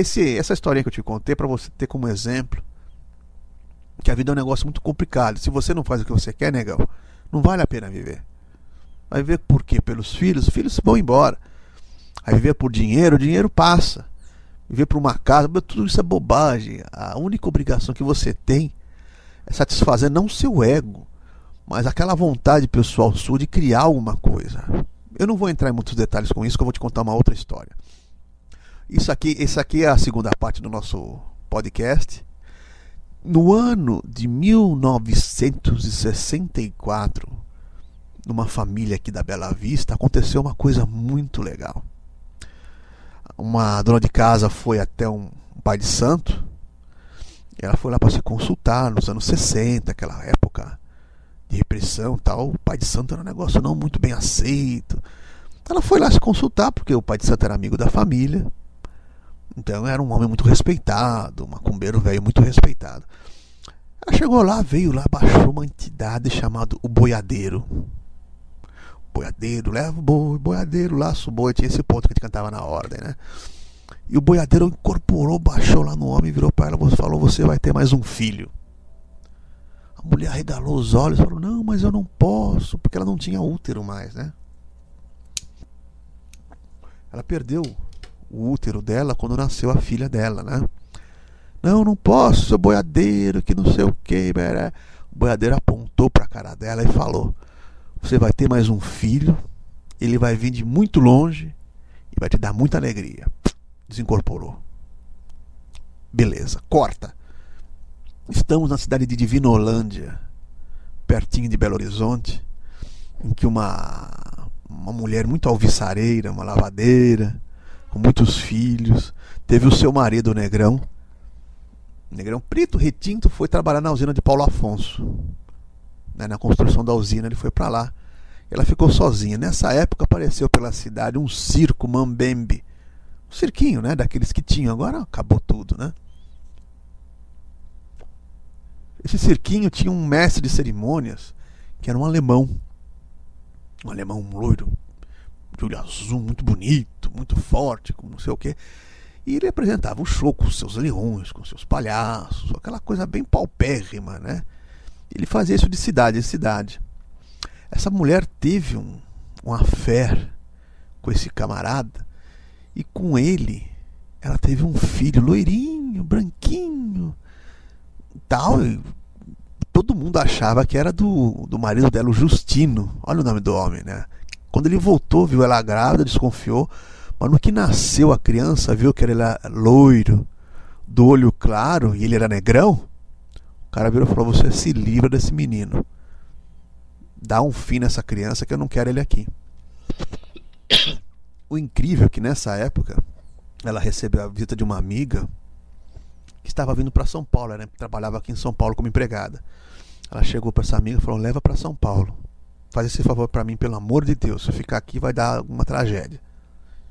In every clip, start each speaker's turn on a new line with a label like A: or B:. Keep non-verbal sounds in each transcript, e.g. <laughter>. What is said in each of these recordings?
A: esse, essa historinha que eu te contei para você ter como exemplo que a vida é um negócio muito complicado. Se você não faz o que você quer, negão, não vale a pena viver. Vai viver por quê? Pelos filhos? Os filhos vão embora. Vai viver por dinheiro? O dinheiro passa. Viver por uma casa? Tudo isso é bobagem. A única obrigação que você tem é satisfazer não o seu ego, mas aquela vontade pessoal sua de criar alguma coisa. Eu não vou entrar em muitos detalhes com isso, que eu vou te contar uma outra história. Isso aqui, esse aqui é a segunda parte do nosso podcast. No ano de 1964, numa família aqui da Bela Vista, aconteceu uma coisa muito legal. Uma dona de casa foi até um pai de santo. Ela foi lá para se consultar nos anos 60, aquela época de repressão tal. O pai de santo era um negócio não muito bem aceito. Ela foi lá se consultar, porque o pai de santo era amigo da família. Então era um homem muito respeitado, um macumbeiro velho muito respeitado. Ela chegou lá, veio lá, baixou uma entidade chamada o boiadeiro. Boiadeiro, leva o boi, boiadeiro, laço o boi, tinha esse ponto que a gente cantava na ordem, né? E o boiadeiro incorporou, baixou lá no homem, virou para ela falou: Você vai ter mais um filho. A mulher arregalou os olhos falou: Não, mas eu não posso, porque ela não tinha útero mais, né? Ela perdeu o útero dela quando nasceu a filha dela, né? Não, não posso, boiadeiro, que não sei o que. O boiadeiro apontou para a cara dela e falou: Você vai ter mais um filho, ele vai vir de muito longe e vai te dar muita alegria. Desincorporou. Beleza, corta. Estamos na cidade de Divinolândia, pertinho de Belo Horizonte, em que uma, uma mulher muito alviçareira, uma lavadeira, com muitos filhos. Teve o seu marido, o Negrão. O Negrão Preto Retinto foi trabalhar na usina de Paulo Afonso. Né, na construção da usina, ele foi para lá. Ela ficou sozinha. Nessa época apareceu pela cidade um circo Mambembe. Um cirquinho, né? Daqueles que tinham. Agora acabou tudo, né? Esse cirquinho tinha um mestre de cerimônias que era um alemão. Um alemão loiro, de olho azul, muito bonito, muito forte, com não sei o quê. E ele apresentava o show com seus leões, com seus palhaços, aquela coisa bem paupérrima, né? Ele fazia isso de cidade em cidade. Essa mulher teve um, um affair com esse camarada e com ele ela teve um filho loirinho, branquinho, tal. E todo mundo achava que era do, do marido dela, o Justino. Olha o nome do homem, né? Quando ele voltou, viu ela grávida, desconfiou. Mas no que nasceu a criança, viu que ele era loiro, do olho claro, e ele era negrão. O cara virou e falou: Você se livra desse menino. Dá um fim nessa criança que eu não quero ele aqui. O incrível é que nessa época ela recebeu a visita de uma amiga que estava vindo para São Paulo, né? trabalhava aqui em São Paulo como empregada. Ela chegou para essa amiga e falou: Leva para São Paulo faz esse favor para mim, pelo amor de Deus. Se eu ficar aqui vai dar alguma tragédia.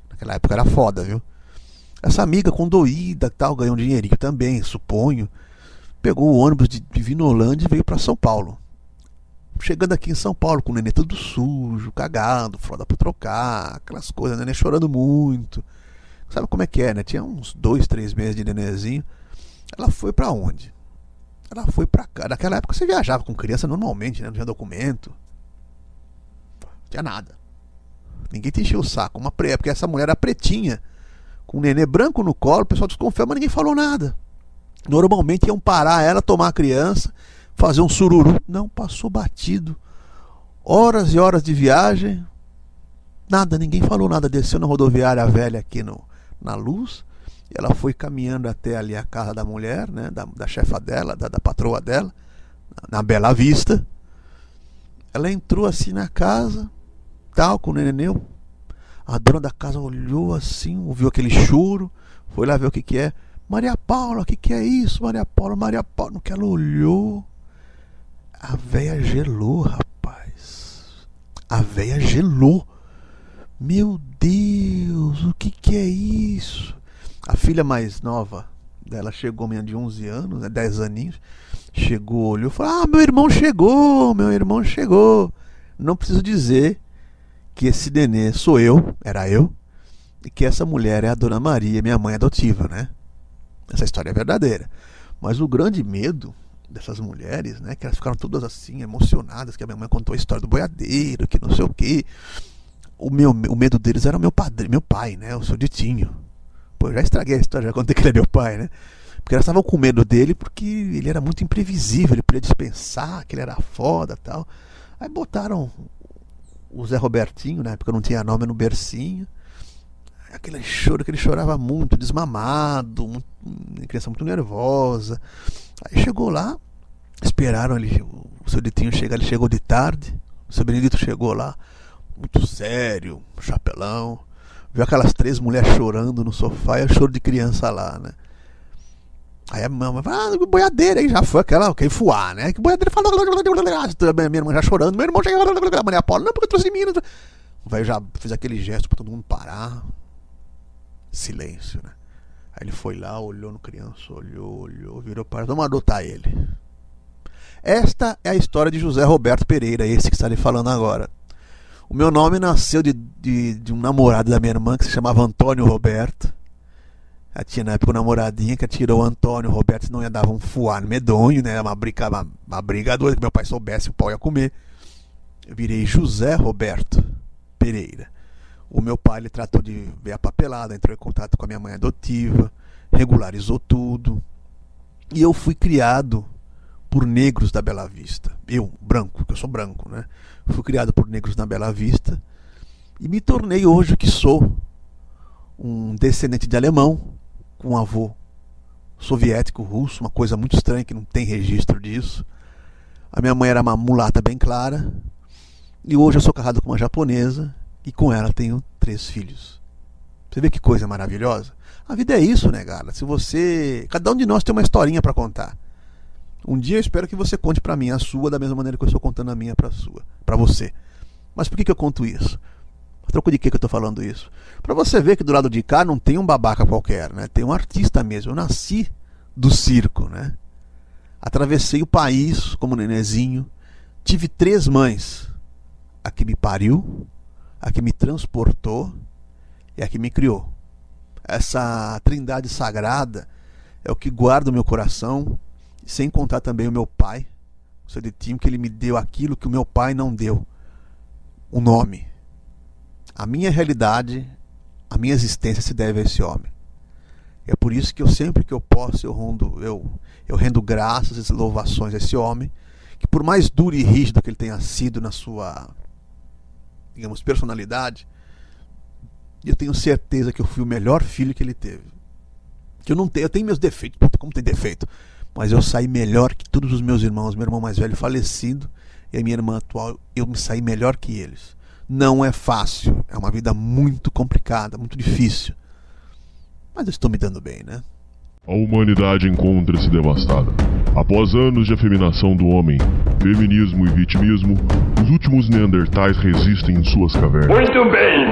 A: Naquela época era foda, viu? Essa amiga condoída tal, ganhou um dinheirinho também, suponho. Pegou o ônibus de, de Vinolândia e veio para São Paulo. Chegando aqui em São Paulo, com o nenê todo sujo, cagado, fralda pra trocar, aquelas coisas, nenê chorando muito. Sabe como é que é, né? Tinha uns dois, três meses de nenenzinho. Ela foi para onde? Ela foi para cá. Naquela época você viajava com criança normalmente, né? Não tinha documento tinha nada. Ninguém te encheu o saco. Uma pre... Porque essa mulher era pretinha, com um nenê branco no colo, o pessoal desconfiava, mas ninguém falou nada. Normalmente iam parar ela, tomar a criança, fazer um sururu. Não, passou batido. Horas e horas de viagem. Nada, ninguém falou nada. Desceu na rodoviária velha aqui no, na luz. E ela foi caminhando até ali a casa da mulher, né, da, da chefa dela, da, da patroa dela, na Bela Vista. Ela entrou assim na casa, com o neném. A dona da casa olhou assim, ouviu aquele choro, foi lá ver o que que é. Maria Paula, o que que é isso, Maria Paula? Maria Paula, no que ela olhou, a véia gelou, rapaz. A véia gelou. Meu Deus, o que que é isso? A filha mais nova dela chegou, menina de 11 anos, né, 10 aninhos. Chegou, olhou e falou: Ah, meu irmão chegou, meu irmão chegou. Não preciso dizer que esse nenê sou eu, era eu, e que essa mulher é a Dona Maria, minha mãe adotiva, né? Essa história é verdadeira. Mas o grande medo dessas mulheres, né, que elas ficaram todas assim emocionadas, que a minha mãe contou a história do boiadeiro, que não sei o quê. O meu o medo deles era meu padre, meu pai, né, o seu Ditinho. Pô, eu já estraguei a história, já contei que ele é meu pai, né? Porque elas estavam com medo dele porque ele era muito imprevisível, ele podia dispensar, que ele era foda tal. Aí botaram o Zé Robertinho, na época não tinha nome no bercinho aquele choro que ele chorava muito, desmamado, muito, criança muito nervosa. Aí chegou lá, esperaram ele, o seu Ditinho chegar, ele chegou de tarde, o seu Benedito chegou lá, muito sério, chapelão, viu aquelas três mulheres chorando no sofá e o choro de criança lá, né? Aí a mamãe fala, ah, boiadeira, aí já foi aquela, que fuar, né? Que boiadeira fala, <laughs> minha irmã já chorando, meu irmão chega, <laughs> a Maria Paula, não, porque eu trouxe Minas. O velho já fez aquele gesto para todo mundo parar, Silêncio, né? Aí ele foi lá, olhou no criança, olhou, olhou, virou para. Vamos adotar ele. Esta é a história de José Roberto Pereira, esse que está lhe falando agora. O meu nome nasceu de, de, de um namorado da minha irmã que se chamava Antônio Roberto. Ela tinha na época uma namoradinha que atirou o Antônio Roberto, não ia dar um fuar medonho, né? Uma briga, uma, uma briga doida, que meu pai soubesse o pau ia comer. Eu virei José Roberto Pereira. O meu pai ele tratou de ver a papelada, entrou em contato com a minha mãe adotiva, regularizou tudo. E eu fui criado por negros da Bela Vista. Eu, branco, que eu sou branco, né? Fui criado por negros da Bela Vista e me tornei hoje o que sou, um descendente de alemão com um avô soviético russo, uma coisa muito estranha que não tem registro disso. A minha mãe era uma mulata bem clara e hoje eu sou casado com uma japonesa e com ela tenho três filhos. Você vê que coisa maravilhosa? A vida é isso, né, cara? Se você. Cada um de nós tem uma historinha para contar. Um dia eu espero que você conte para mim a sua da mesma maneira que eu estou contando a minha para sua, para você. Mas por que, que eu conto isso? A troco de que, que eu estou falando isso? Para você ver que do lado de cá não tem um babaca qualquer, né? Tem um artista mesmo. Eu nasci do circo, né? Atravessei o país como nenezinho. Tive três mães. A que me pariu, a que me transportou e a que me criou. Essa trindade sagrada é o que guarda o meu coração, sem contar também o meu pai, o seu Ditinho, que ele me deu aquilo que o meu pai não deu: o nome. A minha realidade, a minha existência se deve a esse homem. É por isso que eu sempre que eu posso, eu rendo, eu, eu rendo graças e louvações a esse homem, que por mais duro e rígido que ele tenha sido na sua digamos, personalidade, eu tenho certeza que eu fui o melhor filho que ele teve. Que eu não tenho, eu tenho meus defeitos, como tem defeito, mas eu saí melhor que todos os meus irmãos, meu irmão mais velho falecido e a minha irmã atual, eu me saí melhor que eles. Não é fácil, é uma vida muito complicada, muito difícil. Mas eu estou me dando bem, né?
B: A humanidade encontra-se devastada. Após anos de afeminação do homem, feminismo e vitimismo, os últimos Neandertais resistem em suas cavernas.
C: Muito bem,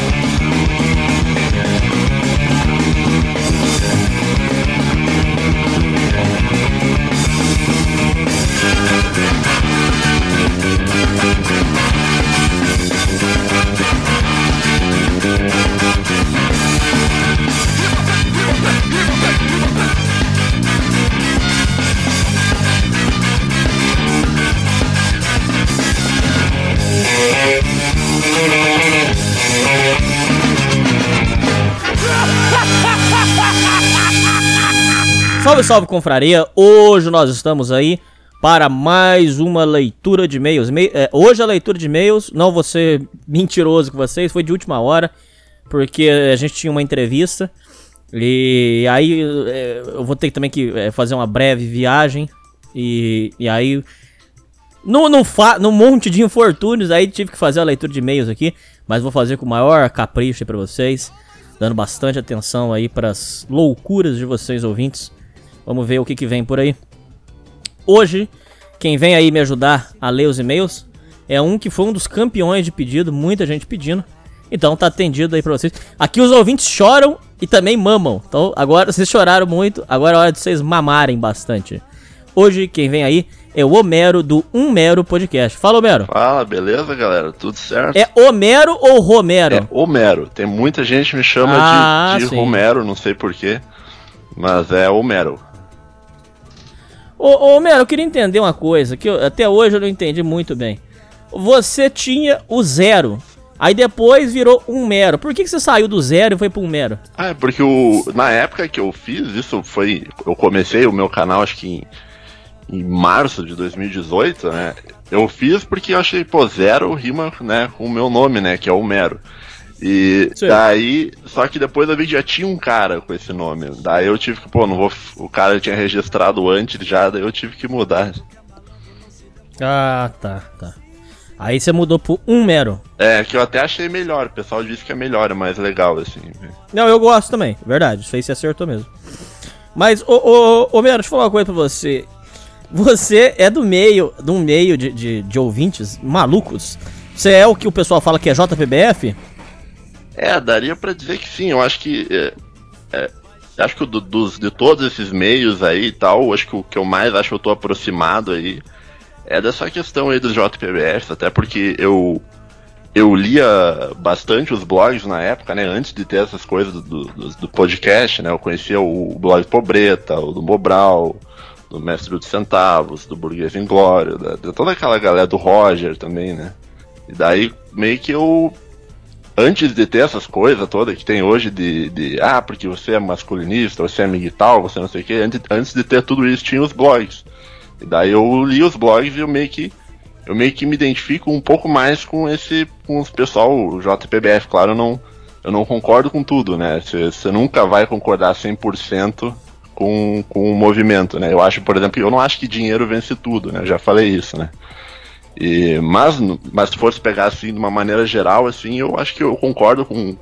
D: Salve, salve, confraria! Hoje nós estamos aí para mais uma leitura de e-mails. É, hoje a leitura de e-mails, não vou ser mentiroso com vocês, foi de última hora, porque a gente tinha uma entrevista. E aí é, eu vou ter também que é, fazer uma breve viagem. E, e aí. No, no, fa no monte de infortúnios, aí tive que fazer a leitura de e-mails aqui. Mas vou fazer com o maior capricho para vocês. Dando bastante atenção aí para as loucuras de vocês ouvintes. Vamos ver o que, que vem por aí. Hoje, quem vem aí me ajudar a ler os e-mails é um que foi um dos campeões de pedido, muita gente pedindo, Então tá atendido aí pra vocês. Aqui os ouvintes choram e também mamam. Então agora <laughs> vocês choraram muito, agora é hora de vocês mamarem bastante. Hoje quem vem aí é o Homero do Um Mero Podcast. Fala, Homero.
E: Fala, beleza, galera? Tudo certo?
D: É Homero ou Romero?
E: É Homero. Tem muita gente que me chama
D: Ah,
E: de, de. Romero, não sei porquê. Mas é Homero.
D: Ô, ô Homero, eu queria entender uma coisa que eu- até hoje eu não entendi muito bem. Você tinha o zero, aí depois virou um mero. Por que, que você saiu do zero e foi pro um mero?
E: Ah, é porque o, na época que eu fiz isso foi. Eu comecei o meu canal, acho que em, em março de 2018, né? Eu fiz porque eu achei, pô, zero rima, né, com o meu nome, né? Que é Homero. E
D: Sim.
E: daí, só que depois eu vi que já tinha um cara com esse nome. Daí eu tive que, pô, não vou. O cara tinha registrado antes já, daí eu tive que mudar.
D: Ah, tá, tá. Aí você mudou pro um mero.
E: É, que eu até achei melhor. O pessoal disse que é melhor, é mais legal, assim.
D: Não, eu gosto também, verdade. Isso aí você acertou mesmo. Mas, ô, ô, ô Homero, deixa eu falar uma coisa pra você. Você é do meio, um meio de, de, de ouvintes malucos. Você é o que o pessoal fala que é JPBF?
E: É, daria pra dizer que sim. Eu acho que. É, é, acho que do- dos, de todos esses meios aí e tal, acho que o que eu mais acho que eu tô aproximado aí é dessa questão aí dos JPBFs, até porque eu. Eu lia bastante os blogs na época, né? Antes de ter essas coisas do, do, do podcast, né? Eu conhecia o blog Pobreta, o do Mobral, do Mestre dos Centavos, do Burguês Inglório, da, de toda aquela galera do Roger também, né? E daí meio que eu antes de ter essas coisas todas que tem hoje de, de ah, porque você é masculinista, você é miguital, você não sei o que, antes, antes de ter tudo isso tinha os blogs. E daí eu li os blogs e eu meio que eu meio que me identifico um pouco mais com esse com os pessoal o JPBF, claro, eu não eu não concordo com tudo, né? Você nunca vai concordar 100% com, com o movimento, né? Eu acho, por exemplo, eu não acho que dinheiro vence tudo, né? Eu já falei isso, né? E, mas, mas se fosse pegar assim de uma maneira geral, assim, eu acho que eu concordo com,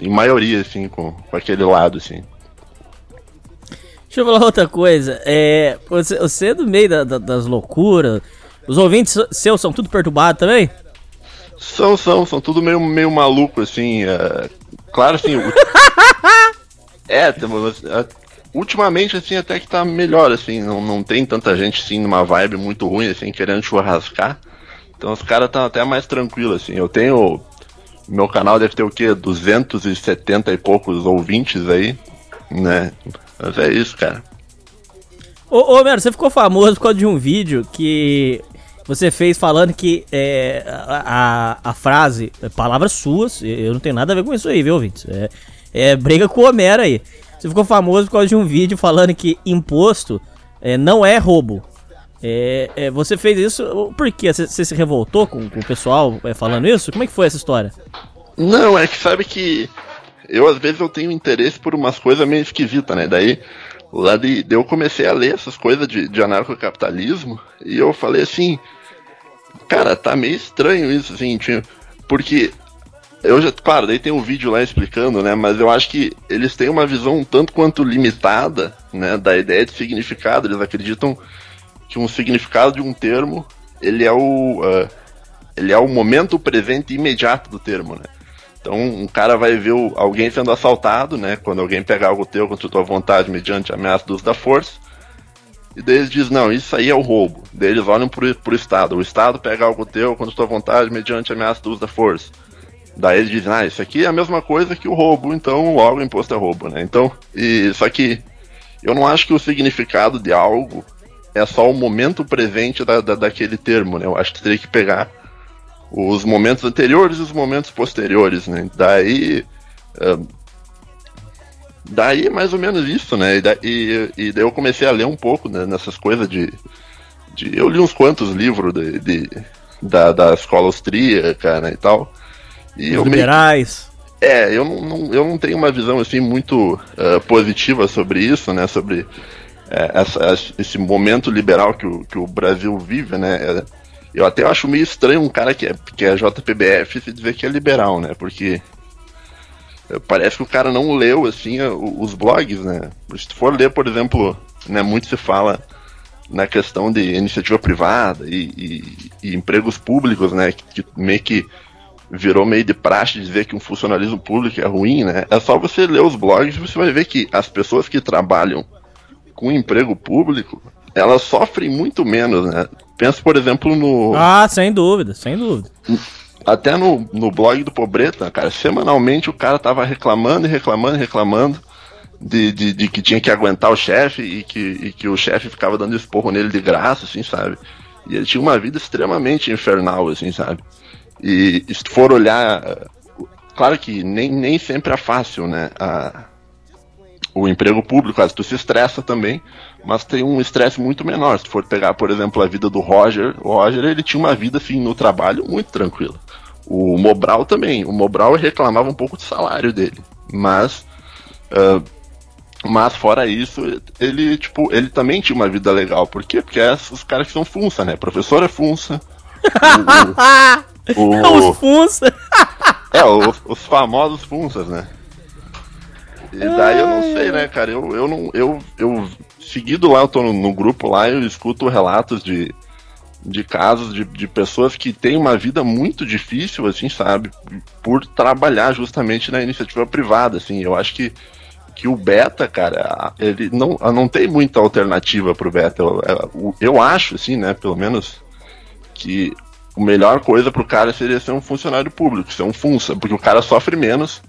E: em maioria, assim, com, com aquele lado, assim.
D: Deixa eu falar outra coisa. É, você, você é do meio da- da- das loucuras. Os ouvintes seus são tudo perturbados também?
E: São, são, são tudo meio, meio maluco, assim. é, claro, assim. o- <laughs> é, ultimamente, assim, até que tá melhor, assim. Não, não tem tanta gente, assim, numa vibe muito ruim, assim, querendo churrascar. Então os caras estão até mais tranquilos, assim. Eu tenho. Meu canal deve ter o quê? 270 e poucos ouvintes aí, né? Mas é isso, cara.
D: Ô, ô Mero, você ficou famoso por causa de um vídeo que você fez falando que é, a, a, a frase, palavras suas, eu não tenho nada a ver com isso aí, viu, ouvintes? É, é briga com o Homero aí. Você ficou famoso por causa de um vídeo falando que imposto é, não é roubo. É, é, você fez isso por quê? Você, você se revoltou com, com o pessoal é, falando isso? Como é que foi essa história?
E: Não, é que sabe que eu às vezes eu tenho interesse por umas coisas meio esquisitas, né? Daí lá de, eu comecei a ler essas coisas de, de anarcocapitalismo e eu falei assim, cara, tá meio estranho isso, assim, tinha, porque eu já, claro, daí tem um vídeo lá explicando, né? Mas eu acho que eles têm uma visão um tanto quanto limitada, né? Da ideia de significado. Eles acreditam que um significado de um termo ele é o ah, ele é o momento presente imediato do termo, né? Então um cara vai ver o- alguém sendo assaltado, né? Quando alguém pegar algo teu contra tua vontade mediante ameaça do uso da força. E daí eles dizem, não, isso aí é o roubo. Daí eles olham pro, pro Estado. O Estado pega algo teu contra tua vontade mediante ameaça do uso da força. Daí eles dizem, ah, isso aqui é a mesma coisa que o roubo, então logo o imposto é roubo, né? Então, e, só que eu não acho que o significado de algo é só o momento presente da, da- daquele termo, né? Eu acho que teria que pegar os momentos anteriores e os momentos posteriores, né? Daí. ah, daí mais ou menos isso, né? E, da- e, e daí eu comecei a ler um pouco né, nessas coisas de, de. Eu li uns quantos livros de, de- da, da escola austríaca, né? E tal. E meio
D: liberais.
E: é, eu não, não- eu não tenho uma visão assim muito ah, positiva sobre isso, né? Sobre é, essa- esse momento liberal que o, que o Brasil vive, né? É, eu até acho meio estranho um cara que é, que é JPBF se dizer que é liberal, né? Porque é, parece que o cara não leu assim os blogs, né? Se tu for ler, por exemplo, né, muito se fala na questão de iniciativa privada e, e- e empregos públicos, né? Que, que meio que virou meio de praxe dizer que um funcionalismo público é ruim, né? É só você ler os blogs e você vai ver que as pessoas que trabalham com emprego público, elas sofrem muito menos, né? Pensa, por exemplo, no.
D: Ah, sem dúvida, sem dúvida.
E: Até no, no blog do Pobreta, cara, semanalmente o cara tava reclamando e reclamando e reclamando de, de, de que tinha que aguentar o chefe e que, e que o chefe ficava dando esporro nele de graça, assim, sabe? E ele tinha uma vida extremamente infernal, assim, sabe? E se for olhar, claro que nem, nem sempre é fácil, né? A, o emprego público, às vezes tu se estressa também, mas tem um estresse muito menor. Se for pegar, por exemplo, a vida do Roger, o Roger ele tinha uma vida assim no trabalho muito tranquila. O Mobral também. O Mobral reclamava um pouco do salário dele, mas uh, mas fora isso, ele tipo, ele também tinha uma vida legal. Por quê? Porque é os caras que são funça, né? Professor é funça. <laughs>
D: o, o, <laughs> os funça.
E: é, os, os famosos funças, né? E daí eu não sei, né, cara? Eu, eu não. Eu, eu seguido lá, eu tô no, no grupo lá, eu escuto relatos de, de casos de, de pessoas que têm uma vida muito difícil, assim, sabe? Por trabalhar justamente na iniciativa privada, assim. Eu acho que, que o beta, cara, ele não, não tem muita alternativa pro beta. Eu, eu, eu acho, assim, né, pelo menos, que a melhor coisa pro cara seria ser um funcionário público, ser um funça, porque o cara sofre menos,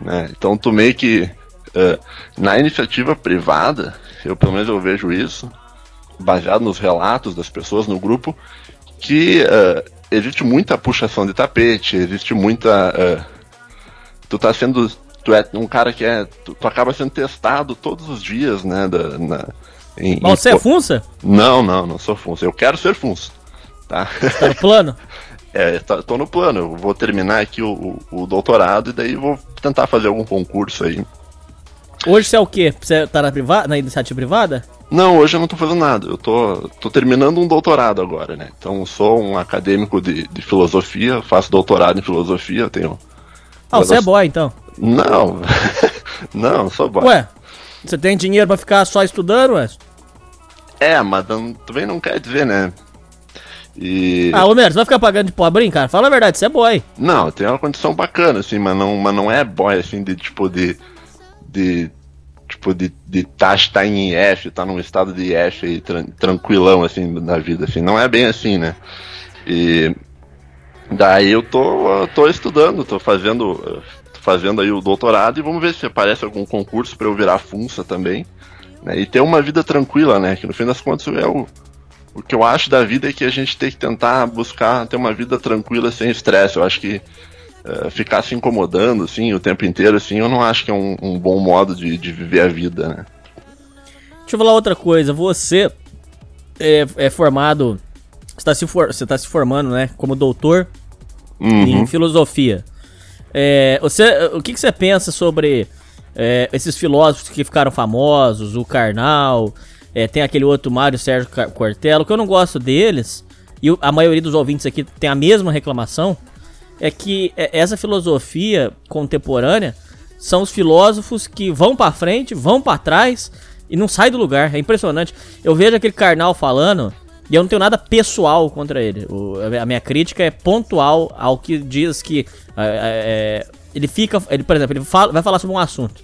E: né? Então tu meio que Uh, na iniciativa privada, eu pelo menos eu vejo isso, baseado nos relatos das pessoas no grupo, que uh, existe muita puxação de tapete, existe muita. Uh, tu tá sendo. Tu é um cara que é. Tu, tu acaba sendo testado todos os dias, né? Da, na,
D: em, Mas você em, é funça?
E: Não, não, não sou funça. Eu quero ser funça. Tá?
D: tá no plano? <laughs>
E: é, tô, tô, no plano. Eu vou terminar aqui o, o, o doutorado e daí vou tentar fazer algum concurso aí
D: Hoje você é o quê? Você tá na, privada, na iniciativa privada?
E: Não, hoje eu não tô fazendo nada. Eu tô, tô terminando um doutorado agora, né? Então sou um acadêmico de, de filosofia, faço doutorado em filosofia, eu tenho.
D: Ah, você é boy então?
E: Não, <laughs> não, sou boy.
D: Ué, você tem dinheiro pra ficar só estudando, ué?
E: É, mas também não quer dizer, né?
D: E... Ah, Homero, você vai ficar pagando de pobrinho, cara? Fala a verdade, você é boy.
E: Não, tem uma condição bacana, assim, mas não, mas não é boy, assim, de tipo, de de tipo de de tá, estar em IF, tá num estado de IF aí tran tranquilão assim na vida assim, não é bem assim, né? E daí eu tô tô estudando, tô fazendo tô fazendo aí o doutorado e vamos ver se aparece algum concurso para eu virar funça também, né? E ter uma vida tranquila, né? Que no fim das contas é o o que eu acho da vida é que a gente tem que tentar buscar ter uma vida tranquila sem estresse. Eu acho que uh, ficar se incomodando assim o tempo inteiro assim, eu não acho que é um, um bom modo de, de, viver a vida, né?
D: Deixa eu falar outra coisa. Você é, é formado, está se for, você está se formando, né, como doutor uhum. em filosofia. É, você, o que, que, você pensa sobre é, esses filósofos que ficaram famosos, o Karnal, é, tem aquele outro Mário Sérgio Cortella, que eu não gosto deles, e a maioria dos ouvintes aqui tem a mesma reclamação, é que é, essa filosofia contemporânea são os filósofos que vão para frente, vão para trás e não sai do lugar. É impressionante. Eu vejo aquele carnal falando e eu não tenho nada pessoal contra ele. O, a minha crítica é pontual ao que diz que é, é, é, ele fica, ele, por exemplo, ele fala, vai falar sobre um assunto.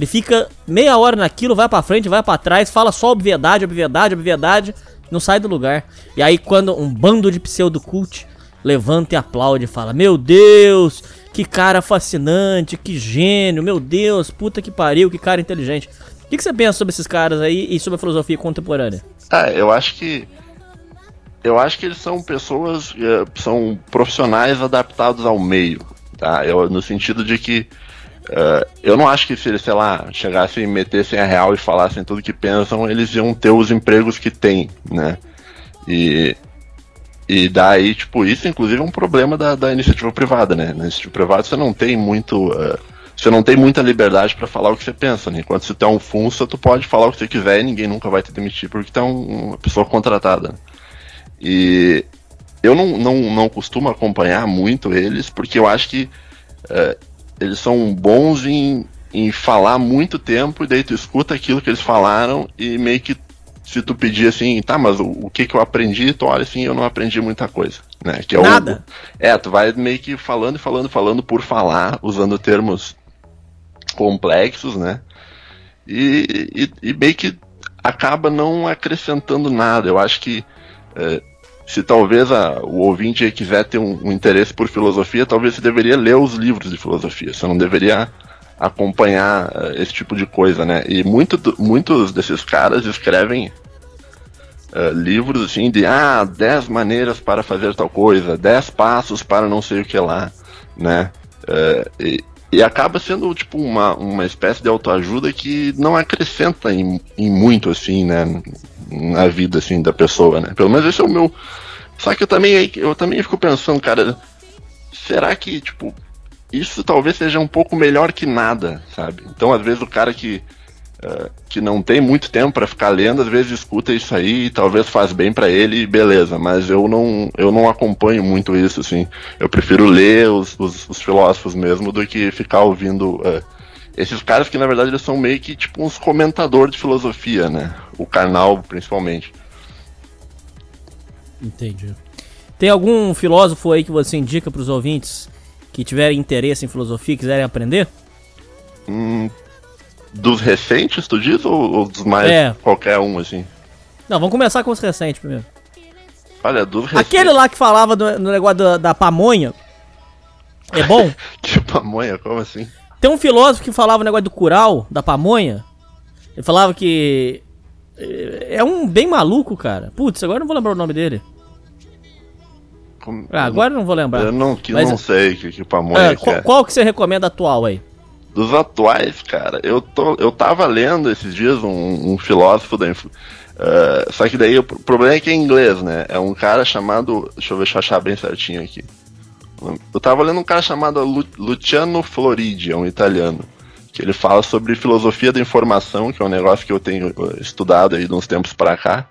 D: Ele fica meia hora naquilo, vai para frente, vai para trás, fala só obviedade, obviedade, obviedade, não sai do lugar. E aí quando um bando de pseudo cult levanta e aplaude e fala: Meu Deus, que cara fascinante, que gênio, meu Deus, puta que pariu, que cara inteligente. O que, que você pensa sobre esses caras aí e sobre a filosofia contemporânea?
E: Ah, eu acho que. Eu acho que eles são pessoas, eh, são profissionais adaptados ao meio, tá? Eu, no sentido de que uh, eu não acho que se eles, sei lá, chegassem e metessem a real e falassem tudo que pensam, eles iam ter os empregos que têm, né? E e daí, tipo, isso inclusive é um problema da, da iniciativa privada, né? Na iniciativa privada você não tem muito. Uh, você não tem muita liberdade para falar o que você pensa, né? Enquanto você tem um funça, tu pode falar o que você quiser e ninguém nunca vai te demitir porque tu é um, uma pessoa contratada. Né? E eu não, não, não costumo acompanhar muito eles porque eu acho que uh, eles são bons em, em falar muito tempo e daí tu escuta aquilo que eles falaram e meio que se tu pedir assim, tá, mas o, o que que eu aprendi, tu olha assim, eu não aprendi muita coisa, né? Que é
D: Nada.
E: O, é, tu vai meio que falando e falando, falando por falar, usando termos complexos, né? E, e, e meio que acaba não acrescentando nada. Eu acho que é, se talvez a, o ouvinte quiser ter um, um, interesse por filosofia, talvez você deveria ler os livros de filosofia. Você não deveria acompanhar uh, esse tipo de coisa, né? E muito, muitos desses caras escrevem uh, livros assim de ah, 10 maneiras para fazer tal coisa, 10 passos para não sei o que lá, né? Uh, e, e acaba sendo tipo uma, uma espécie de autoajuda que não acrescenta em, em muito assim, né? Na vida assim da pessoa, né? Pelo menos esse é o meu. Só que eu também, eu também fico pensando, cara, será que, tipo, isso talvez seja um pouco melhor que nada, sabe? Então, às vezes, o cara que, uh, que não tem muito tempo para ficar lendo, às vezes escuta isso aí e talvez faz bem para ele, beleza. Mas eu não, eu não acompanho muito isso, assim. Eu prefiro ler os, os, os filósofos mesmo do que ficar ouvindo. Uh, esses caras que, na verdade, eles são meio que tipo uns comentadores de filosofia, né? O Karnal, principalmente.
D: Entendi. Tem algum filósofo aí que você indica para os ouvintes que tiverem interesse em filosofia, quiserem aprender?
E: Hum, dos recentes, tu diz? Ou, ou dos mais
D: É.
E: qualquer um, assim?
D: Não, vamos começar com os recentes primeiro.
E: Olha, dos recentes.
D: Aquele lá que falava do, no negócio da, da pamonha. É bom? <laughs>
E: Que pamonha, como assim?
D: Tem um filósofo que falava o negócio do curau, da pamonha. Ele falava que. É- É um bem maluco, cara. Putz, agora eu não vou lembrar o nome dele. Ah, agora eu não vou lembrar.
E: Eu não, que
D: Mas-
E: não sei que, que pamonha que
D: qual,
E: é.
D: qual que você recomenda atual aí?
E: Dos atuais, cara, eu, tô, eu tava lendo esses dias um, um filósofo da. eh, só que daí o pro- problema é que é em inglês, né? É um cara chamado. Deixa eu ver se eu achar bem certinho aqui. Eu tava lendo um cara chamado Lu- Luciano Floridi, é um italiano. Que ele fala sobre filosofia da informação, que é um negócio que eu tenho eh, estudado aí de uns tempos pra cá.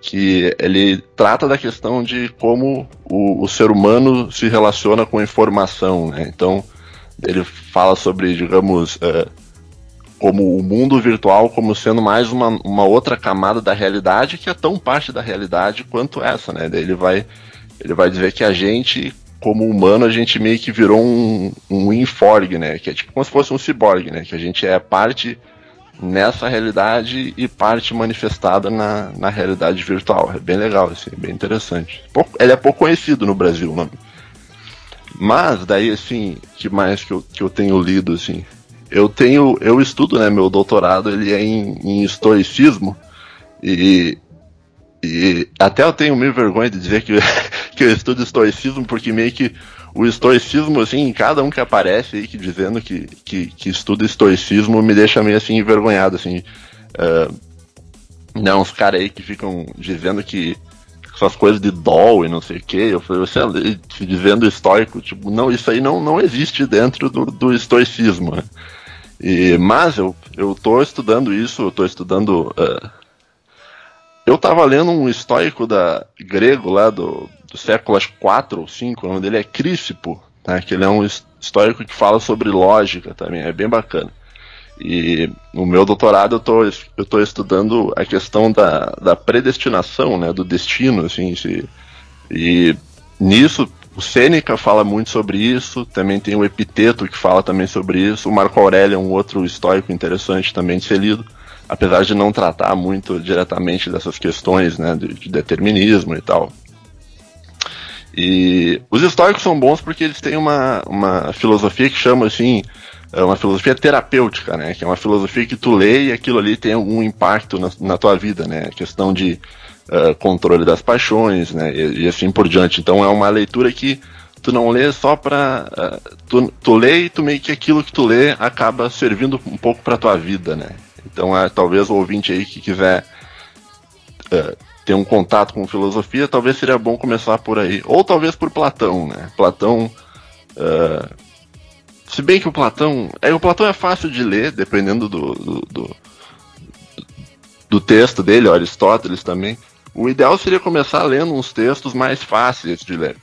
E: Que ele trata da questão de como o, o ser humano se relaciona com a informação, né? Então, ele fala sobre, digamos, eh, como o mundo virtual como sendo mais uma, uma outra camada da realidade que é tão parte da realidade quanto essa, né? Daí ele vai, ele vai dizer que a gente, como humano, a gente meio que virou um, um inforg, né? Que é tipo como se fosse um ciborgue, né? Que a gente é parte nessa realidade e parte manifestada na, na realidade virtual. É bem legal, assim, bem interessante. Pouco, ele é pouco conhecido no Brasil, o nome. Mas daí assim, que mais que eu, que eu tenho lido assim? Eu tenho, eu estudo, né, meu doutorado, ele é em, em estoicismo e e até eu tenho meio vergonha de dizer que, <laughs> que eu estudo estoicismo, porque meio que o estoicismo, assim, cada um que aparece aí que dizendo que, que, que estuda estoicismo me deixa meio assim envergonhado, assim. Uh, não, uns caras aí que ficam dizendo que essas coisas de doll e não sei o que, eu falei, você dizendo estoico, tipo, não, isso aí não, não existe dentro do, do estoicismo. Né? E, mas eu, eu tô estudando isso, eu tô estudando. Uh, eu tava lendo um estoico da grego lá do, do século acho, 4 ou 5, o nome dele é Crícipo, tá? que ele é um estoico que fala sobre lógica também, é bem bacana. E no meu doutorado eu tô, eu tô estudando a questão da, da predestinação, né, do destino, assim, se, e nisso o Sêneca fala muito sobre isso, também tem o Epiteto que fala também sobre isso, o Marco Aurélio é um outro estoico interessante também de ser lido, apesar de não tratar muito diretamente dessas questões, né, de, de determinismo e tal. E os estoicos são bons porque eles têm uma, uma filosofia que chama assim, é uma filosofia terapêutica, né? Que é uma filosofia que tu lê e aquilo ali tem algum impacto na, na tua vida, né? Questão de uh, controle das paixões, né? E, e, assim por diante. Então é uma leitura que tu não lê só pra. Uh, tu, tu lê e tu meio que aquilo que tu lê acaba servindo um pouco pra tua vida, né? Então é, talvez o ouvinte aí que quiser uh, ter um contato com filosofia, talvez seria bom começar por aí. Ou talvez por Platão, né? Platão. Se bem que o Platão. É, o Platão é fácil de ler, dependendo do, do, do, do texto dele, Aristóteles também. O ideal seria começar lendo uns textos mais fáceis de ler.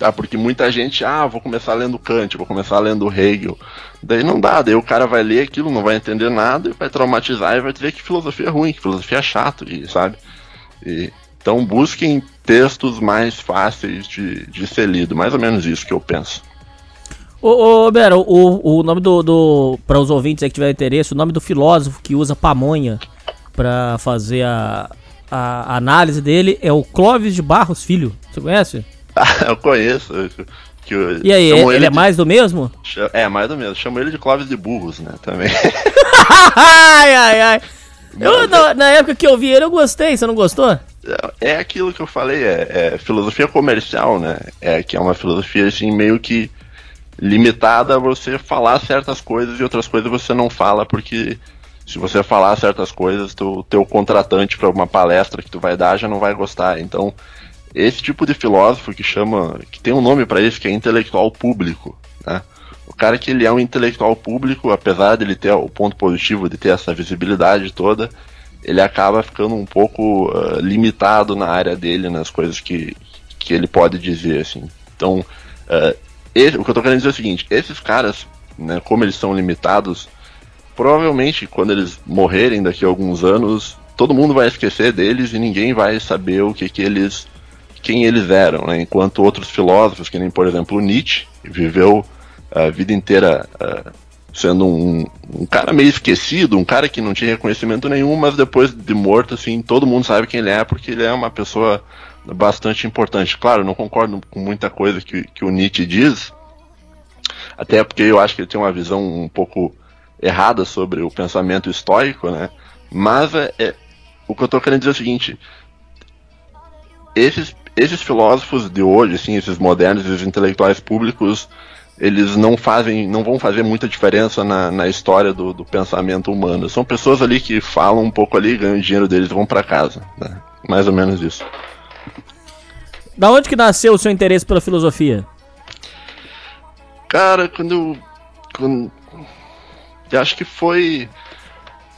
E: Ah, porque muita gente, ah, vou começar lendo Kant, vou começar lendo Hegel. Daí não dá, daí o cara vai ler aquilo, não vai entender nada, vai traumatizar e vai dizer que filosofia é ruim, que filosofia é chato, e, sabe? E, então busquem textos mais fáceis de, de ser lido, mais ou menos isso que eu penso.
D: Ô, ô Bera, o, o nome do. do para os ouvintes aí que tiverem interesse, o nome do filósofo que usa pamonha para fazer a, a análise dele é o Clóvis de Barros Filho. Você conhece? <laughs>
E: eu conheço. Que eu,
D: E aí, ele, ele é
E: de-
D: mais do mesmo?
E: É, mais ou menos. Chamo ele de Clóvis de Burros, né? Também. <laughs>
D: ai, ai, ai. Eu, na, na época que eu vi ele, eu gostei. Você não gostou?
E: É aquilo que eu falei, é, é filosofia comercial, né? É que é uma filosofia assim meio que limitada a você falar certas coisas e outras coisas você não fala porque se você falar certas coisas, o teu contratante para uma palestra que tu vai dar já não vai gostar. Então, esse tipo de filósofo que chama, que tem um nome para isso, que é intelectual público, né? O cara que ele é um intelectual público, apesar de ele ter o ponto positivo de ter essa visibilidade toda, ele acaba ficando um pouco ah, limitado na área dele, nas coisas que, que ele pode dizer, assim. Então, ah, esse- o que eu tô querendo dizer é o seguinte, esses caras, né, como eles são limitados, provavelmente quando eles morrerem daqui a alguns anos, todo mundo vai esquecer deles e ninguém vai saber o que que eles quem eles eram, né? enquanto outros filósofos, que nem por exemplo Nietzsche, viveu a vida inteira ah, sendo um, um cara meio esquecido, um cara que não tinha reconhecimento nenhum, mas depois de morto, assim, todo mundo sabe quem ele é, porque ele é uma pessoa bastante importante. Claro, não concordo com muita coisa que, que o Nietzsche diz, até porque eu acho que ele tem uma visão um pouco errada sobre o pensamento estoico, né? Mas é, é- o que eu tô querendo dizer é o seguinte: esses, esses filósofos de hoje, assim, esses modernos, esses intelectuais públicos, eles não fazem, não vão fazer muita diferença na, na história do, do pensamento humano. São pessoas ali que falam um pouco ali, ganham dinheiro deles e vão para casa. Né? Mais ou menos isso.
D: Da onde que nasceu o seu interesse pela filosofia?
E: Cara, quando eu. Quando, eu acho que foi.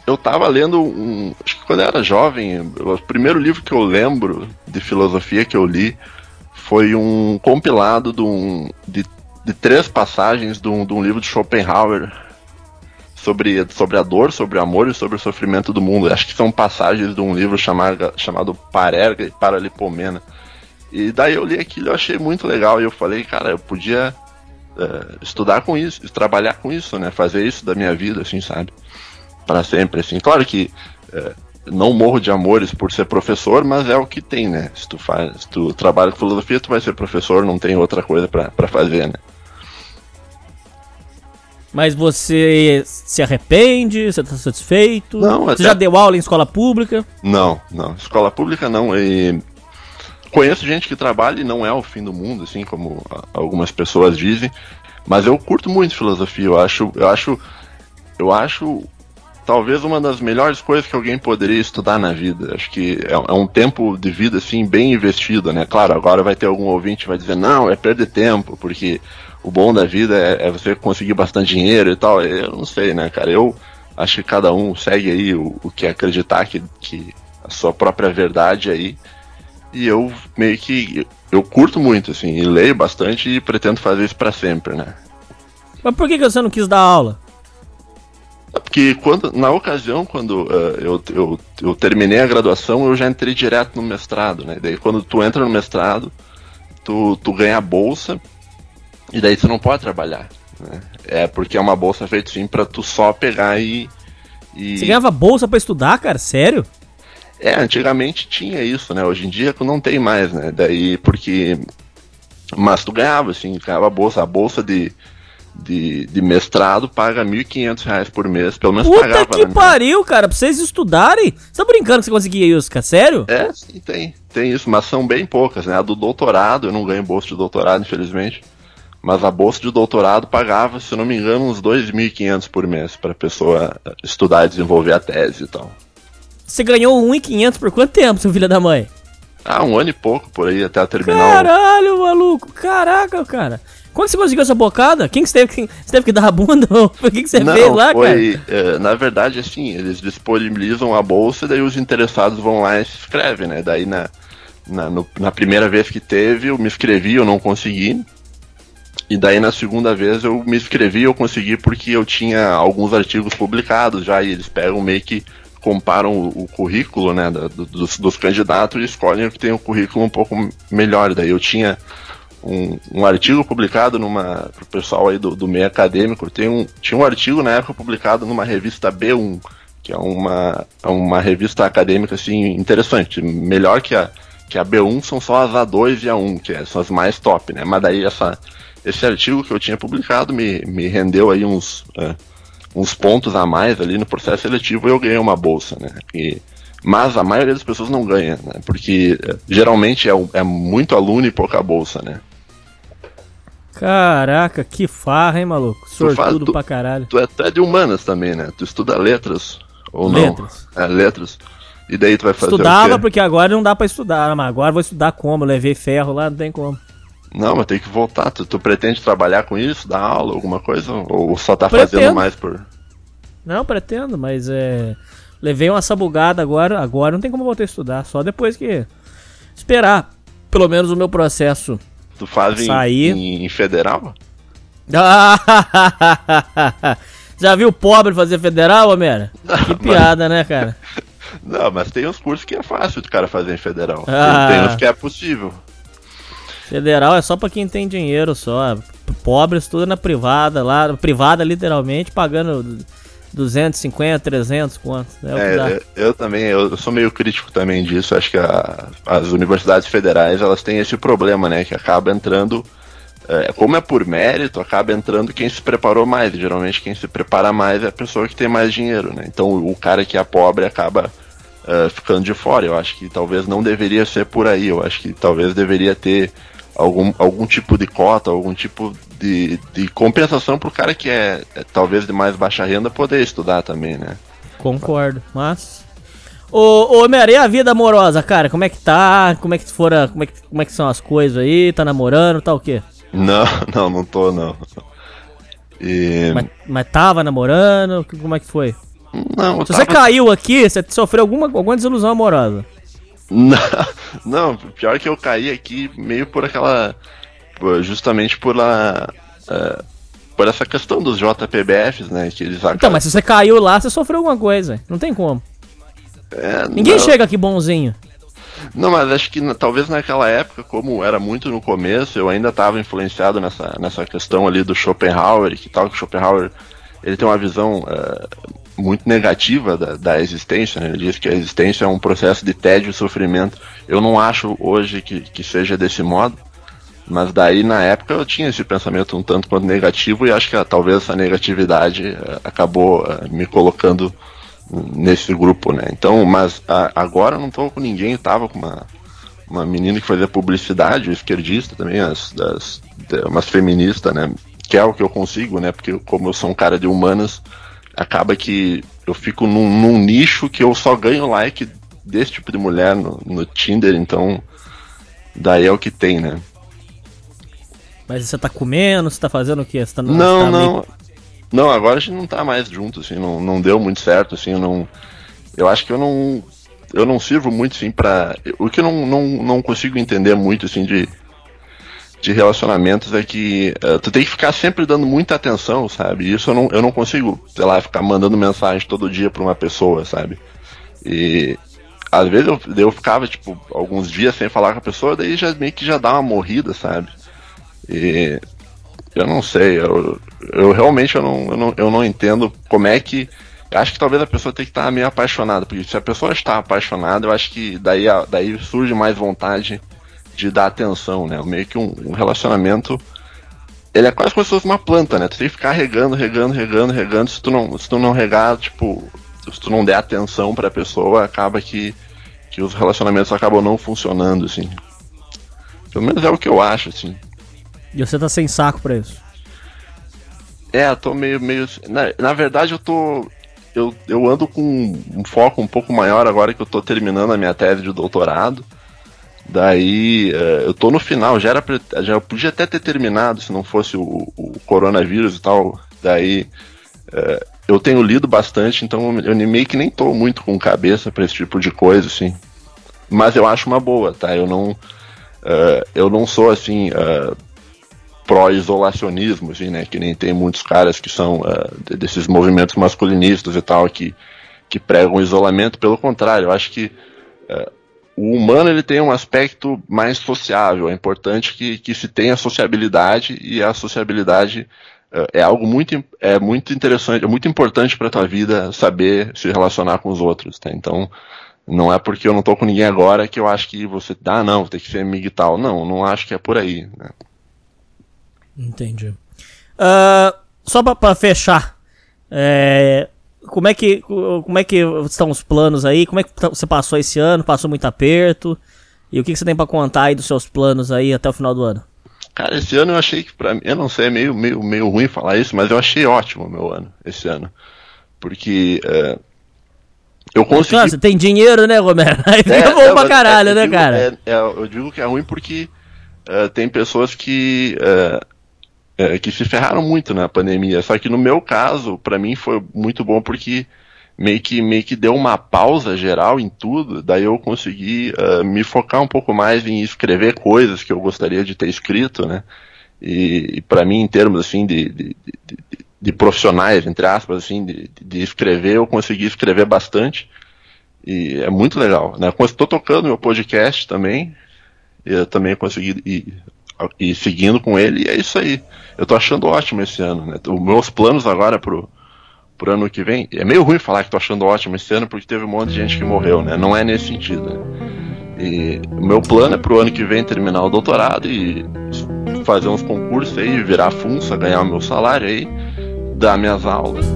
E: Eu tava lendo um. Acho que quando eu era jovem, o primeiro livro que eu lembro de filosofia que eu li foi um compilado de, um, de, de três passagens de um, de um livro de Schopenhauer sobre, sobre a dor, sobre o amor e sobre o sofrimento do mundo. Acho que são passagens de um livro chamado, chamado Parerga e Paralipomena. E daí eu li aquilo e achei muito legal. E eu falei, cara, eu podia é, estudar com isso, trabalhar com isso, né? Fazer isso da minha vida, assim, sabe? Para sempre, assim. Claro que é, não morro de amores por ser professor, mas é o que tem, né? Se tu faz, se tu trabalha com filosofia, tu vai ser professor, não tem outra coisa pra fazer, né?
D: Mas você se arrepende? Você tá satisfeito?
E: Não,
D: Você
E: até-
D: já deu aula em escola pública?
E: Não, não. Escola pública não. E conheço gente que trabalha e não é o fim do mundo, assim como algumas pessoas dizem. Mas eu curto muito filosofia. Eu acho, eu acho, eu acho talvez uma das melhores coisas que alguém poderia estudar na vida. Acho que é, é um tempo de vida assim bem investido, né? Claro, agora vai ter algum ouvinte que vai dizer não, é perder tempo, porque o bom da vida é, é você conseguir bastante dinheiro e tal. Eu não sei, né, cara? Eu acho que cada um segue aí o, o que acreditar que, que a sua própria verdade aí. E eu meio que eu curto muito assim, e leio bastante e pretendo fazer isso pra sempre, né?
D: Mas por que você não quis dar aula?
E: Porque quando, na ocasião, quando eh, eu, eu, eu terminei a graduação, eu já entrei direto no mestrado, né? Daí quando tu entra no mestrado, tu, tu ganha a bolsa e daí tu não pode trabalhar. Né? É porque é uma bolsa feita sim pra tu só pegar e. e...
D: Você ganhava bolsa pra estudar, cara? Sério?
E: É, antigamente tinha isso, né? Hoje em dia não tem mais, né? Daí porque. Mas tu ganhava, assim, ganhava a bolsa. A bolsa de, de, de mestrado paga 1.500 reais por mês. Pelo menos
D: Puta
E: pagava,
D: que
E: né?
D: pariu, cara. Pra vocês estudarem? Você tá brincando que você conseguia isso, cara? Sério?
E: É, sim, tem. Tem isso, mas são bem poucas, né? A do doutorado, eu não ganho bolsa de doutorado, infelizmente. Mas a bolsa de doutorado pagava, se não me engano, uns 2.500 por mês pra pessoa estudar e desenvolver a tese e tal.
D: Você ganhou 1.500 por quanto tempo, seu filho da mãe?
E: Ah, um ano e pouco por aí, até terminar o...
D: Caralho, maluco. Caraca, cara. Quando você conseguiu essa bocada? Quem que você teve que, você teve que dar a bunda? <laughs> O que, que você
E: Não,
D: fez lá, cara?
E: foi, eh, na verdade, assim, eles disponibilizam a bolsa e daí os interessados vão lá e se inscrevem, né? Daí na, Na, no- na primeira vez que teve, eu me inscrevi, eu não consegui. E daí na segunda vez eu me inscrevi, eu consegui porque eu tinha alguns artigos publicados já, e eles pegam meio que comparam o, o currículo né, da- do- dos, dos candidatos e escolhem o que tem um currículo um pouco melhor. Daí eu tinha um, um artigo publicado numa. pro pessoal aí do, do meio acadêmico, tem um, tinha um artigo na época publicado numa revista B1, que é uma, é uma revista acadêmica assim, interessante. Melhor que a, que a B1 são só as A2 e a 1, que é- são as mais top, né? Mas daí essa, esse artigo que eu tinha publicado me, me rendeu aí uns, é, uns pontos a mais ali no processo seletivo e eu ganhei uma bolsa, né? E, mas a maioria das pessoas não ganha, né? Porque geralmente é, é muito aluno e pouca bolsa, né?
D: Caraca, que farra, hein, maluco? Sortudo
E: tu-
D: pra caralho.
E: Tu é até de humanas também, né? Tu estuda letras ou
D: Letras.
E: não? É, letras. E daí tu vai fazer
D: Estudava porque agora não dá pra estudar, mas agora vou estudar como? Eu levei ferro lá, não tem como.
E: Não, mas tem que voltar. Tu, tu pretende trabalhar com isso, dar aula, alguma coisa? Ou só tá
D: Pretendo.
E: fazendo mais por.
D: Não, pretendo, mas é. Levei uma sabugada agora, agora não tem como voltar a estudar, só depois que esperar pelo menos o meu processo.
E: Tu faz em, em, em federal? <laughs>
D: Já viu pobre fazer federal, Homero? <laughs> Que piada, né, cara? <laughs>
E: Não, mas tem uns cursos que é fácil o cara fazer em federal.
D: Ah.
E: Tem uns que é possível.
D: Federal é só pra quem tem dinheiro só. Pobre estuda na privada, lá, privada literalmente, pagando 250, 300 quanto. É, o que dá.
E: É, eu, eu também, eu, sou meio crítico também disso. Acho que a- as universidades federais elas têm esse problema, né? Que acaba entrando, é, como é por mérito, acaba entrando quem se preparou mais. Geralmente quem se prepara mais é a pessoa que tem mais dinheiro, né? Então o, cara que é pobre acaba é, ficando de fora. Eu acho que talvez não deveria ser por aí. Eu acho que talvez deveria ter algum, algum tipo de cota, algum tipo de, de compensação pro cara que é, é talvez de mais baixa renda poder estudar também, né?
D: Concordo, mas. Ô, ô e a vida amorosa, cara? Como é que tá? Como é que fora. Como é que, como é que são as coisas aí? Tá namorando, tá o quê?
E: Não, <laughs> não, não tô, não. E.
D: Mas, mas tava namorando? Como é que foi?
E: Não,
D: Se você
E: tava-
D: caiu aqui, você sofreu alguma, alguma desilusão amorosa.
E: Não, não, pior que eu caí aqui meio por aquela. Justamente por a. é, por essa questão dos JPBFs, né? Que eles
D: Então, mas se você caiu lá, você sofreu alguma coisa. Não tem como.
E: É,
D: Ninguém
E: não,
D: chega aqui bonzinho.
E: Não, mas acho que talvez naquela época, como era muito no começo, eu ainda estava influenciado nessa, nessa questão ali do Schopenhauer, que tal que o Schopenhauer ele tem uma visão é, muito negativa da, da existência, né? ele diz que a existência é um processo de tédio e sofrimento. Eu não acho hoje que, que seja desse modo, mas daí na época eu tinha esse pensamento um tanto quanto negativo e acho que ah, talvez essa negatividade eh, acabou eh, me colocando nesse grupo, né? Então, mas agora eu não tô com ninguém, eu tava com uma, uma menina que fazia publicidade, esquerdista também, as, das, umas feministas, né? Que é o que eu consigo, né? Porque como eu sou um cara de humanas, acaba que eu fico num, num nicho que eu só ganho like desse tipo de mulher no, no Tinder, então daí é o que tem, né?
D: Mas você tá comendo, você tá fazendo o quê? Você tá, você
E: Não,
D: tá
E: não.
D: meio-
E: Não, agora a gente não tá mais junto, assim, não, não deu muito certo, assim, eu não. Eu acho que eu não. Eu não sirvo muito, assim, pra. O que eu não, não, não consigo entender muito, assim, de. De relacionamentos é que eh, tu tem que ficar sempre dando muita atenção, sabe? Isso eu não, eu não consigo, sei lá, ficar mandando mensagem todo dia pra uma pessoa, sabe? E às vezes eu, eu ficava, tipo, alguns dias sem falar com a pessoa, daí já meio que já dá uma morrida, sabe? E eu não sei, eu, eu realmente eu não, eu, não, eu não entendo como é que. Acho que talvez a pessoa tenha que estar meio apaixonada, porque se a pessoa está apaixonada, eu acho que daí, daí surge mais vontade de dar atenção, né? Meio que um, um relacionamento. Ele é quase como se fosse uma planta, né? Tu tem que ficar regando, regando, regando, regando. Se tu não, se tu não regar, tipo, se tu não der atenção pra pessoa, acaba que, que os relacionamentos acabam não funcionando, assim. Pelo menos é o que eu acho, assim.
D: E você tá sem saco pra isso.
E: É, eu tô meio. meio na, na verdade, eu tô. Eu, eu ando com um foco um pouco maior agora que eu tô terminando a minha tese de doutorado. Daí, eh, eu tô no final, já era pra, já podia até ter terminado se não fosse o, o coronavírus e tal. Daí, eh, eu tenho lido bastante, então eu meio que nem tô muito com cabeça pra esse tipo de coisa, assim. mas eu acho uma boa, tá? Eu não, uh, eu não sou assim uh, pró-isolacionismo, assim, né? Que nem tem muitos caras que são uh, desses movimentos masculinistas e tal que, que pregam isolamento. Pelo contrário, eu acho que o humano ele tem um aspecto mais sociável. É importante que, que se tenha sociabilidade e a sociabilidade é algo muito, é muito interessante, é muito importante para tua vida saber se relacionar com os outros, tá? Então, não é porque eu não tô com ninguém agora que eu acho que você, ah, não, tem que ser amigo e tal. Não, não acho que é por aí, né?
D: Entendi. Uh, só para fechar, é, como é que como é que estão os planos aí? Como é que tá, você passou esse ano? Passou muito aperto? E o que, que você tem para contar aí dos seus planos aí até o final do ano?
E: Cara, esse ano eu achei que para mim, eu não sei, é meio, meio, meio ruim falar isso, mas eu achei ótimo o meu ano, esse ano. Porque uh, eu consegui. Nossa,
D: tem dinheiro, né, Romero? <laughs> Aí fica é, bom é, pra caralho, é, né,
E: digo,
D: cara?
E: É, é, eu digo que é ruim porque uh, tem pessoas que. Uh, que se ferraram muito na pandemia. Só que no meu caso, para mim foi muito bom porque meio que, meio que deu uma pausa geral em tudo, daí eu consegui uh, me focar um pouco mais em escrever coisas que eu gostaria de ter escrito, né? E, e para mim, em termos assim de, de, de, de, profissionais, entre aspas, assim, de, de escrever, eu consegui escrever bastante. E é muito legal, né? Estou tocando meu podcast também, eu também consegui ir seguindo com ele, e é isso aí. Eu tô achando ótimo esse ano, né? Os meus planos agora pro, pro ano que vem. É meio ruim falar que tô achando ótimo esse ano porque teve um monte de gente que morreu, né? Não é nesse sentido. Né? E o meu plano é pro ano que vem terminar o doutorado e fazer uns concursos aí, virar funça, ganhar o meu salário aí, dar minhas aulas.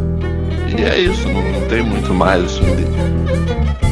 E: E é isso, não, não tem muito mais assim. De...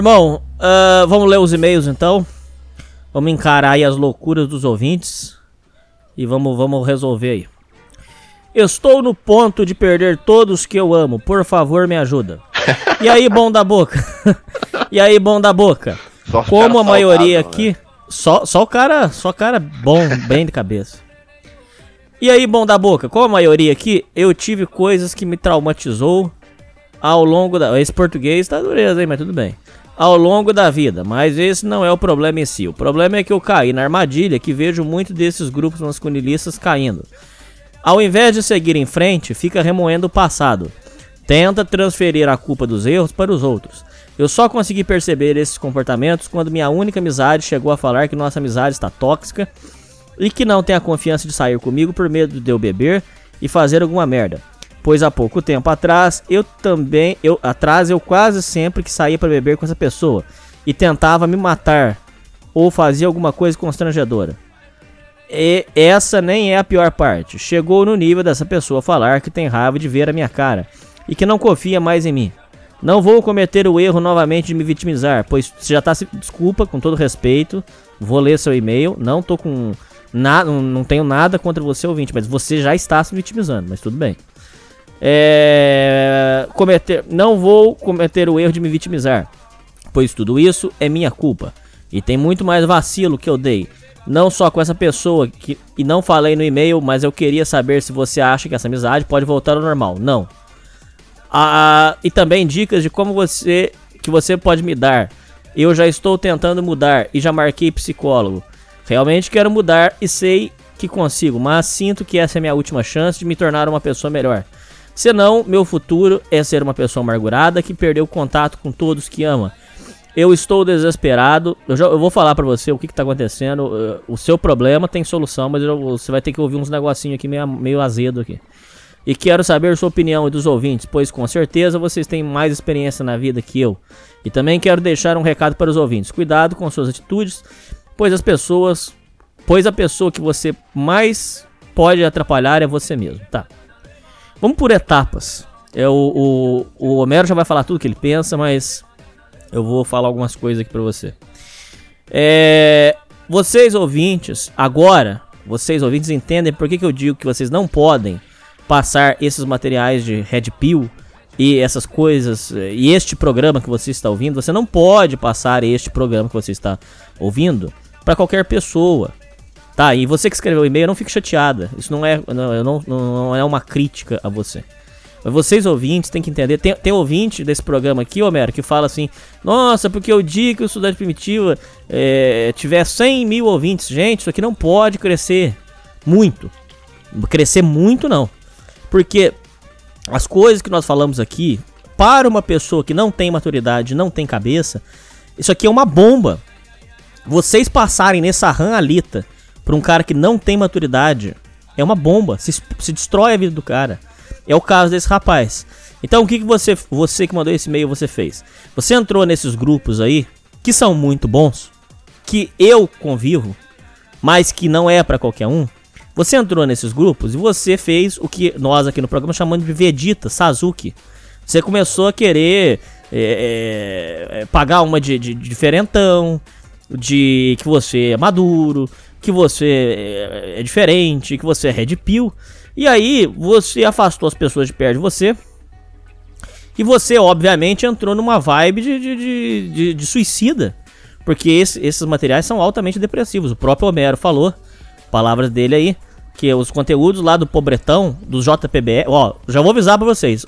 D: irmão, uh, vamos ler os e-mails então. Vamos encarar aí as loucuras dos ouvintes. E vamos, vamos resolver aí. Estou no ponto de perder todos que eu amo. Por favor, me ajuda. E aí, bom da boca? <laughs> e aí, bom da boca? Só Como a maioria saudável, aqui, né? só, só o cara, só cara bom, bem de cabeça. E aí, bom da boca? Como a maioria aqui, eu tive coisas que me traumatizou ao longo da. Esse português tá dureza, hein? Mas tudo bem ao longo da vida, mas esse não é o problema em si. O problema é que eu caí na armadilha que vejo muito desses grupos masculinistas caindo. Ao invés de seguir em frente, fica remoendo o passado. Tenta transferir a culpa dos erros para os outros. Eu só consegui perceber esses comportamentos quando minha única amizade chegou a falar que nossa amizade está tóxica e que não tem a confiança de sair comigo por medo de eu beber e fazer alguma merda. Pois há pouco tempo atrás, eu também, eu atrás eu quase sempre que saía para beber com essa pessoa e tentava me matar ou fazia alguma coisa constrangedora. E essa nem é a pior parte. Chegou no nível dessa pessoa falar que tem raiva de ver a minha cara e que não confia mais em mim. Não vou cometer o erro novamente de me vitimizar, pois já tá se desculpa com todo respeito. Vou ler seu e-mail, não tô com nada, não tenho nada contra você ouvinte, mas você já está se vitimizando, mas tudo bem. É, cometer, não vou cometer o erro de me vitimizar, pois tudo isso é minha culpa. E tem muito mais vacilo que eu dei. Não só com essa pessoa que e não falei no e-mail, mas eu queria saber se você acha que essa amizade pode voltar ao normal. Não. Ah, e também dicas de como você que você pode me dar. Eu já estou tentando mudar e já marquei psicólogo. Realmente quero mudar e sei que consigo, mas sinto que essa é minha última chance de me tornar uma pessoa melhor. Senão, meu futuro é ser uma pessoa amargurada que perdeu contato com todos que ama. Eu estou desesperado. Eu, já, eu vou falar para você o que, está acontecendo. Uh, o seu problema tem solução, mas eu, você vai ter que ouvir uns negocinhos aqui meio, meio azedo aqui. E quero saber sua opinião e dos ouvintes, pois com certeza vocês têm mais experiência na vida que eu. E também quero deixar um recado para os ouvintes: cuidado com suas atitudes, pois as pessoas, pois a pessoa que você mais pode atrapalhar é você mesmo, tá? Vamos por etapas. É, o, o, o Homero já vai falar tudo que ele pensa, mas eu vou falar algumas coisas aqui para você. É, vocês ouvintes, agora, vocês ouvintes entendem por que, que eu digo que vocês não podem passar esses materiais de Red Pill e essas coisas, e este programa que você está ouvindo, você não pode passar este programa que você está ouvindo para qualquer pessoa. Tá, e você que escreveu o e-mail, não fique chateada. Isso não é, não, não, não é uma crítica a você. Mas vocês ouvintes têm que entender. Tem, tem ouvinte desse programa aqui, Homero, que fala assim: Nossa, porque o dia que o Estudante Primitiva é, tiver 100 mil ouvintes, gente, isso aqui não pode crescer muito. Crescer muito, não. Porque as coisas que nós falamos aqui, para uma pessoa que não tem maturidade, não tem cabeça, isso aqui é uma bomba. Vocês passarem nessa ran alita para um cara que não tem maturidade, é uma bomba. Se, se destrói a vida do cara. É o caso desse rapaz. Então o que, que você, você que mandou esse e-mail, você fez? Você entrou nesses grupos aí, que são muito bons, que eu convivo, mas que não é para qualquer um. Você entrou nesses grupos e você fez o que nós aqui no programa chamamos de Vegeta, Sazuki. Você começou a querer é, é, pagar uma de, de, de diferentão, de que você é maduro, que você é, é diferente, que você é red pill. E aí você afastou as pessoas de perto de você. E você, obviamente, entrou numa vibe de, de, de, de, de suicida. Porque esse, esses materiais são altamente depressivos. O próprio Homero falou, palavras dele aí, que os conteúdos lá do Pobretão, do JPBF. Ó, já vou avisar pra vocês: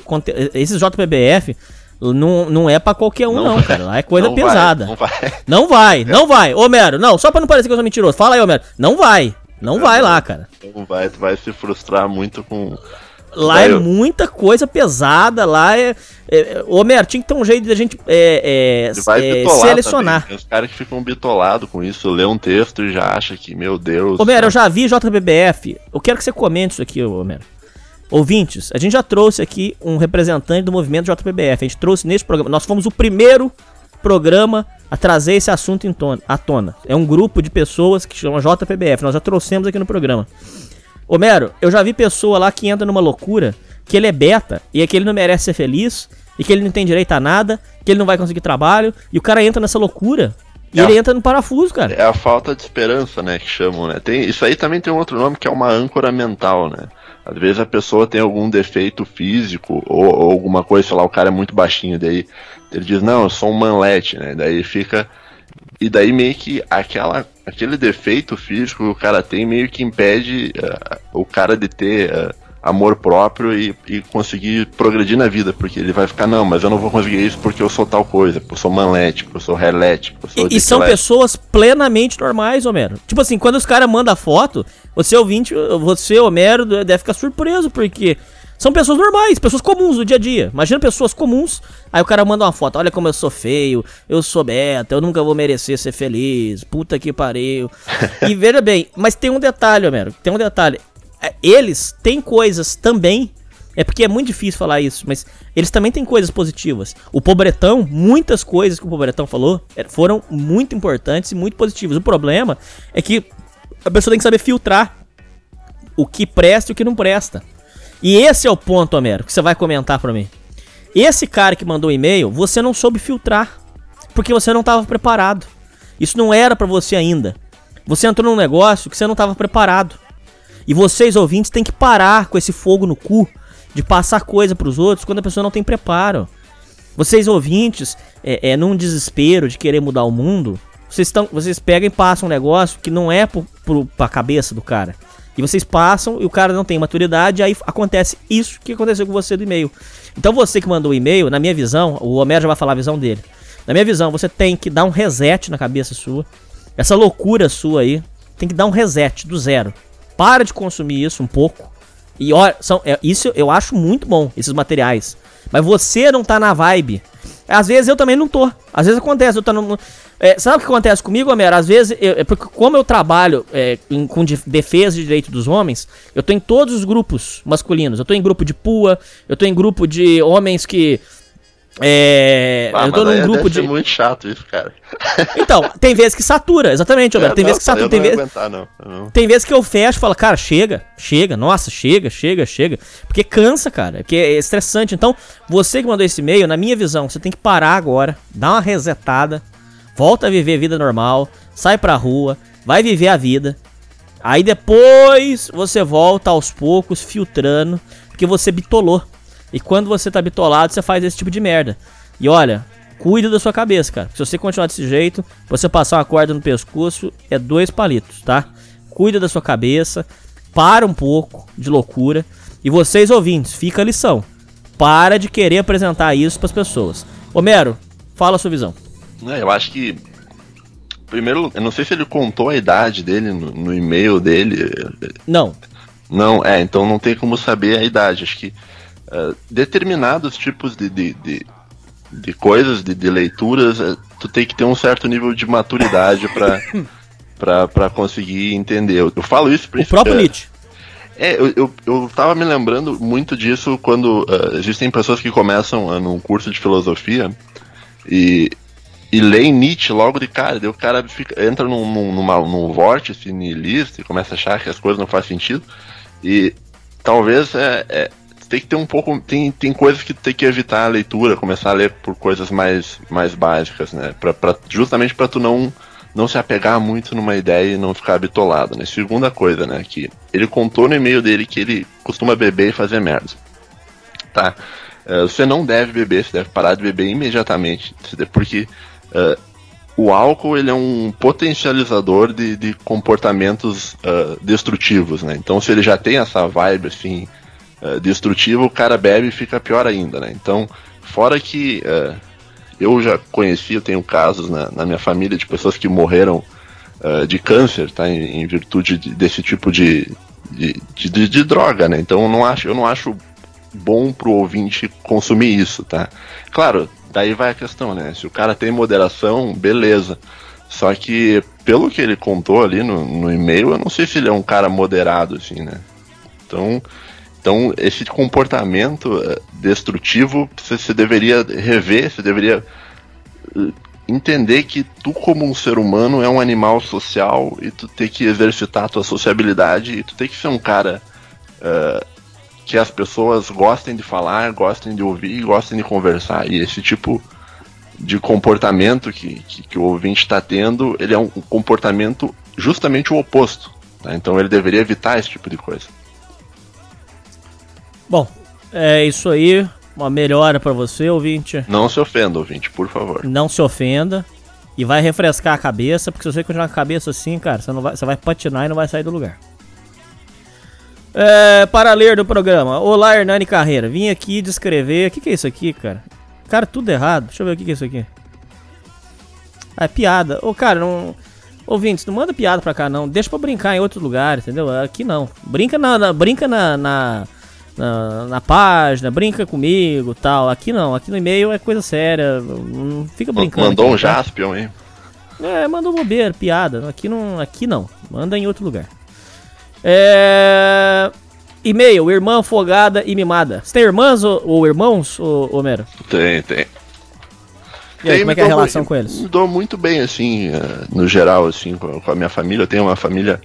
D: esses JPBF não, não é para qualquer um, não, não cara. Lá é coisa não pesada. Vai, não vai. Não vai, <laughs> não vai. Homero, não, só pra não parecer que eu sou mentiroso. Fala aí, Homero. Não vai. Não, vai lá, cara.
E: Não vai, tu vai se frustrar muito com.
D: Lá é muita coisa pesada, lá é. é Homero, tinha que ter um jeito de a gente é, é, é selecionar.
E: Tem os caras que ficam bitolados com isso, lê um texto e já acha que, meu Deus.
D: Homero, eu já vi JBBF. Eu quero que você comente isso aqui, Homero. Ouvintes, a gente já trouxe aqui um representante do movimento JPBF. A gente trouxe nesse programa. Nós fomos o primeiro programa a trazer esse assunto em tona, à tona. É um grupo de pessoas que chama JPBF. Nós já trouxemos aqui no programa. Homero, eu já vi pessoa lá que entra numa loucura que ele é beta e é que ele não merece ser feliz e que ele não tem direito a nada, que ele não vai conseguir trabalho e o cara entra nessa loucura. E é ele a, entra no parafuso, cara.
E: É a falta de esperança, né, que chamam, né? Tem, isso aí também tem um outro nome que é uma âncora mental, né? Às vezes a pessoa tem algum defeito físico ou, ou, alguma coisa, sei lá, o cara é muito baixinho, daí ele diz, não, eu sou um manlete, né? Daí fica. E daí meio que aquela, aquele defeito físico que o cara tem meio que impede uh, o cara de ter uh, amor próprio e, e, conseguir progredir na vida, porque ele vai ficar, não, mas eu não vou conseguir isso porque eu sou tal coisa, porque eu sou manlete, porque eu sou relete, porque eu
D: sou E, e são pessoas plenamente normais, Homero. Tipo assim, quando os caras mandam foto, você ouvinte, você, Homero, deve ficar surpreso, porque são pessoas normais, pessoas comuns do dia a dia. Imagina pessoas comuns, aí o cara manda uma foto, olha como eu sou feio, eu sou beta, eu nunca vou merecer ser feliz, puta que pariu. <laughs> e veja bem, mas tem um detalhe, Homero, tem um detalhe. É, eles têm coisas também É porque é muito difícil falar isso, mas eles também têm coisas positivas. O Pobretão, muitas coisas que o Pobretão falou é, foram muito importantes e muito positivas. O problema é que a pessoa tem que saber filtrar o que presta e o que não presta. E esse é o ponto, Homero, que você vai comentar pra mim. Esse cara que mandou o e-mail, você não soube filtrar. Porque você não estava preparado. Isso não era para você ainda. Você entrou num negócio que você não estava preparado. E vocês ouvintes têm que parar com esse fogo no cu de passar coisa para os outros quando a pessoa não tem preparo. Vocês ouvintes, é, é num desespero de querer mudar o mundo, vocês, tão, vocês pegam e passam um negócio que não é pro, pro, pra cabeça do cara. E vocês passam e o cara não tem maturidade, aí acontece isso que aconteceu com você do e-mail. Então você que mandou o e-mail, na minha visão, o Homero já vai falar a visão dele. Na minha visão, você tem que dar um reset na cabeça sua. Essa loucura sua aí, tem que dar um reset do zero. Para de consumir isso um pouco. E olha, são, é, isso eu acho muito bom, esses materiais. Mas você não tá na vibe. Às vezes eu também não tô. Às vezes acontece, eu tô no, é, sabe o que acontece comigo, Homero? Às vezes, eu, é porque como eu trabalho é, em, com de, defesa de direito dos homens, eu tô em todos os grupos masculinos. Eu tô em grupo de pua, eu tô em grupo de homens que é.
E: Ah,
D: eu tô num grupo de.
E: muito chato isso, cara.
D: Então, tem vezes que satura, exatamente, Roberto. É, tem vezes que satura. Tem, vez...
E: aguentar, não. Não.
D: tem vezes que eu fecho e falo, cara, chega, chega, nossa, chega, chega, chega. Porque cansa, cara. Porque é estressante. Então, você que mandou esse e-mail, na minha visão, você tem que parar agora, dar uma resetada, volta a viver a vida normal, sai pra rua, vai viver a vida. Aí depois você volta aos poucos, filtrando, porque você bitolou. E quando você tá bitolado, você faz esse tipo de merda. E olha, cuida da sua cabeça, cara. Se você continuar desse jeito, você passar uma corda no pescoço, é dois palitos, tá? Cuida da sua cabeça, para um pouco de loucura. E vocês ouvintes, fica a lição. Para de querer apresentar isso para as pessoas. Homero, fala a sua visão.
E: É, eu acho que. Primeiro, eu não sei se ele contou a idade dele no, no e-mail dele.
D: Não.
E: Não, é, então não tem como saber a idade. Acho que uh, determinados tipos de, de, de, de coisas, de, de leituras, uh, tu tem que ter um certo nível de maturidade para <coughs> para conseguir entender. Eu, eu, falo isso
D: O próprio Nietzsche.
E: É, eu, eu, eu tava me lembrando muito disso quando uh, existem pessoas que começam uh, num curso de filosofia e, e leem Nietzsche logo de cara, daí o cara fica, entra num, num, numa, num vórtice nihilista e começa a achar que as coisas não fazem sentido. E talvez é, é, tem que ter um pouco. Tem, tem coisas que tem que evitar a leitura, começar a ler por coisas mais, mais básicas, né? Pra, pra, justamente para tu não, não se apegar muito numa ideia e não ficar bitolado, né? Segunda coisa, né? Que ele contou no e-mail dele que ele costuma beber e fazer merda. Tá? Uh, você não deve beber, você deve parar de beber imediatamente, porque uh, o álcool ele é um potencializador de, de comportamentos uh, destrutivos, né? Então se ele já tem essa vibe assim uh, destrutivo, o cara bebe e fica pior ainda, né? Então, fora que uh, eu já conheci, eu tenho casos na, na, minha família de pessoas que morreram uh, de câncer, tá? Em, em virtude de, desse tipo de de, de, de, droga, né? Então eu não acho, eu não acho bom pro ouvinte consumir isso, tá? Claro, daí vai a questão, né? Se o cara tem moderação, beleza. Só que, pelo que ele contou ali no, no e-mail, eu não sei se ele é um cara moderado, assim, né? Então, então, esse comportamento eh, destrutivo você, deveria rever, você deveria eh, entender que tu como um ser humano é um animal social e tu tem que exercitar a tua sociabilidade e tu tem que ser um cara uh, que as pessoas gostem de falar, gostem de ouvir, gostem de conversar. E esse tipo de comportamento que, que, que o ouvinte está tendo, ele é um comportamento justamente o oposto. Tá? Então ele deveria evitar esse tipo de coisa.
D: Bom, é isso aí. Uma melhora para você, ouvinte.
E: Não se ofenda, ouvinte, por favor.
D: Não se ofenda. E vai refrescar a cabeça, porque se você continuar com a cabeça assim, cara, você, não vai, você vai patinar e não vai sair do lugar. É, para ler do programa. Olá, Hernani Carreira. Vim aqui descrever. O que, que é isso aqui, cara? Cara, tudo errado. Deixa eu ver o que, que é isso aqui. Ah, é piada. Ô, cara, não. Ouvintes, não manda piada pra cá, não. Deixa pra brincar em outros lugares, entendeu? Aqui não. Brinca na. na brinca na, na na, na página, brinca comigo tal. Aqui não, aqui no e-mail é coisa séria. Não fica brincando.
E: Mandou
D: aqui,
E: um tá? Jaspion, hein?
D: É, mandou bobeira, piada. Aqui não, aqui não. Manda em outro lugar. É... E-mail, irmã afogada e mimada. Você tem irmãs ou, ou irmãos, ô, Homero?
E: Tem, tem.
D: E aí,
E: Tem,
D: como é que é a relação com eles?
E: Me dou muito bem, assim, eh, no geral, assim, com a minha família. Eu tenho uma família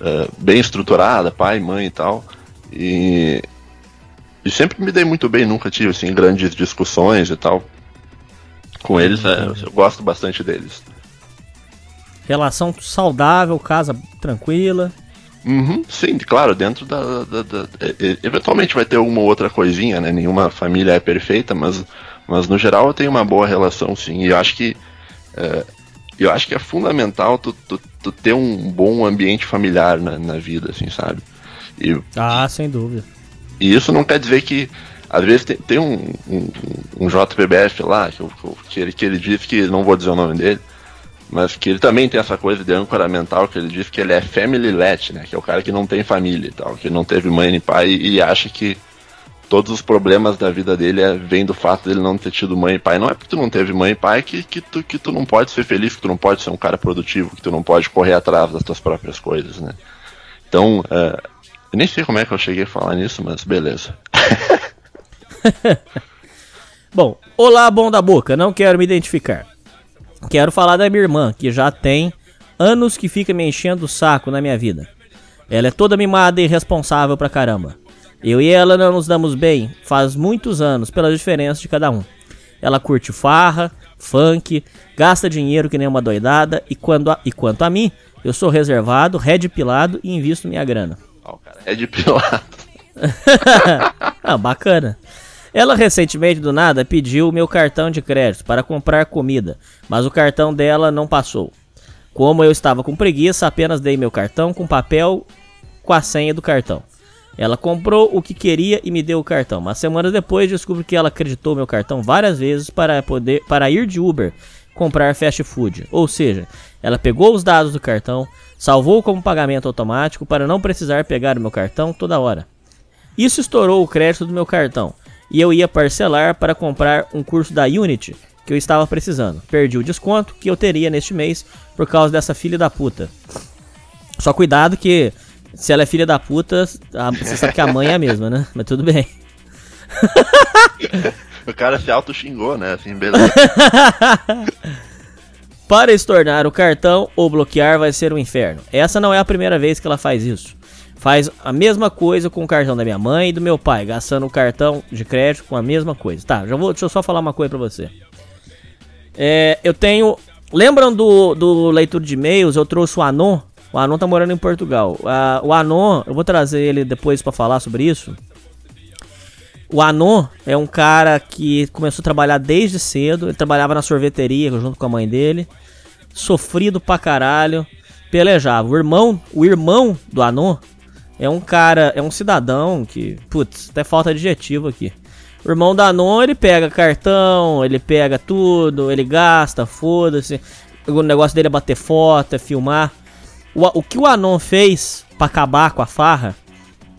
E: eh, bem estruturada, pai, mãe e tal. E, e sempre me dei muito bem, nunca tive, assim, grandes discussões e tal. Com eles, eh, eu gosto bastante deles.
D: Relação saudável, casa tranquila.
E: Uhum, sim, claro, dentro da, da- da- e- e- Eventualmente vai ter uma ou outra coisinha, né? Nenhuma família é perfeita, mas, mas no geral eu tenho uma boa relação, sim. E eu acho que. é, eu acho que é fundamental tu, tu, tu ter um bom ambiente familiar na, na vida, assim, sabe? E,
D: Ah, sem dúvida.
E: e isso não quer dizer que. Às vezes tem, tem um, um, um JPBF lá, que, que ele, que ele disse que. Não vou dizer o nome dele. Mas que ele também tem essa coisa de âncora mental, que ele diz que ele é family let, né? Que é o cara que não tem família e tal, que não teve mãe nem pai e, acha que todos os problemas da vida dele é, vem do fato dele não ter tido mãe e pai. Não é porque tu não teve mãe e pai que, que, tu, que tu não pode ser feliz, que tu não pode ser um cara produtivo, que tu não pode correr atrás das tuas próprias coisas, né? Então, é, eu nem sei como é que eu cheguei a falar nisso, mas beleza. <laughs>
D: Bom, olá, bom da boca, não quero me identificar. Quero falar da minha irmã, que já tem anos que fica me enchendo o saco na minha vida. Ela é toda mimada e irresponsável pra caramba. Eu e ela não nos damos bem faz muitos anos, pelas diferenças de cada um. Ela curte farra, funk, gasta dinheiro que nem uma doidada, e, quando a- e quanto a mim, eu sou reservado, red pilado e invisto minha grana.
E: É de pilar. <laughs>
D: ah, bacana. Ela recentemente, do nada, pediu meu cartão de crédito para comprar comida, mas o cartão dela não passou. Como eu estava com preguiça, apenas dei meu cartão com papel com a senha do cartão. Ela comprou o que queria e me deu o cartão, mas semanas depois descubro que ela acreditou meu cartão várias vezes para poder para ir de Uber comprar fast food. Ou seja, ela pegou os dados do cartão, salvou como pagamento automático para não precisar pegar o meu cartão toda hora. Isso estourou o crédito do meu cartão e eu ia parcelar para comprar um curso da Unity que eu estava precisando. Perdi o desconto que eu teria neste mês por causa dessa filha da puta. Só cuidado que se ela é filha da puta, a- você sabe que a mãe é a mesma, né? Mas tudo bem. <laughs>
E: O cara se auto-xingou, né? Assim, beleza. <laughs>
D: Para estornar o cartão ou bloquear vai ser um inferno. Essa não é a primeira vez que ela faz isso. Faz a mesma coisa com o cartão da minha mãe e do meu pai, gastando o cartão de crédito com a mesma coisa. Tá, já vou, deixa eu só falar uma coisa pra você. É, eu tenho. Lembram do, do leitura de e-mails? Eu trouxe o Anon. O Anon tá morando em Portugal. O Anon, eu vou trazer ele depois pra falar sobre isso. O Anon é um cara que começou a trabalhar desde cedo. Ele trabalhava na sorveteria junto com a mãe dele. Sofrido pra caralho. Pelejava. O irmão, o irmão do Anon é um cara, é um cidadão que, putz, até falta adjetivo aqui. O irmão da Anon, ele pega cartão, ele pega tudo, ele gasta, foda-se. O negócio dele é bater foto, é filmar. O, o que o Anon fez pra acabar com a farra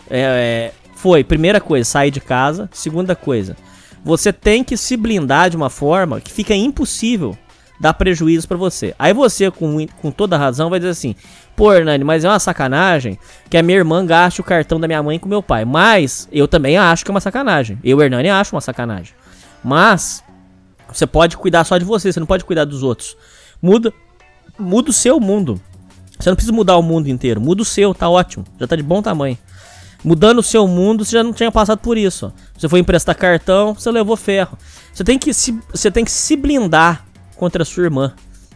D: é, é, foi, primeira coisa, sair de casa. Segunda coisa, você tem que se blindar de uma forma que fica impossível dar prejuízo pra você. Aí você, com, com toda razão, vai dizer assim: Pô, Hernani, mas é uma sacanagem que a minha irmã gaste o cartão da minha mãe com meu pai. Mas eu também acho que é uma sacanagem. Eu, Hernani, acho uma sacanagem. Mas você pode cuidar só de você, você não pode cuidar dos outros. Muda, muda o seu mundo. Você não precisa mudar o mundo inteiro. Muda o seu, tá ótimo. Já tá de bom tamanho. Mudando o seu mundo, você já não tinha passado por isso. Você foi emprestar cartão, você levou ferro. Você tem que se, você tem que se blindar contra a sua irmã.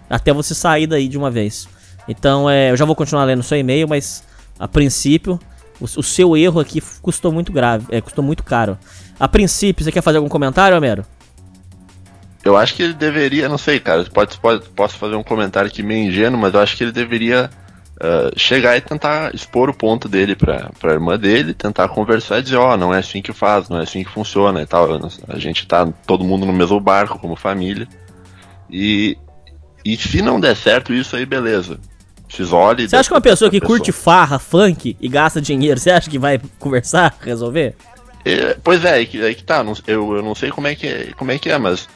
D: Até você sair daí de uma vez. Então, é, eu já vou continuar lendo seu e-mail, mas a princípio, o, o seu erro aqui custou muito grave, é, custou muito caro. A princípio, você quer fazer algum comentário, Homero?
E: Eu acho que ele deveria, não sei, cara, pode, pode, posso fazer um comentário aqui meio ingênuo, mas eu acho que ele deveria ah, chegar e tentar expor o ponto dele pra, pra irmã dele, tentar conversar e dizer, ó, não é assim que faz, não é assim que funciona e tal. A gente tá todo mundo no mesmo barco, como família. E, e se não der certo isso aí, beleza. Se isole.
D: Você acha que uma pessoa que curte farra, funk e gasta dinheiro, você acha que vai conversar, resolver?
E: É, pois é, aí que, aí que tá. não- eu, eu não sei como é que é, como é, que é mas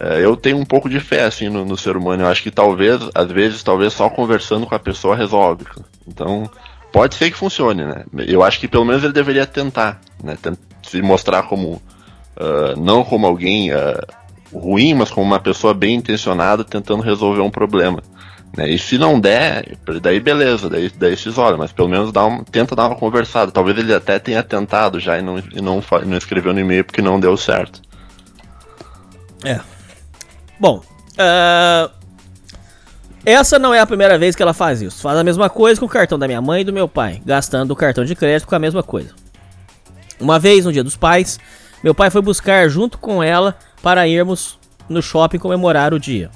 E: é, eu tenho um pouco de fé assim no, no ser humano. Eu acho que talvez, às vezes, talvez só conversando com a pessoa resolve. Então, pode ser que funcione, né? Eu acho que pelo menos ele deveria tentar, né? Se mostrar como uh, não como alguém uh, ruim, mas como uma pessoa bem intencionada tentando resolver um problema. Né? E se não der, daí beleza, daí, daí se isola, mas pelo menos dá um, tenta dar uma conversada. Talvez ele até tenha tentado já e não, e não, não escreveu no e-mail porque não deu certo.
D: É. Bom, uh, essa não é a primeira vez que ela faz isso. Faz a mesma coisa com o cartão da minha mãe e do meu pai, gastando o cartão de crédito com a mesma coisa. Uma vez, no dia dos pais, meu pai foi buscar junto com ela para irmos no shopping comemorar o dia.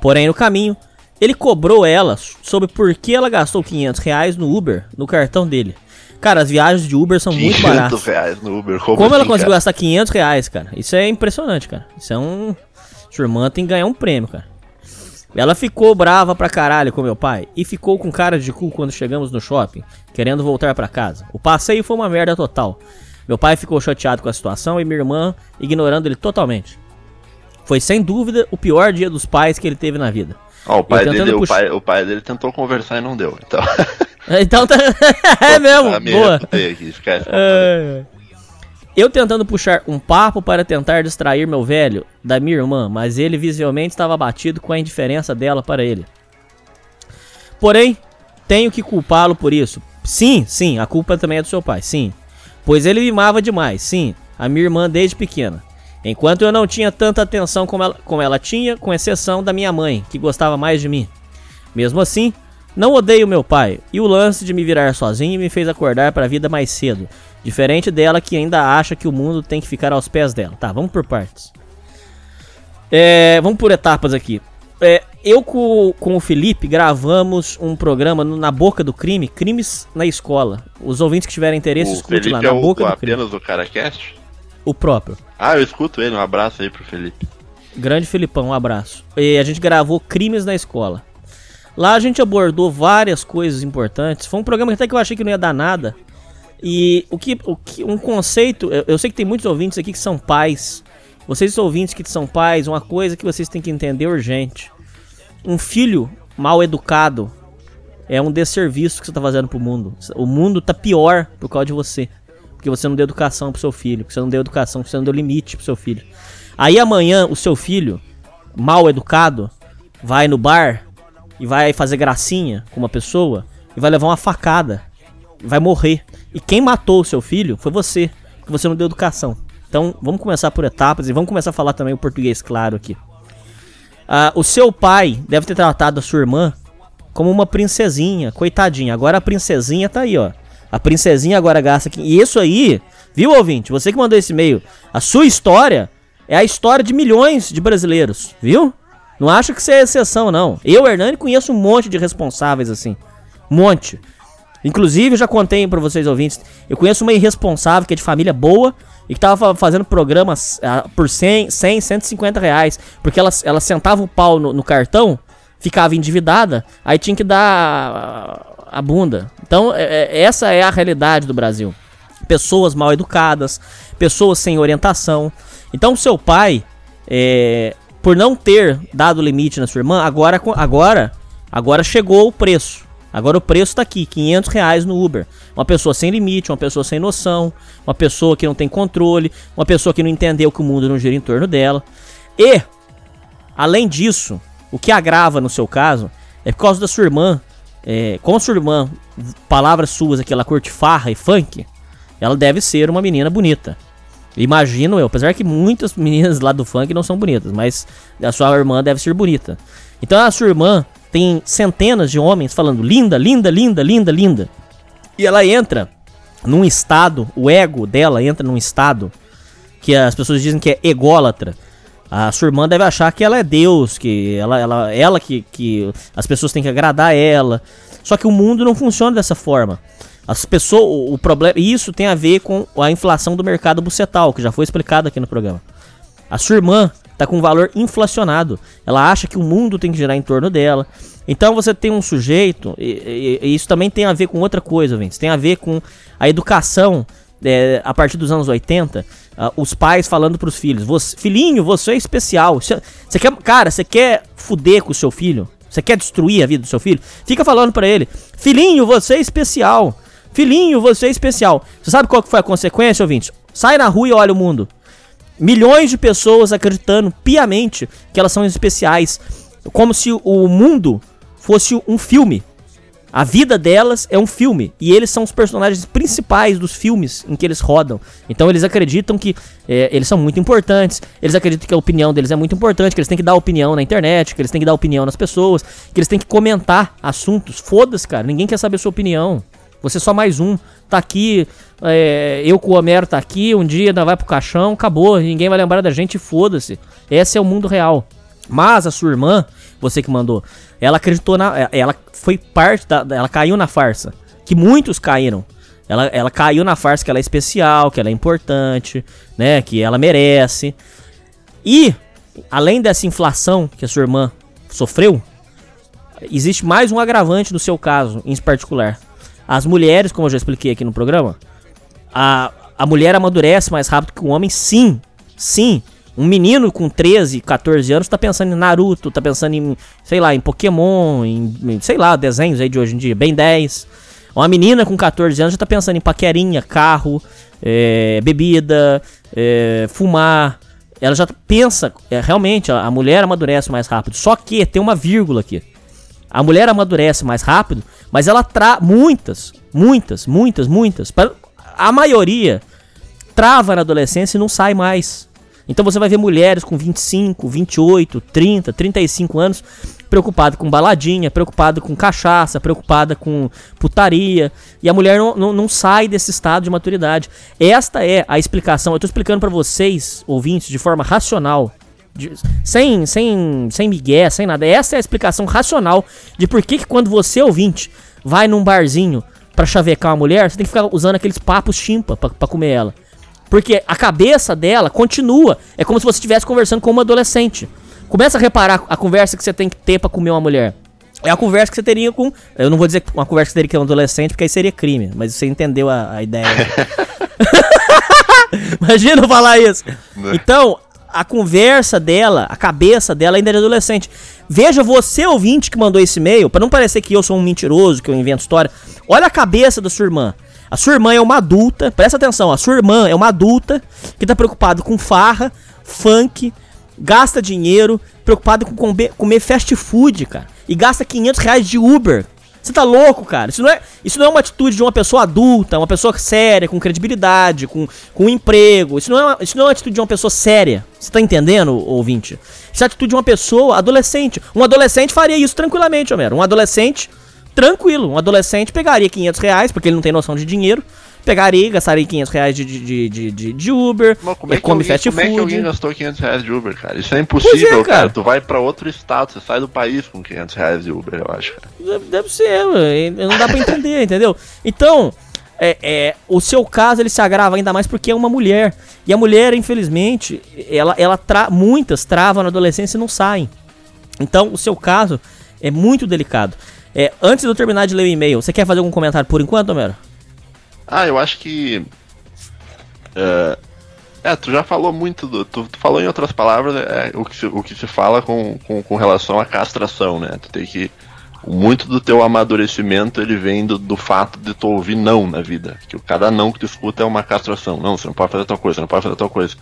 D: Porém, no caminho, ele cobrou ela sobre por que ela gastou 500 reais no Uber, no cartão dele. Cara, as viagens de Uber são muito baratas.
E: 500 reais no Uber,
D: como, como assim, ela conseguiu cara? gastar 500 reais, cara? Isso é impressionante, cara. Isso é um... Sua irmã tem que ganhar um prêmio, cara. Ela ficou brava pra caralho com meu pai e ficou com cara de cu quando chegamos no shopping, querendo voltar para casa. O passeio foi uma merda total. Meu pai ficou chateado com a situação e minha irmã ignorando ele totalmente. Foi sem dúvida o pior dia dos pais que ele teve na vida.
E: Oh, o, pai dele, o, pai, o pai dele tentou conversar e não deu. Então, <laughs>
D: então tá... <laughs> é mesmo. Boa. Aqui, esquece, é... Eu tentando puxar um papo para tentar distrair meu velho da minha irmã, mas ele visivelmente estava abatido com a indiferença dela para ele. Porém, tenho que culpá-lo por isso. Sim, sim, a culpa também é do seu pai, sim. Pois ele mimava demais, sim, a minha irmã desde pequena. Enquanto eu não tinha tanta atenção como ela, como ela tinha, com exceção da minha mãe, que gostava mais de mim. Mesmo assim, não odeio meu pai, e o lance de me virar sozinho me fez acordar para a vida mais cedo, diferente dela que ainda acha que o mundo tem que ficar aos pés dela. Tá, vamos por partes. É, vamos por etapas aqui. É, eu com, com o Felipe gravamos um programa no, na Boca do Crime, Crimes na Escola. Os ouvintes que tiverem interesse, escute lá,
E: na
D: é Boca
E: o,
D: do Crime.
E: apenas o Caracast?
D: O próprio.
E: Ah, eu escuto ele. Um abraço aí pro Felipe.
D: Grande Filipão, um abraço. E a gente gravou Crimes na Escola. Lá a gente abordou várias coisas importantes. Foi um programa até que eu achei que não ia dar nada. E o que, o que um conceito, eu, eu sei que tem muitos ouvintes aqui que são pais. Vocês ouvintes que são pais, uma coisa que vocês têm que entender urgente. Um filho mal educado é um desserviço que você está fazendo pro mundo. O mundo tá pior por causa de você porque você não deu educação pro seu filho, porque você não deu educação, porque você não deu limite pro seu filho. Aí amanhã o seu filho, mal educado, vai no bar e vai fazer gracinha com uma pessoa e vai levar uma facada, vai morrer. E quem matou o seu filho foi você, porque você não deu educação. Então vamos começar por etapas e vamos começar a falar também o português claro aqui. Ah, o seu pai deve ter tratado a sua irmã como uma princesinha, coitadinha. Agora a princesinha tá aí, ó. A princesinha agora gasta. E isso aí, viu, ouvinte? Você que mandou esse e-mail. A sua história é a história de milhões de brasileiros, viu? Não acha que você é exceção, não. Eu, Hernani, conheço um monte de responsáveis assim. Monte. Inclusive, eu já contei para vocês ouvintes. Eu conheço uma irresponsável que é de família boa e que tava fazendo programas uh, por 100, 100, 150 reais. Porque ela, ela sentava o pau no, no cartão, ficava endividada, aí tinha que dar a bunda. Então, é, é, essa é a realidade do Brasil. Pessoas mal educadas, pessoas sem orientação. Então, seu pai, é, por não ter dado limite na sua irmã, agora, agora, agora chegou o preço. Agora o preço está aqui, 500 reais no Uber. Uma pessoa sem limite, uma pessoa sem noção, uma pessoa que não tem controle, uma pessoa que não entendeu que o mundo não gira em torno dela. E, além disso, o que agrava no seu caso é por causa da sua irmã é, com sua irmã, palavras suas aqui, ela curte farra e funk, ela deve ser uma menina bonita. Imagino eu, apesar que muitas meninas lá do funk não são bonitas, mas a sua irmã deve ser bonita. Então a sua irmã tem centenas de homens falando linda, linda, linda, linda, linda. E ela entra num estado, o ego dela entra num estado que as pessoas dizem que é ególatra. A sua irmã deve achar que ela é Deus, que ela, ela, ela que, que as pessoas têm que agradar ela. Só que o mundo não funciona dessa forma. As pessoas, o, problema, isso tem a ver com a inflação do mercado bucetal, que já foi explicado aqui no programa. A sua irmã está com um valor inflacionado. Ela acha que o mundo tem que girar em torno dela. Então você tem um sujeito, e, e, e isso também tem a ver com outra coisa, Vince. Tem a ver com a educação é, a partir dos anos 80 Uh, os pais falando pros filhos: você, Filhinho, você é especial. Você quer, cara, você quer fuder com o seu filho? Você quer destruir a vida do seu filho? Fica falando pra ele: Filhinho, você é especial. Filhinho, você é especial. Você sabe qual que foi a consequência, ouvinte? Sai na rua e olha o mundo. Milhões de pessoas acreditando piamente que elas são especiais. Como se o mundo fosse um filme. A vida delas é um filme e eles são os personagens principais dos filmes em que eles rodam. Então eles acreditam que é, eles são muito importantes, eles acreditam que a opinião deles é muito importante, que eles têm que dar opinião na internet, que eles têm que dar opinião nas pessoas, que eles têm que comentar assuntos. Foda-se, cara, ninguém quer saber sua opinião. Você é só mais um. Tá aqui, é, eu com o Homero tá aqui, um dia ainda vai pro caixão, acabou, ninguém vai lembrar da gente, foda-se. Esse é o mundo real. Mas a sua irmã, você que mandou, ela acreditou na. É, ela foi parte da. Ela caiu na farsa. Que muitos caíram. Ela, ela caiu na farsa que ela é especial, que ela é importante, né? Que ela merece. E, além dessa inflação que a sua irmã sofreu, existe mais um agravante no seu caso, em particular. As mulheres, como eu já expliquei aqui no programa, a, a mulher amadurece mais rápido que o homem, sim. Sim. Um menino com 13, 14 anos tá pensando em Naruto, tá pensando em, sei lá, em Pokémon, em, em sei lá, desenhos aí de hoje em dia, bem 10. Uma menina com 14 anos já tá pensando em paquerinha, carro, é, bebida, é, fumar. Ela já pensa, é, realmente, a, mulher amadurece mais rápido. Só que tem uma vírgula aqui. A mulher amadurece mais rápido, mas ela tra muitas, muitas, muitas, muitas. A maioria trava na adolescência e não sai mais. Então você vai ver mulheres com 25, 28, 30, 35 anos preocupada com baladinha, preocupada com cachaça, preocupada com putaria. E a mulher não, não, não sai desse estado de maturidade. Esta é a explicação. Eu estou explicando para vocês, ouvintes, de forma racional. De, sem, sem, sem migué, sem nada. Essa é a explicação racional de por que, que quando você, ouvinte, vai num barzinho para chavecar uma mulher, você tem que ficar usando aqueles papos chimpa para comer ela. Porque a cabeça dela continua. É como se você estivesse conversando com uma adolescente. Começa a reparar a conversa que você tem que ter pra comer uma mulher. É a conversa que você teria com. Eu não vou dizer uma conversa que você teria com um adolescente, porque aí seria crime. Mas você entendeu a, a ideia. <laughs> Imagina falar isso. Né? Então, a conversa dela, a cabeça dela ainda é adolescente. Veja você, ouvinte, que mandou esse e-mail, para não parecer que eu sou um mentiroso, que eu invento história. Olha a cabeça da sua irmã. A sua irmã é uma adulta, presta atenção, a sua irmã é uma adulta que tá preocupada com farra, funk, gasta dinheiro, preocupado com comer, comer fast food, cara. E gasta 500 reais de Uber. Você tá louco, cara? Isso não, é, isso não é uma atitude de uma pessoa adulta, uma pessoa séria, com credibilidade, com, com emprego. Isso não, é, isso não é uma atitude de uma pessoa séria. Você tá entendendo, ouvinte? Isso é a atitude de uma pessoa adolescente. Um adolescente faria isso tranquilamente, Homero. Um adolescente tranquilo. Um adolescente pegaria 500 reais, porque ele não tem noção de dinheiro. Pegaria, gastaria 500 reais de, de, de, de, de Uber,
E: Mas como é que come alguém, fast como food. Como é que alguém gastou 500 reais de Uber, cara? Isso é impossível, é, cara. cara. Tu vai pra outro estado, você sai do país com 500 reais de Uber, eu acho, cara.
D: Deve, deve ser, não dá pra entender, <laughs> entendeu? Então, é, é, o seu caso ele se agrava ainda mais porque é uma mulher. E a mulher, infelizmente, ela, ela tra muitas travam na adolescência e não saem. Então, o seu caso é muito delicado. É, antes de eu terminar de ler o e-mail, você quer fazer algum comentário por enquanto, Homero?
E: Ah, eu acho que. É, é tu já falou muito. Do, tu, tu, falou em outras palavras é, o, que se, o que se fala com, com, com, relação à castração, né? Tu tem que. Muito do teu amadurecimento ele vem do, do fato de tu ouvir não na vida. Que cada não que tu escuta é uma castração. Não, você não pode fazer tal coisa, você não pode fazer tal coisa.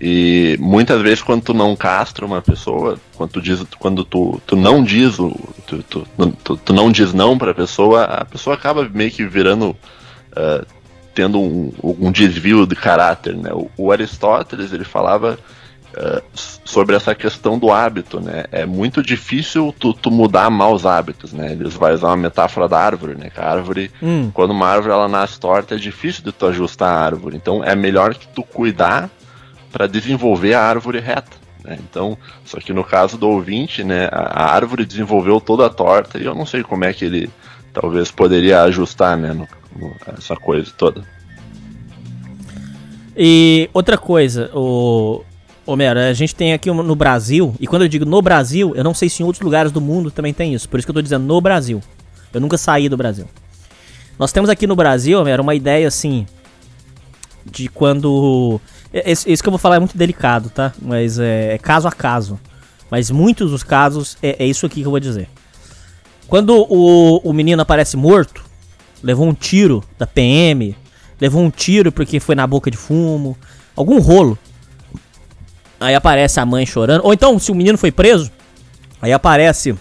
E: E muitas vezes quando tu não castra uma pessoa, quando tu diz, quando tu, tu não diz o, tu, tu, tu, tu não diz não para a pessoa, a pessoa acaba meio que virando uh, tendo um, um, desvio de caráter, né? O, o Aristóteles ele falava uh, sobre essa questão do hábito, né? É muito difícil tu, tu, mudar maus hábitos, né? Eles vai usar uma metáfora da árvore, né? Que a árvore, hum. quando uma árvore ela nasce torta, é difícil de tu ajustar a árvore. Então é melhor que tu cuidar para desenvolver a árvore reta. Né? Então, só que no caso do ouvinte, né, a, árvore desenvolveu toda a torta e eu não sei como é que ele talvez poderia ajustar né, no, no, essa coisa toda.
D: E outra coisa, o Homero, a gente tem aqui no Brasil, e quando eu digo no Brasil, eu não sei se em outros lugares do mundo também tem isso, por isso que eu tô dizendo no Brasil. Eu nunca saí do Brasil. Nós temos aqui no Brasil, Homero, uma ideia assim de quando esse, esse, que eu vou falar é muito delicado, tá? Mas é, é caso a caso. Mas muitos dos casos é, é isso aqui que eu vou dizer. Quando o, o menino aparece morto, levou um tiro da PM, levou um tiro porque foi na boca de fumo, algum rolo. Aí aparece a mãe chorando. Ou então, se o menino foi preso, aí aparece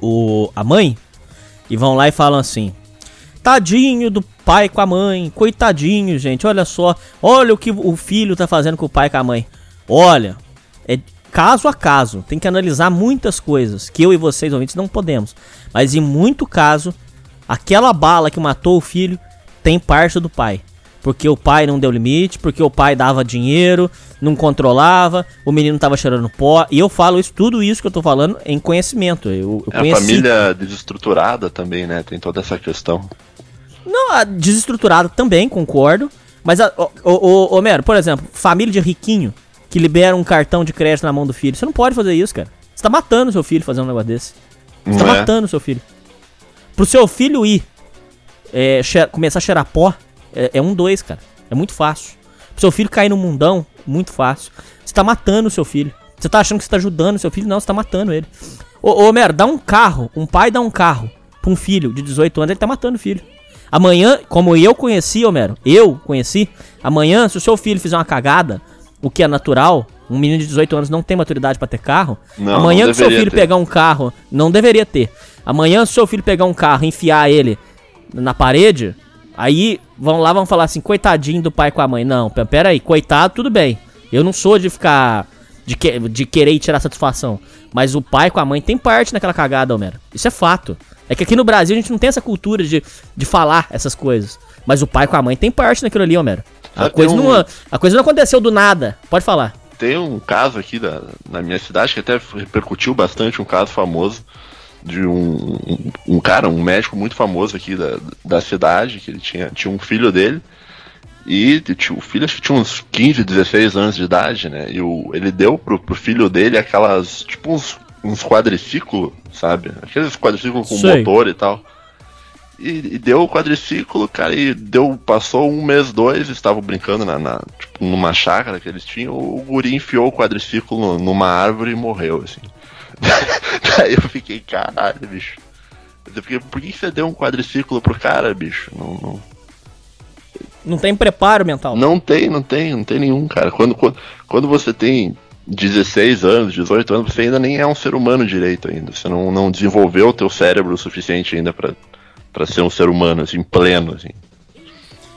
D: o, a mãe e vão lá e falam assim: Tadinho do pai com a mãe, coitadinho, gente, olha só, olha o que o filho tá fazendo com o pai e com a mãe. Olha, é caso a caso, tem que analisar muitas coisas que eu e vocês ouvintes não podemos. Mas em muito caso, aquela bala que matou o filho tem parte do pai. Porque o pai não deu limite, porque o pai dava dinheiro, não controlava, o menino tava cheirando pó. E eu falo isso, tudo isso que eu tô falando em conhecimento. Eu, eu
E: É a família desestruturada também, né? Tem toda essa questão.
D: Não, a desestruturada também, concordo. Mas, a, o, o, o, Homero, por exemplo, família de riquinho que libera um cartão de crédito na mão do filho. Você não pode fazer isso, cara. Você tá matando seu filho fazendo um negócio desse. Você tá
E: Não é?
D: matando seu filho. Pro seu filho ir é, começar a cheirar pó, é, é um dois, cara. É muito fácil. Pro seu filho cair no mundão, muito fácil. Você tá matando o seu filho. Você tá achando que você tá ajudando o seu filho? Não, você tá matando ele. Ô, ô Homero, dá um carro, um pai dá um carro pra um filho de 18 anos, ele tá matando o filho. Amanhã, como eu conheci, Homero, eu conheci, amanhã, se o seu filho fizer uma cagada, o que é natural, um menino de 18 anos não tem maturidade pra ter carro,
E: Não,
D: amanhã
E: não
D: que seu filho
E: ter.
D: pegar um carro, não deveria ter. Amanhã, se seu filho pegar um carro e enfiar ele na parede, aí vão lá vão falar assim, coitadinho do pai com a mãe. Não, pe- pera aí, coitado, tudo bem. Eu não sou de ficar. De, que- de querer ir tirar satisfação. Mas o pai com a mãe tem parte naquela cagada, Homero. Isso é fato. É que aqui no Brasil a gente não tem essa cultura de, de falar essas coisas. Mas o pai com a mãe tem parte naquilo ali, Homero. A
E: Sabe,
D: coisa,
E: tem
D: não,
E: um-
D: a coisa não aconteceu do nada. Pode falar.
E: Tem um caso aqui da, na minha cidade que até repercutiu bastante, um caso famoso de um, um, um cara, um médico muito famoso aqui da, da cidade, que ele tinha, tinha um filho dele. E o filho acho que tinha uns 15, 16 anos de idade, né? E o, ele deu pro, pro filho dele aquelas, tipo uns, uns quadriciclos, sabe? Aqueles quadriciclos com
D: Sei.
E: motor e tal. E, e deu o quadriciclo, cara, e deu, passou um mês, dois, estavam brincando na, na- tipo, numa chácara que eles tinham, o guri enfiou o quadriciclo numa árvore e morreu, assim. <laughs> Daí eu fiquei, caralho, bicho. Eu fiquei, por que que você deu um quadriciclo pro cara, bicho? Não, não,
D: Não tem preparo mental.
E: não tem, não tem, não tem nenhum, cara. Quando, quando, quando você tem 16 anos, 18 anos, você ainda nem é um ser humano direito ainda. Você não, não desenvolveu o teu cérebro o suficiente ainda pra ser um ser humano, assim, pleno, assim.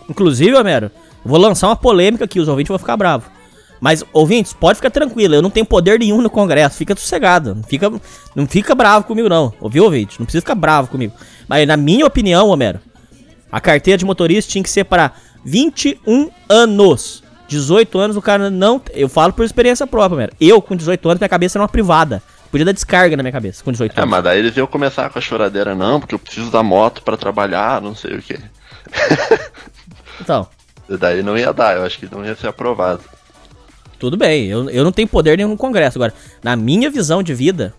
D: Inclusive, Homero, vou lançar uma polêmica aqui, os ouvintes vão ficar bravos. Mas, ouvintes, pode ficar tranquilo, eu não tenho poder nenhum no Congresso, fica sossegado, não fica, não fica bravo comigo não, ouviu, ouvinte? Não precisa ficar bravo comigo. Mas, na minha opinião, Homero, a carteira de motorista tinha que ser para 21 anos. 18 anos o cara não... Eu falo por experiência própria, Homero. Eu, com 18 anos, minha cabeça era uma privada. Podia dar descarga na minha cabeça, com 18
E: É,
D: anos.
E: mas daí eles iam começar com a choradeira, não, porque eu preciso da moto pra trabalhar, não sei o que. <laughs>
D: Então...
E: Daí não ia dar, eu acho que não ia ser aprovado.
D: Tudo bem, eu, eu não tenho poder nenhum no Congresso. Agora, na minha visão de vida,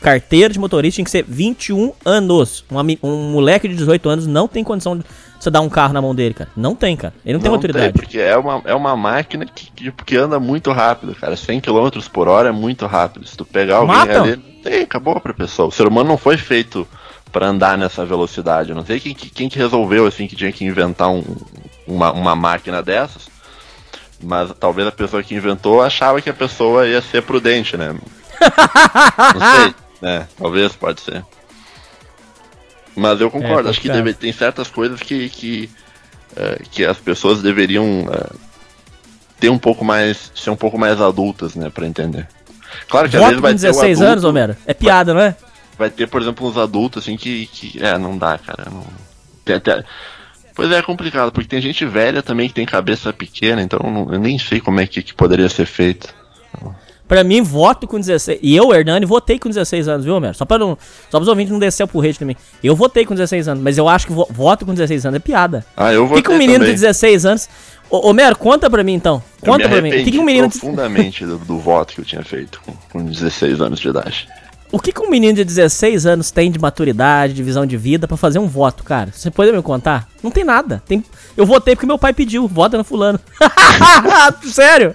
D: carteira de motorista tem que ser 21 anos. Um, um moleque de 18 anos não tem condição de você dar um carro na mão dele, cara. Não tem, cara. Ele não, tem maturidade.
E: porque é uma, é uma máquina que, que, que anda muito rápido, cara. 100 km por hora é muito rápido. Se tu pegar alguém
D: Matam.
E: ali, tem, acabou pra pessoa. O ser humano não foi feito pra andar nessa velocidade. Eu não sei quem, que- quem que resolveu, assim, que tinha que inventar um- uma, uma máquina dessas. Mas talvez a pessoa que inventou achava que a pessoa ia ser prudente, né? <laughs> Não sei, né? Talvez, pode ser. Mas eu concordo,
D: É,
E: acho que deve- tem certas coisas que, que, eh, que as pessoas deveriam eh, ter um pouco mais. ser um pouco mais adultas, né, pra entender. Claro que às
D: Voto
E: vezes
D: com
E: vai ter
D: 16
E: o adulto,
D: anos, Homero. É piada, não é?
E: Vai ter, por exemplo, uns adultos assim que. que é, não dá, cara. Não... Tem até- Pois é, é complicado, porque tem gente velha também que tem cabeça pequena, então eu, não- eu nem sei como é que, que poderia ser feito.
D: Pra mim, voto com 16. E eu, Hernani, votei com 16 anos, viu, Homero? Só pra não. Só pros ouvintes não descer o porrete de mim. Eu votei com 16 anos, mas eu acho que vo- voto com 16 anos é piada.
E: Ah, eu
D: O
E: vou
D: que, que um menino de 16 anos. Ô, Homero, conta pra mim então.
E: Eu
D: Conta
E: me
D: pra mim. O que, que um menino
E: profundamente do, do voto que eu tinha feito com, com 16 anos de idade. <laughs>
D: O que, que um menino de 16 anos tem de maturidade, de visão de vida pra fazer um voto, cara? Você pode me contar? Não tem nada. Tem... Eu votei porque meu pai pediu. Vota no fulano. <laughs> Sério?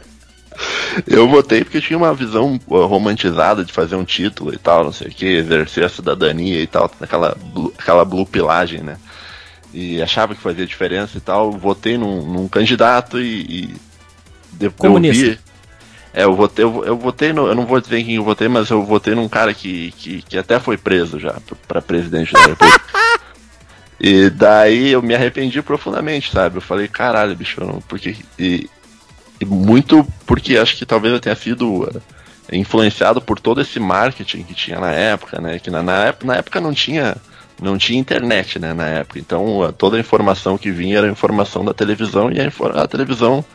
D: <laughs>
E: Eu votei porque tinha uma visão romantizada de fazer um título e tal, não sei o que, exercer a cidadania e tal, aquela, aquela blue pilagem, né? E achava que fazia diferença e tal. Votei num, num candidato e, e
D: Comunista.
E: eu vi. É, eu votei, eu, eu votei no, eu não vou dizer em quem eu votei, mas eu votei num cara que, que, que até foi preso já pra presidente da república. <laughs> e daí eu me arrependi profundamente, sabe? Eu falei, caralho, bicho, não, porque. E, e muito porque acho que talvez eu tenha sido uh, influenciado por todo esse marketing que tinha na época, né? Que na, na, época, na época não tinha não tinha internet, né, na época. Então, uh, toda a informação que vinha era informação da televisão e a, a televisão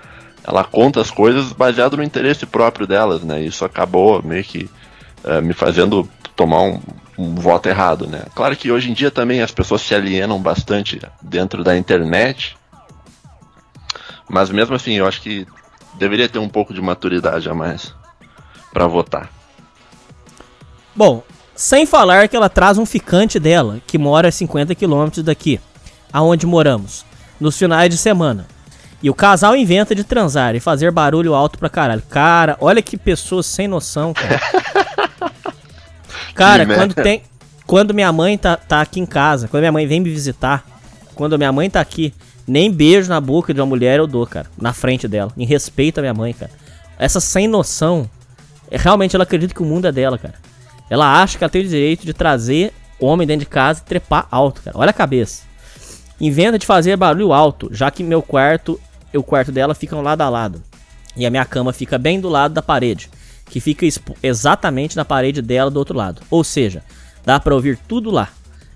E: ela conta as coisas baseado no interesse próprio delas, né? Isso acabou meio que uh, me fazendo tomar um, um voto errado, né? Claro que hoje em dia também as pessoas se alienam bastante dentro da internet, mas mesmo assim eu acho que deveria ter um pouco de maturidade a mais para votar.
D: Bom, sem falar que ela traz um ficante dela, que mora a 50 quilômetros daqui, aonde moramos, nos finais de semana. E o casal inventa de transar e fazer barulho alto pra caralho. Cara, olha que pessoa sem noção, cara. <laughs> Cara, quando tem. Quando minha mãe tá, tá aqui em casa, quando minha mãe vem me visitar, quando minha mãe tá aqui, nem beijo na boca de uma mulher eu dou, cara. Na frente dela. Em respeito à minha mãe, cara. Essa sem noção. é, Realmente ela acredita que o mundo é dela, cara. Ela acha que ela tem o direito de trazer homem dentro de casa e trepar alto, cara. Olha a cabeça. Inventa de fazer barulho alto, já que meu quarto e o quarto dela ficam lado a lado. E a minha cama fica bem do lado da parede, que fica exatamente na parede dela do outro lado. Ou seja, dá pra ouvir tudo lá.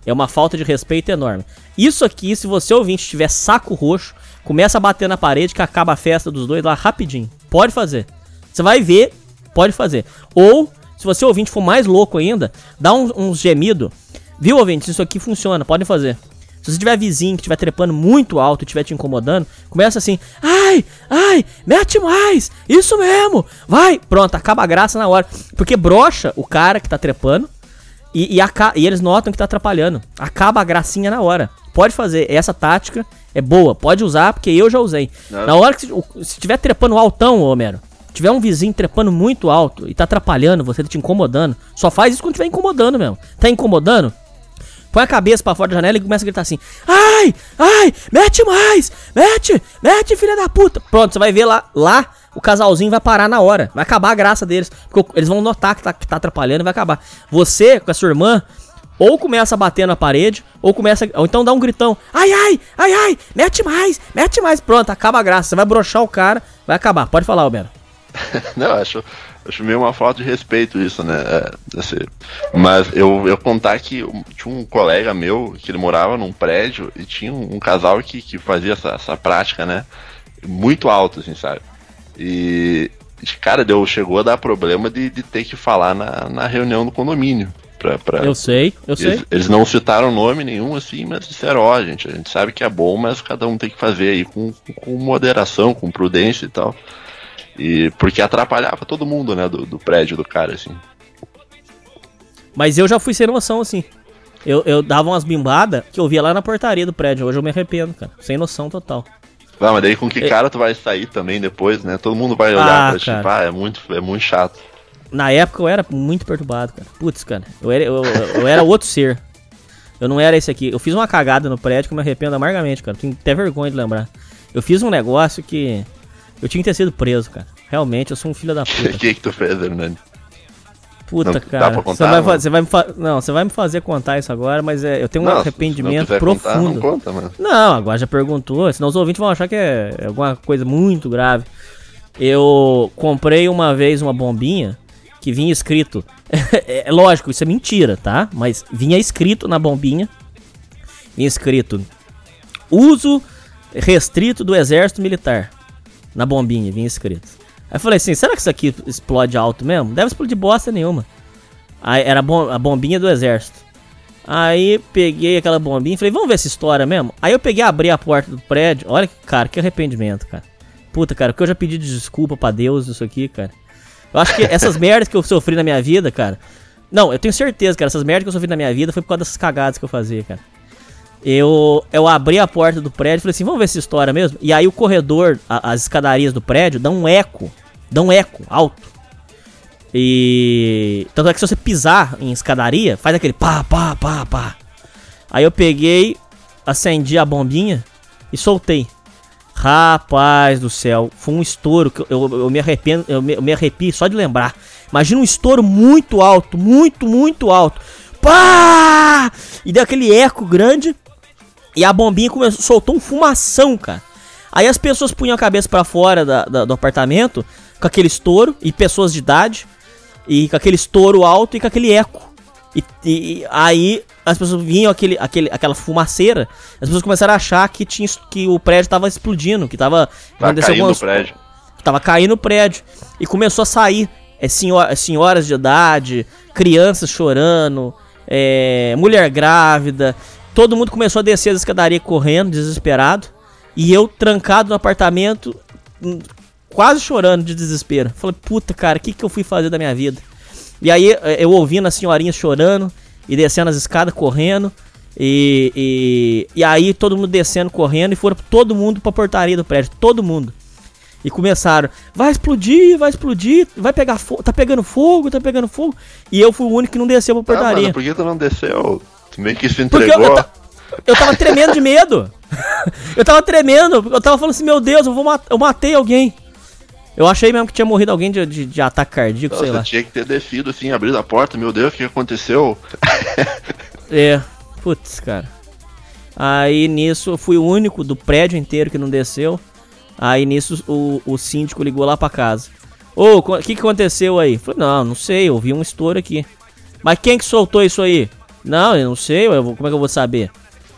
D: É uma falta de respeito enorme. Isso aqui, se você ouvinte tiver saco roxo, começa a bater na parede que acaba a festa dos dois lá rapidinho. Pode fazer. Você vai ver, pode fazer. Ou, se você ouvinte for mais louco ainda, dá uns, uns gemidos. Viu, ouvinte? Isso aqui funciona, podem fazer. Se você tiver vizinho que estiver trepando muito alto e estiver te incomodando, começa assim: ai, ai, mete mais, isso mesmo, vai, pronto, acaba a graça na hora. Porque brocha o cara que tá trepando e, e, e eles notam que tá atrapalhando. Acaba a gracinha na hora. Pode fazer, essa tática é boa, pode usar, porque eu já usei.
E: Não.
D: Na hora que se, tiver trepando altão, Homero, tiver um vizinho trepando muito alto e tá atrapalhando você, tá te incomodando, só faz isso quando tiver incomodando mesmo. Tá incomodando? Põe a cabeça pra fora da janela e começa a gritar assim: Ai, ai, mete mais, mete, mete, filha da puta. Pronto, você vai ver lá, lá o casalzinho vai parar na hora. Vai acabar a graça deles. Porque eles vão notar que tá, que tá atrapalhando e vai acabar. Você, com a sua irmã, ou começa a bater na parede, ou começa. Ou então dá um gritão: Ai, ai, ai, ai, mete mais, mete mais. Pronto, acaba a graça. Você vai broxar o cara, vai acabar. Pode falar, Alberto. <laughs>
E: Não, acho, acho meio uma falta de respeito isso, né? É, assim, mas eu, eu contar que tinha um colega meu que ele morava num prédio e tinha um, um casal que, que fazia essa, essa prática, né? Muito alto, assim, sabe? E, cara, deu, chegou a dar problema de, de ter que falar na, na reunião do condomínio. Pra, pra,
D: Eu sei, eu sei.
E: eles, eles não citaram nome nenhum, assim, mas disseram, ó, gente, a gente sabe que é bom, mas cada um tem que fazer aí com, com moderação, com prudência e tal. E porque atrapalhava todo mundo, né, do, do prédio do cara, assim.
D: Mas eu já fui sem noção assim. Eu, eu dava umas bimbadas que eu via lá na portaria do prédio. Hoje eu me arrependo, cara. Sem noção total.
E: Ah, mas daí com que
D: É.
E: cara tu vai sair também depois, né? Todo mundo vai olhar
D: Ah,
E: pra ti, tipo, ah, é muito, é muito chato.
D: Na época eu era muito perturbado, cara. Putz, cara. Eu era, eu, eu- era outro ser. Eu não era esse aqui. Eu fiz uma cagada no prédio que eu me arrependo amargamente, cara. Tenho até vergonha de lembrar. Eu fiz um negócio que. Eu tinha que ter sido preso, cara. Realmente, eu sou um filho da <laughs>
E: O
D: puta.
E: que que tu fez, Hernani?
D: Puta,
E: Não,
D: cara.
E: pra
D: Você
E: contar,
D: vai, você vai me Não, você vai me fazer contar isso agora, mas é, eu tenho um
E: Não,
D: arrependimento
E: se quiser contar,
D: profundo.
E: não conta, mano.
D: Não, agora já perguntou, senão os ouvintes vão achar que é alguma coisa muito grave. Eu comprei uma vez uma bombinha que vinha escrito. <laughs> é lógico, isso é mentira, tá? Mas vinha escrito na bombinha. Vinha escrito: uso restrito do exército militar. Na bombinha, vinha escrito. Aí eu falei assim: será que isso aqui explode alto mesmo? Deve explodir bosta nenhuma. Aí era a bom- a bombinha do exército. Aí peguei aquela bombinha e falei, vamos ver essa história mesmo? Aí eu peguei, abri a porta do prédio. Olha, cara, que arrependimento, cara. Puta, cara, porque eu já pedi de desculpa pra Deus isso aqui, cara. Eu acho que essas <laughs> merdas que eu sofri na minha vida, cara. Não, eu tenho certeza, cara, essas merdas que eu sofri na minha vida foi por causa dessas cagadas que eu fazia, cara. Eu, eu abri a porta do prédio e falei assim, vamos ver essa história mesmo? E aí o corredor, a- as escadarias do prédio, dão um eco dá um eco alto. E. Tanto é que se você pisar em escadaria, faz aquele pá, pá, pá, pá. Aí eu peguei, acendi a bombinha e soltei. Rapaz do céu, foi um estouro que eu, eu, eu me arrependo, eu me, eu me arrepio só de lembrar. Imagina um estouro muito alto, muito, muito alto. Pá! E deu aquele eco grande. E a bombinha começou, soltou um fumação, cara. Aí as pessoas punham a cabeça para fora da, da, do apartamento com aquele estouro e pessoas de idade e com aquele estouro alto e com aquele eco. E, e, aí as pessoas vinham aquele, aquele, aquela fumaceira, as pessoas começaram a achar que, tinha, que o prédio tava explodindo, que tava.
E: Tá caindo algumas, o prédio.
D: Tava caindo o prédio. E começou a sair é, senhor, senhoras de idade, crianças chorando, é, mulher grávida. Todo mundo começou a descer a escadaria correndo, desesperado. E eu trancado no apartamento, hum, quase chorando de desespero. Falei, puta, cara, o que, que eu fui fazer da minha vida? E aí eh, eu ouvindo as senhorinhas chorando e descendo as escadas correndo. E, e, e aí todo mundo descendo, correndo, e foram todo mundo pra portaria do prédio, todo mundo. E começaram, vai explodir, vai explodir, vai pegar fogo, tá pegando fogo, tá pegando fogo. E eu fui o único que não desceu pra portaria. Ah, mano,
E: por que tu não desceu? Tu meio que se entregou. Eu,
D: eu, eu, tava tremendo de medo. <laughs> eu tava tremendo, eu tava falando assim, meu Deus, eu, vou mat eu matei alguém. Eu achei mesmo que tinha morrido alguém de, de, de ataque cardíaco, Nossa, sei lá.
E: tinha que ter descido assim, abrido a porta, meu Deus, o que aconteceu? <laughs>
D: é, putz, cara. Aí nisso eu fui o único do prédio inteiro que não desceu. Aí nisso o, o síndico ligou lá pra casa. Ô, o que, que aconteceu aí? Falei, não, não sei, eu vi um estouro aqui. Mas quem que soltou isso aí? Não, eu não sei, eu vou, como é que eu vou saber?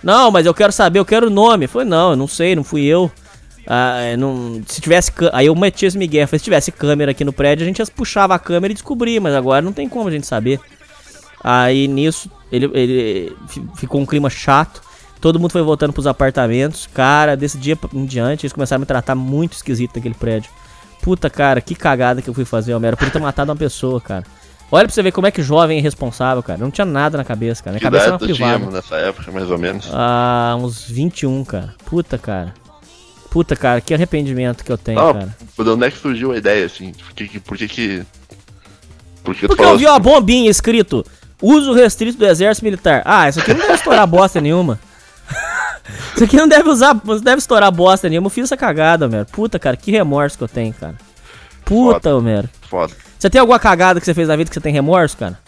D: Não, mas eu quero saber, eu quero o nome. Falei, não, eu não sei, não fui eu. Ah, é, não, se tivesse. Aí eu meti Miguel. Se tivesse câmera aqui no prédio, a gente puxava a câmera e descobria, mas agora não tem como a gente saber. Aí nisso, ele, ele ficou um clima chato. Todo mundo foi voltando pros apartamentos. Cara, desse dia em diante, eles começaram a me tratar muito esquisito naquele prédio. Puta, cara, que cagada que eu fui fazer, Homero. Por ter <laughs> matado uma pessoa, cara. Olha pra você ver como é que jovem é irresponsável, cara. Não tinha nada na cabeça, cara. Minha
E: que
D: cabeça
E: era privada. nessa época, mais ou menos?
D: Ah, uns 21, cara. Puta, cara. Puta, cara, que arrependimento que eu tenho, cara.
E: De onde é que surgiu a ideia, assim? Por que por que. que...
D: Por que Porque eu vi uma bombinha escrito uso restrito do exército militar. Ah, isso aqui não deve estourar bosta nenhuma. <laughs> isso aqui não deve usar, não deve estourar bosta nenhuma. Eu fiz essa cagada, Homero. Puta, cara, que remorso que eu tenho, cara. Puta, Foda. Homero.
E: Foda.
D: Você tem alguma cagada que você fez na vida que você tem remorso, cara?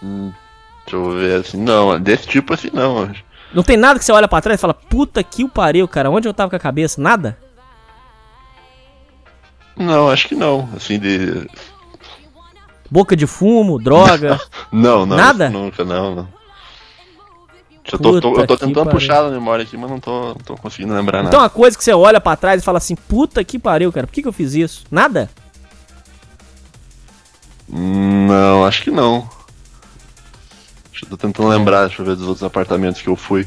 E: Hum, deixa eu ver assim. Não, desse tipo assim não, acho.
D: Não tem nada que você olha pra trás e fala, puta que o pariu, cara, onde eu tava com a cabeça? Nada?
E: Não, acho que não. Assim, de.
D: Boca de fumo, droga. <laughs>
E: não, não.
D: Nada?
E: Nunca, não, não. Eu tô, tô, eu tô tentando puxar a memória aqui, mas não tô, não tô conseguindo lembrar
D: então,
E: nada.
D: Então, uma coisa que você olha para trás e fala assim: puta que pariu, cara, por que, que eu fiz isso? Nada?
E: Não, acho que não. Eu tô tentando lembrar, deixa eu ver dos outros apartamentos que eu fui.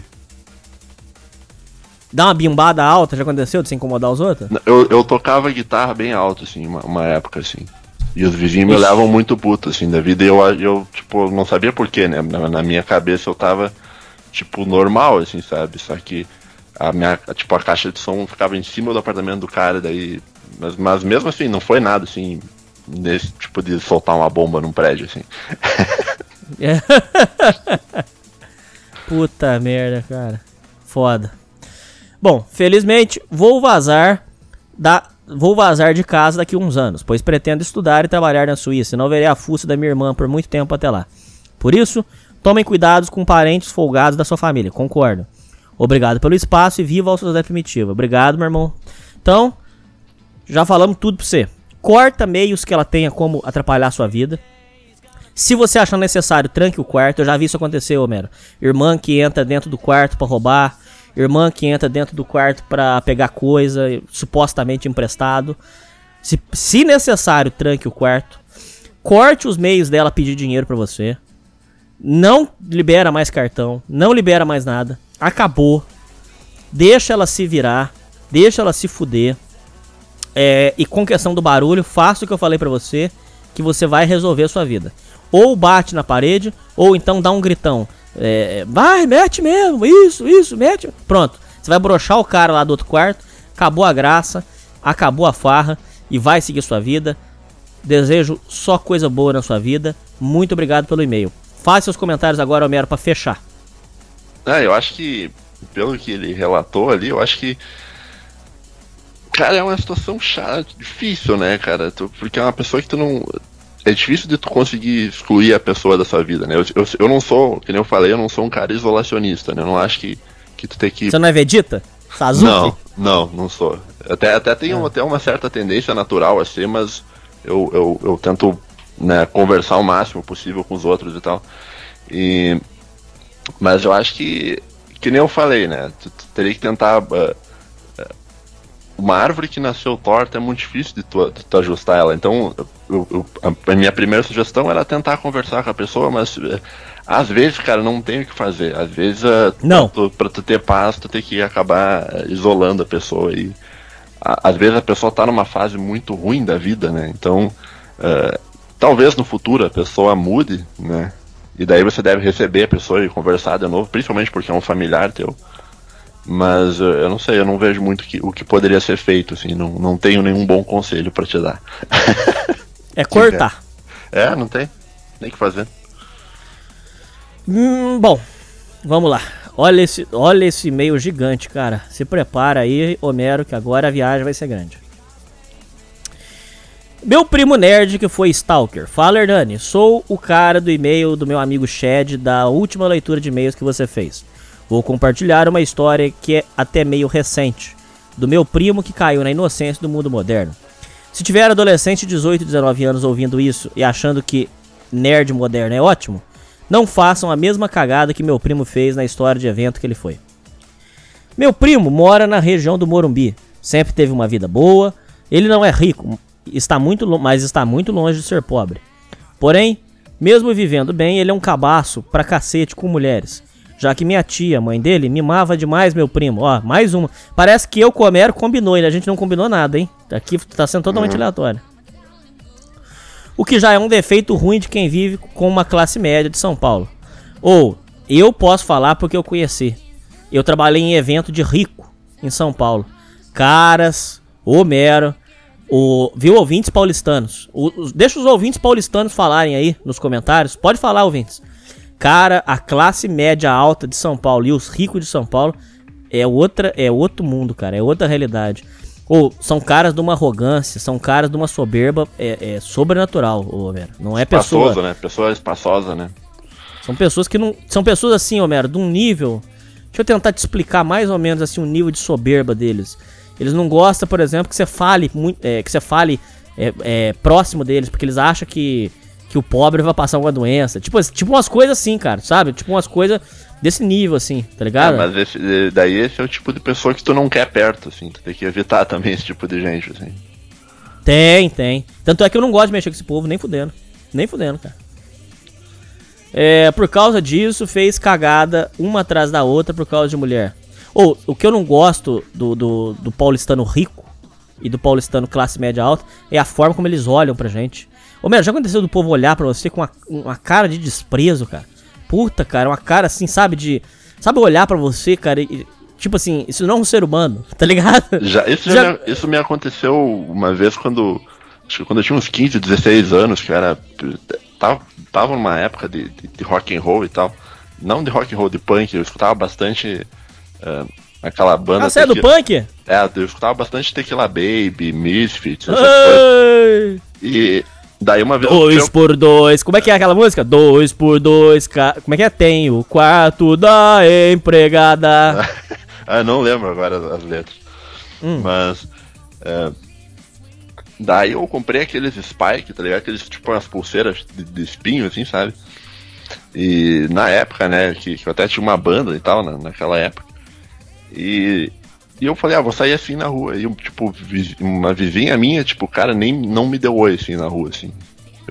D: Dá uma bimbada alta, já aconteceu de se incomodar os outros?
E: Eu, eu tocava guitarra bem alto, assim, uma, uma época, assim. E os vizinhos me levam muito puto, assim, da vida. E eu, eu tipo, não sabia porquê, né? Na, na, minha cabeça eu tava, tipo, normal, assim, sabe? Só que a minha, tipo, a caixa de som ficava em cima do apartamento do cara, daí. Mas, mas mesmo assim, não foi nada, assim, nesse tipo de soltar uma bomba num prédio, assim. <laughs>
D: Puta merda, cara. Foda. Bom, felizmente vou vazar da vou vazar de casa daqui uns anos, pois pretendo estudar e trabalhar na Suíça, e não verei a fuça da minha irmã por muito tempo até lá. Por isso, tomem cuidados com parentes folgados da sua família, concordo. Obrigado pelo espaço e viva a sociedade primitiva. Obrigado, meu irmão. Então, já falamos tudo pra você. Corta meios que ela tenha como atrapalhar a sua vida. Se você achar necessário, tranque o quarto. Eu já vi isso acontecer, Homero. Irmã que entra dentro do quarto para roubar. Irmã que entra dentro do quarto para pegar coisa, supostamente emprestado. Se, se necessário, tranque o quarto. Corte os meios dela pedir dinheiro para você. Não libera mais cartão. Não libera mais nada. Acabou. Deixa ela se virar. Deixa ela se fuder. É, e com questão do barulho, faça o que eu falei para você. Que você vai resolver a sua vida ou bate na parede, ou então dá um gritão. É, vai, mete mesmo, isso, isso, mete. Pronto. Você vai brochar o cara lá do outro quarto, acabou a graça, acabou a farra. e vai seguir sua vida. Desejo só coisa boa na sua vida. Muito obrigado pelo e-mail. Faça seus comentários agora, Homero, para fechar.
E: Ah, eu acho que, pelo que ele relatou ali, eu acho que. Cara, é uma situação chata, difícil, né, cara? Tu- Porque é uma pessoa que tu não. É difícil de tu conseguir excluir a pessoa da sua vida, né? Eu, eu, eu não sou, que nem eu falei, eu não sou um cara isolacionista, né? Eu não acho que, que tu tem que.
D: Você não é Vegeta? Sasuke?
E: Não, não, não sou. Até, até tenho até uma certa tendência natural a ser, mas eu, eu, eu tento né, conversar o máximo possível com os outros e tal. E, mas eu acho que, que nem eu falei, né? Tu, tu teria que tentar. ah, uma árvore que nasceu torta é muito difícil de tu, de tu ajustar ela. Então, eu- eu- a, minha primeira sugestão era tentar conversar com a pessoa, mas eh, às vezes, cara, não tem o que fazer. Às vezes, ah,
D: Não.
E: Tu, pra tu ter paz, tu tem que acabar eh, isolando a pessoa. E a- às vezes a pessoa tá numa fase muito ruim da vida, né? Então, eh, talvez no futuro a pessoa mude, né? E daí você deve receber a pessoa e conversar de novo, principalmente porque é um familiar teu. Mas eh, eu não sei, eu não vejo muito que- o que poderia ser feito, assim, não, não tenho nenhum bom conselho pra te dar.
D: É <laughs> cortar.
E: É, não tem. Tem que fazer.
D: Hum, bom, vamos lá. Olha esse, olha esse e-mail gigante, cara. Se prepara aí, Homero, que agora a viagem vai ser grande. Meu primo nerd que foi Stalker. Fala, Hernani. Sou o cara do e-mail do meu amigo Shed da última leitura de e-mails que você fez. Vou compartilhar uma história que é até meio recente. Do meu primo que caiu na inocência do mundo moderno. Se tiver adolescente de 18 e 19 anos ouvindo isso e achando que nerd moderno é ótimo, não façam a mesma cagada que meu primo fez na história de evento que ele foi. Meu primo mora na região do Morumbi. Sempre teve uma vida boa. Ele não é rico, está muito, mas está muito longe de ser pobre. Porém, mesmo vivendo bem, ele é um cabaço pra cacete com mulheres. Já que minha tia, mãe dele, mimava demais meu primo. Ó, mais uma. Parece que eu com o Homero combinou e a gente não combinou nada, hein? Aqui tá sendo totalmente aleatório. O que já é um defeito ruim de quem vive com uma classe média de São Paulo. Ou, eu posso falar porque eu conheci. Eu trabalhei em evento de rico em São Paulo. Caras, Homero, o, viu ouvintes paulistanos. O- os- deixa os ouvintes paulistanos falarem aí nos comentários. Pode falar, ouvintes. Cara, a classe média alta de São Paulo e os ricos de São Paulo é outra, é outro mundo, cara, é outra realidade. Ou são caras de uma arrogância, são caras de uma soberba é, é sobrenatural, Homero. Não é pessoa.
E: Espaçoso, né? Pessoa espaçosa, né?
D: São pessoas que não. São pessoas assim, Homero, de um nível. Deixa eu tentar te explicar mais ou menos assim o nível de soberba deles. Eles não gostam, por exemplo, que você fale muito. é, que você fale é, é, próximo deles, porque eles acham que, que o pobre vai passar uma doença. Tipo, tipo umas coisas assim, cara, sabe? Tipo umas coisas desse nível, assim, tá
E: É,
D: ligado?
E: mas esse, eh, daí esse é o tipo de pessoa que tu não quer perto, assim. Tu tem que evitar <laughs> também esse tipo de gente, assim.
D: Tem, tem. Tanto é que eu não gosto de mexer com esse povo, nem fudendo. Nem fudendo, cara. É, por causa disso, fez cagada uma atrás da outra por causa de mulher. Ou, o que eu não gosto do, do, do paulistano rico e do paulistano classe média alta é a forma como eles olham pra gente. Ô, meu, já aconteceu do povo olhar pra você com uma, uma cara de desprezo, cara? Puta, cara, uma cara assim, sabe, de. Sabe olhar pra você, cara, e. Tipo assim, isso não é um ser humano, <laughs> tá ligado?
E: Já, isso, já me, isso me aconteceu uma vez quando. Acho que quando eu tinha uns 15, 16 anos, que eu era. Tava, tava numa época de, de, de rock and roll e tal. Não de rock and roll, de punk, eu escutava bastante. eh, aquela banda.
D: Ah, você é do punk?
E: É, eu escutava bastante Tequila Baby, Misfits, essas coisas.
D: Ai,
E: E daí uma vez.
D: Dois
E: eu-
D: por dois. Como é que é aquela música? Dois por dois. Ca... Como é que é? Tem o quarto da empregada. <laughs>
E: Ah, não lembro agora as- as letras.
D: Hum.
E: Mas. é, daí eu comprei aqueles Spike, tá ligado? Aqueles tipo umas pulseiras de, de espinho, assim, sabe? E na época, né, que, que eu até tinha uma banda e tal, na, naquela época. E, e eu falei, ah, vou sair assim na rua. E, tipo, uma vizinha minha, tipo, cara, nem não me deu oi, assim, na rua, assim.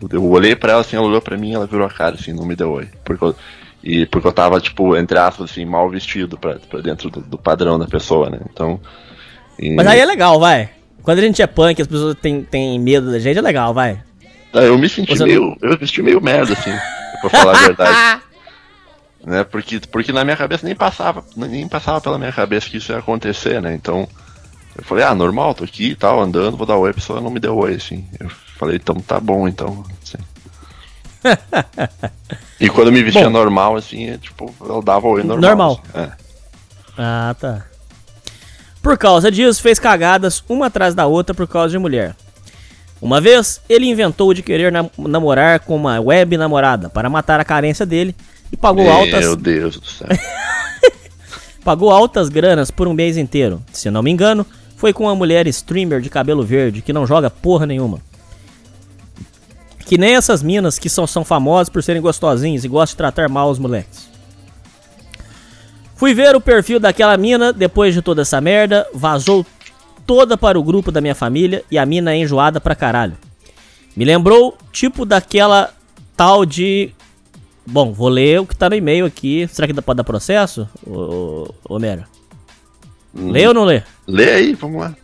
E: Eu, eu olhei pra ela, assim, ela olhou pra mim ela virou a cara, assim, não me deu oi. Porque eu, e porque eu tava, tipo, entre aspas, assim, mal vestido pra, pra dentro do, do padrão da pessoa, né? Então. e-
D: Mas aí é legal, vai. Quando a gente é punk, as pessoas têm, têm medo da gente, é legal, vai.
E: Ah, Eu me senti
D: Você
E: meio. Eu me senti meio merda, assim, pra falar a verdade. <laughs> né? Porque, porque na minha cabeça nem passava, nem passava pela minha cabeça que isso ia acontecer, né? Então. Eu falei, ah, normal, tô aqui e tal, andando, vou dar oi, a pessoa não me deu oi, assim. Eu falei, então tá bom, então. Assim. <laughs> e quando eu me vestia
D: Bom.
E: normal, assim, é, tipo, eu dava oi normal.
D: Normal.
E: assim. É.
D: Ah, tá. Por causa disso, fez cagadas uma atrás da outra por causa de mulher. Uma vez, ele inventou de querer nam- namorar com uma web namorada para matar a carência dele e pagou altas,
E: Meu Deus do céu. <laughs>
D: pagou altas granas por um mês inteiro. Se não me engano, foi com uma mulher streamer de cabelo verde que não joga porra nenhuma. Que nem essas minas que são, são famosas por serem gostosinhas e gostam de tratar mal os moleques. Fui ver o perfil daquela mina depois de toda essa merda, vazou toda para o grupo da minha família e a mina é enjoada pra caralho. Me lembrou tipo daquela tal de. Bom, vou ler o que tá no e-mail aqui. Será que dá- pode dar processo, ô, ô, Homero? Lê ou não lê?
E: Lê aí, vamos lá.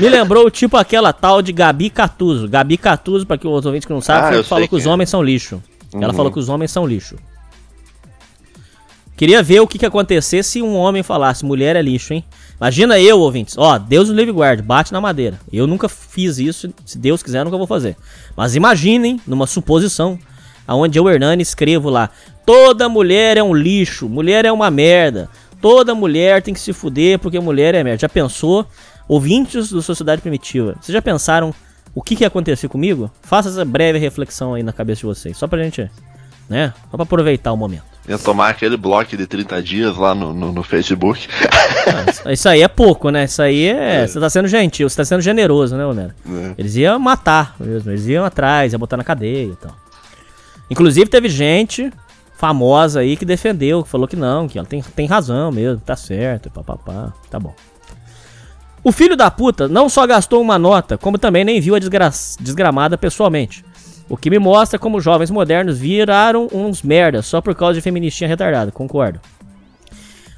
D: Me lembrou tipo aquela tal de Gabi Catuso. Gabi Catuso, pra que os ouvintes que não sabem,
E: Ah,
D: que falou
E: sei
D: que os
E: é.
D: homens são lixo. Ela
E: Uhum.
D: falou que os homens são lixo. Queria ver o que, que ia acontecer se um homem falasse mulher é lixo, hein? Imagina eu, ouvintes. Ó, Deus o livre guarde, bate na madeira. Eu nunca fiz isso, se Deus quiser, nunca vou fazer. Mas imaginem, numa suposição, aonde eu, Hernani, escrevo lá: toda mulher é um lixo, mulher é uma merda. Toda mulher tem que se fuder porque mulher é merda. Já pensou? Ouvintes do Sociedade Primitiva, vocês já pensaram o que, que ia acontecer comigo? Faça essa breve reflexão aí na cabeça de vocês, só pra gente, né? Só pra aproveitar o momento.
E: Ia tomar aquele bloco de 30 dias lá no, no, no Facebook. <laughs>
D: Ah, Isso aí é pouco, né? Isso aí é. Você tá sendo gentil, você tá sendo generoso, né, Homero?
E: É.
D: Eles iam matar mesmo, eles iam atrás, iam botar na cadeia e tal. Inclusive teve gente famosa aí que defendeu, que falou que não, que ela tem, tem razão mesmo, tá certo, papapá, tá bom. O filho da puta não só gastou uma nota, como também nem viu a desgra desgramada pessoalmente. O que me mostra como jovens modernos viraram uns merdas só por causa de feministinha retardada, concordo.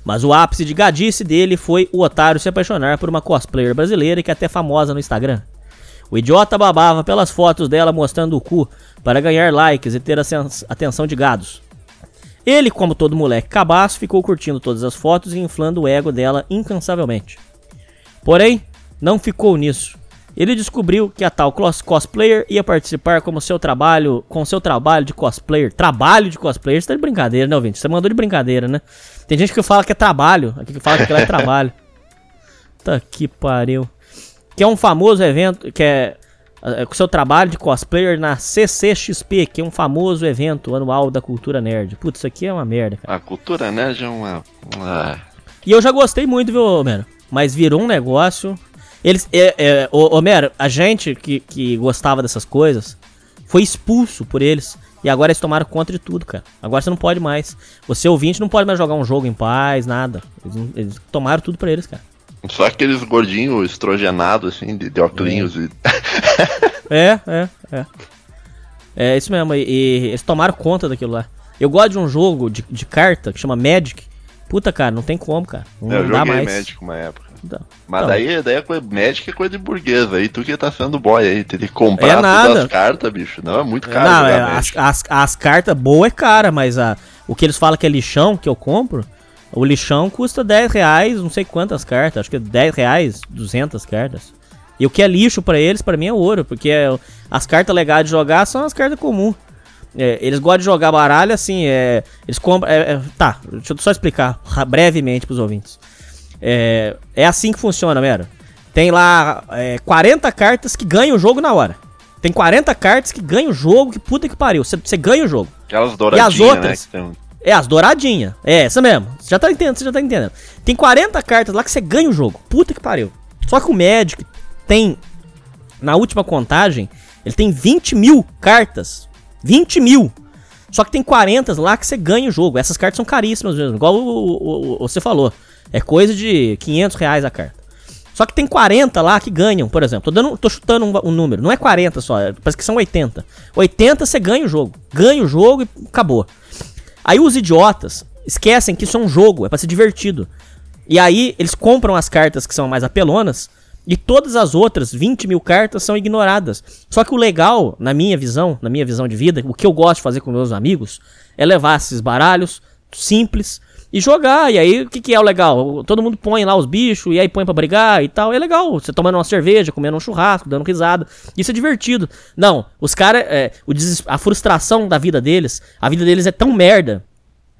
D: Mas o ápice de gadice dele foi o otário se apaixonar por uma cosplayer brasileira que é até famosa no Instagram. O idiota babava pelas fotos dela mostrando o cu para ganhar likes e ter a atenção de gados. Ele, como todo moleque cabaço, ficou curtindo todas as fotos e inflando o ego dela incansavelmente. Porém, não ficou nisso. Ele descobriu que a tal cos- cosplayer ia participar como seu trabalho, com seu trabalho de cosplayer. Trabalho de cosplayer, você tá de brincadeira, né, ouvinte? Você mandou de brincadeira, né? Tem gente que fala que é trabalho, aqui que fala que é trabalho. <laughs> Tá que pariu. Que é um famoso evento, que é, com seu trabalho de cosplayer na CCXP, que é um famoso evento anual da cultura nerd. Putz, isso aqui é uma merda, cara.
E: A cultura nerd é uma. Ah,
D: E eu já gostei muito, viu, Homero? Mas virou um negócio. Eles. É, é, Homero, a gente que, que gostava dessas coisas foi expulso por eles. E agora eles tomaram conta de tudo, cara. Agora você não pode mais. Você ouvinte não pode mais jogar um jogo em paz, nada. Eles, eles tomaram tudo pra eles, cara.
E: Só aqueles gordinhos estrogenados, assim, de, de óculos e. <laughs>
D: É, é, é. É isso mesmo. E, e eles tomaram conta daquilo lá. Eu gosto de um jogo de, de carta que chama Magic. Puta, cara, não tem como, cara. Não
E: eu
D: dá
E: joguei
D: mais.
E: Magic uma época.
D: Não.
E: Mas
D: Então.
E: daí, daí é coisa, Magic é coisa de burguesa. Aí tu que tá sendo boy aí, tem que comprar
D: É
E: todas as cartas, bicho. Não, é muito caro
D: não, é, as, as, as cartas boas é cara, mas a, o que eles falam que é lixão que eu compro, o lixão custa 10 reais, não sei quantas cartas, acho que é 10 reais, 200 cartas. E o que é lixo pra eles, pra mim é ouro, porque é- as cartas legais de jogar são as cartas comuns. É, eles gostam de jogar baralho assim, é, eles compram. é, é, tá, deixa eu só explicar brevemente pros ouvintes. É, é assim que funciona, Mero. Tem lá é, 40 cartas que ganham o jogo na hora. Tem 40 cartas que ganham o jogo, que puta que pariu. Você- ganha o jogo.
E: Aquelas douradinhas,
D: outras?
E: né?
D: É, as douradinhas. É, essa mesmo. Você já tá entendendo, você já tá entendendo. Tem 40 cartas lá que você ganha o jogo. Puta que pariu. Só que o Magic tem, na última contagem, ele tem 20 mil cartas. 20 mil. Só que tem 40 lá que você ganha o jogo. Essas cartas são caríssimas mesmo. Igual o, o- o- você falou. É coisa de 500 reais a carta. Só que tem 40 lá que ganham, por exemplo. Tô, dando, tô chutando um, um número. Não é 40 só, é- parece que são 80. 80 você ganha o jogo. Ganha o jogo e acabou. Aí os idiotas esquecem que isso é um jogo, é pra ser divertido. E aí eles compram as cartas que são mais apelonas e todas as outras 20 mil cartas são ignoradas. Só que o legal, na minha visão, na minha visão de vida, o que eu gosto de fazer com meus amigos é levar esses baralhos simples e jogar. E aí, o que, que é o legal? Todo mundo põe lá os bichos, e aí põe pra brigar e tal. É legal. Você tomando uma cerveja, comendo um churrasco, dando risada. Isso é divertido. Não, os caras, é, a frustração da vida deles, a vida deles é tão merda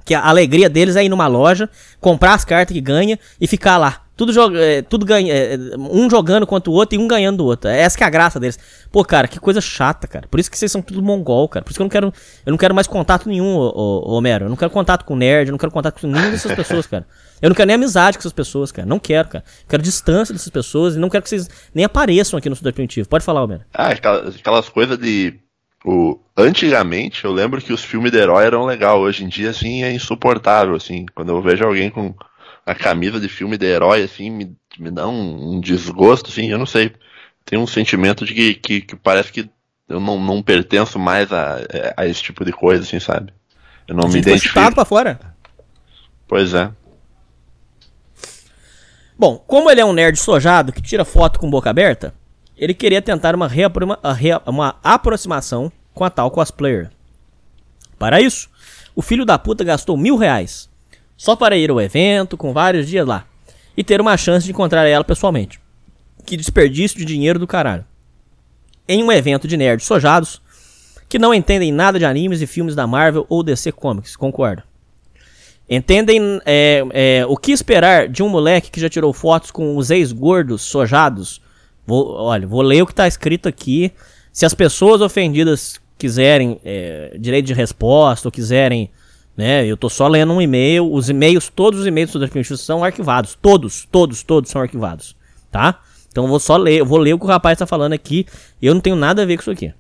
D: que a alegria deles é ir numa loja, comprar as cartas que ganha e ficar lá. Tudo, joga, é, tudo ganha, é, um jogando contra o outro e um ganhando do outro. Essa que é a graça deles. Pô, cara, que coisa chata, cara. Por isso que vocês são tudo mongol, cara. Por isso que eu não quero, eu não quero mais contato nenhum, ô, ô, Homero. Eu não quero contato com nerd, eu não quero contato com nenhuma dessas pessoas, cara. Eu não quero nem amizade com essas pessoas, cara. Não quero, cara. Quero distância dessas pessoas e não quero que vocês nem apareçam aqui no Estudante Primitivo. Pode falar, Homero.
E: Ah, aquelas, aquelas coisas de. O, antigamente, eu lembro que os filmes de herói eram legal. Hoje em dia, assim, é insuportável, assim. Quando eu vejo alguém com a camisa de filme de herói, assim, me, me dá um, um desgosto, assim, eu não sei. Tem um sentimento de que, que, que parece que eu não, não pertenço mais a, a esse tipo de coisa, assim, sabe? Eu não me identifico.
D: pra fora.
E: Pois é.
D: Bom, como ele é um nerd sojado que tira foto com boca aberta, ele queria tentar uma, reaprima- uma aproximação com a tal cosplayer. Para isso, o filho da puta gastou mil reais só para ir ao evento, com vários dias lá, e ter uma chance de encontrar ela pessoalmente. Que desperdício de dinheiro do caralho. Em um evento de nerds sojados que não entendem nada de animes e filmes da Marvel ou DC Comics, concordo. Entendem é, é, o que esperar de um moleque que já tirou fotos com os ex-gordos sojados? Vou, olha, vou ler o que tá escrito aqui. Se as pessoas ofendidas quiserem é, direito de resposta ou quiserem, né? Eu tô só lendo um e-mail. Os e-mails, todos os e-mails do Primitivos são arquivados. Todos, todos, todos são arquivados, tá? Então eu vou só ler, eu vou ler o que o rapaz tá falando aqui. Eu não tenho nada a ver com isso aqui.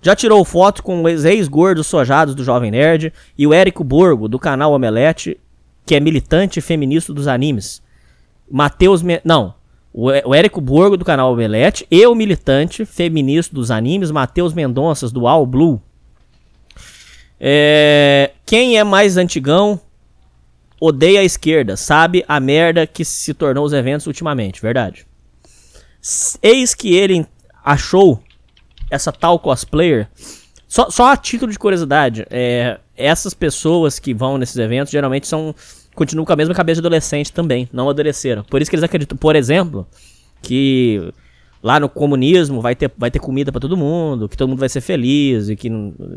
D: Já tirou foto com os ex-gordos sojados do Jovem Nerd e o Érico Borgo, do canal Omelete, que é militante feminista dos animes. Matheus. Me... Não. O o Érico Borgo, do canal Omelete, e o militante feminista dos animes, Matheus Mendonças, do All Blue. É, Quem é mais antigão odeia a esquerda, sabe a merda que se tornou os eventos ultimamente, verdade. Eis que ele achou essa tal cosplayer. Só, só a título de curiosidade, é, essas pessoas que vão nesses eventos geralmente são. continuam com a mesma cabeça de adolescente também, não adolesceram. Por isso que eles acreditam, por exemplo, que lá no comunismo vai ter, vai ter comida pra todo mundo, que todo mundo vai ser feliz, e que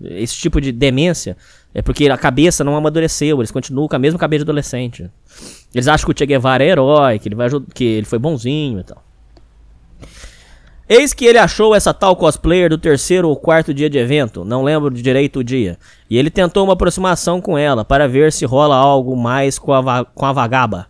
D: esse tipo de demência é porque a cabeça não amadureceu, eles continuam com a mesma cabeça de adolescente. Eles acham que o Che Guevara é herói, que ele, vai, que ele foi bonzinho e tal. Eis que ele achou essa tal cosplayer do terceiro ou quarto dia de evento, não lembro direito o dia, e ele tentou uma aproximação com ela para ver se rola algo mais com a, com a vagaba.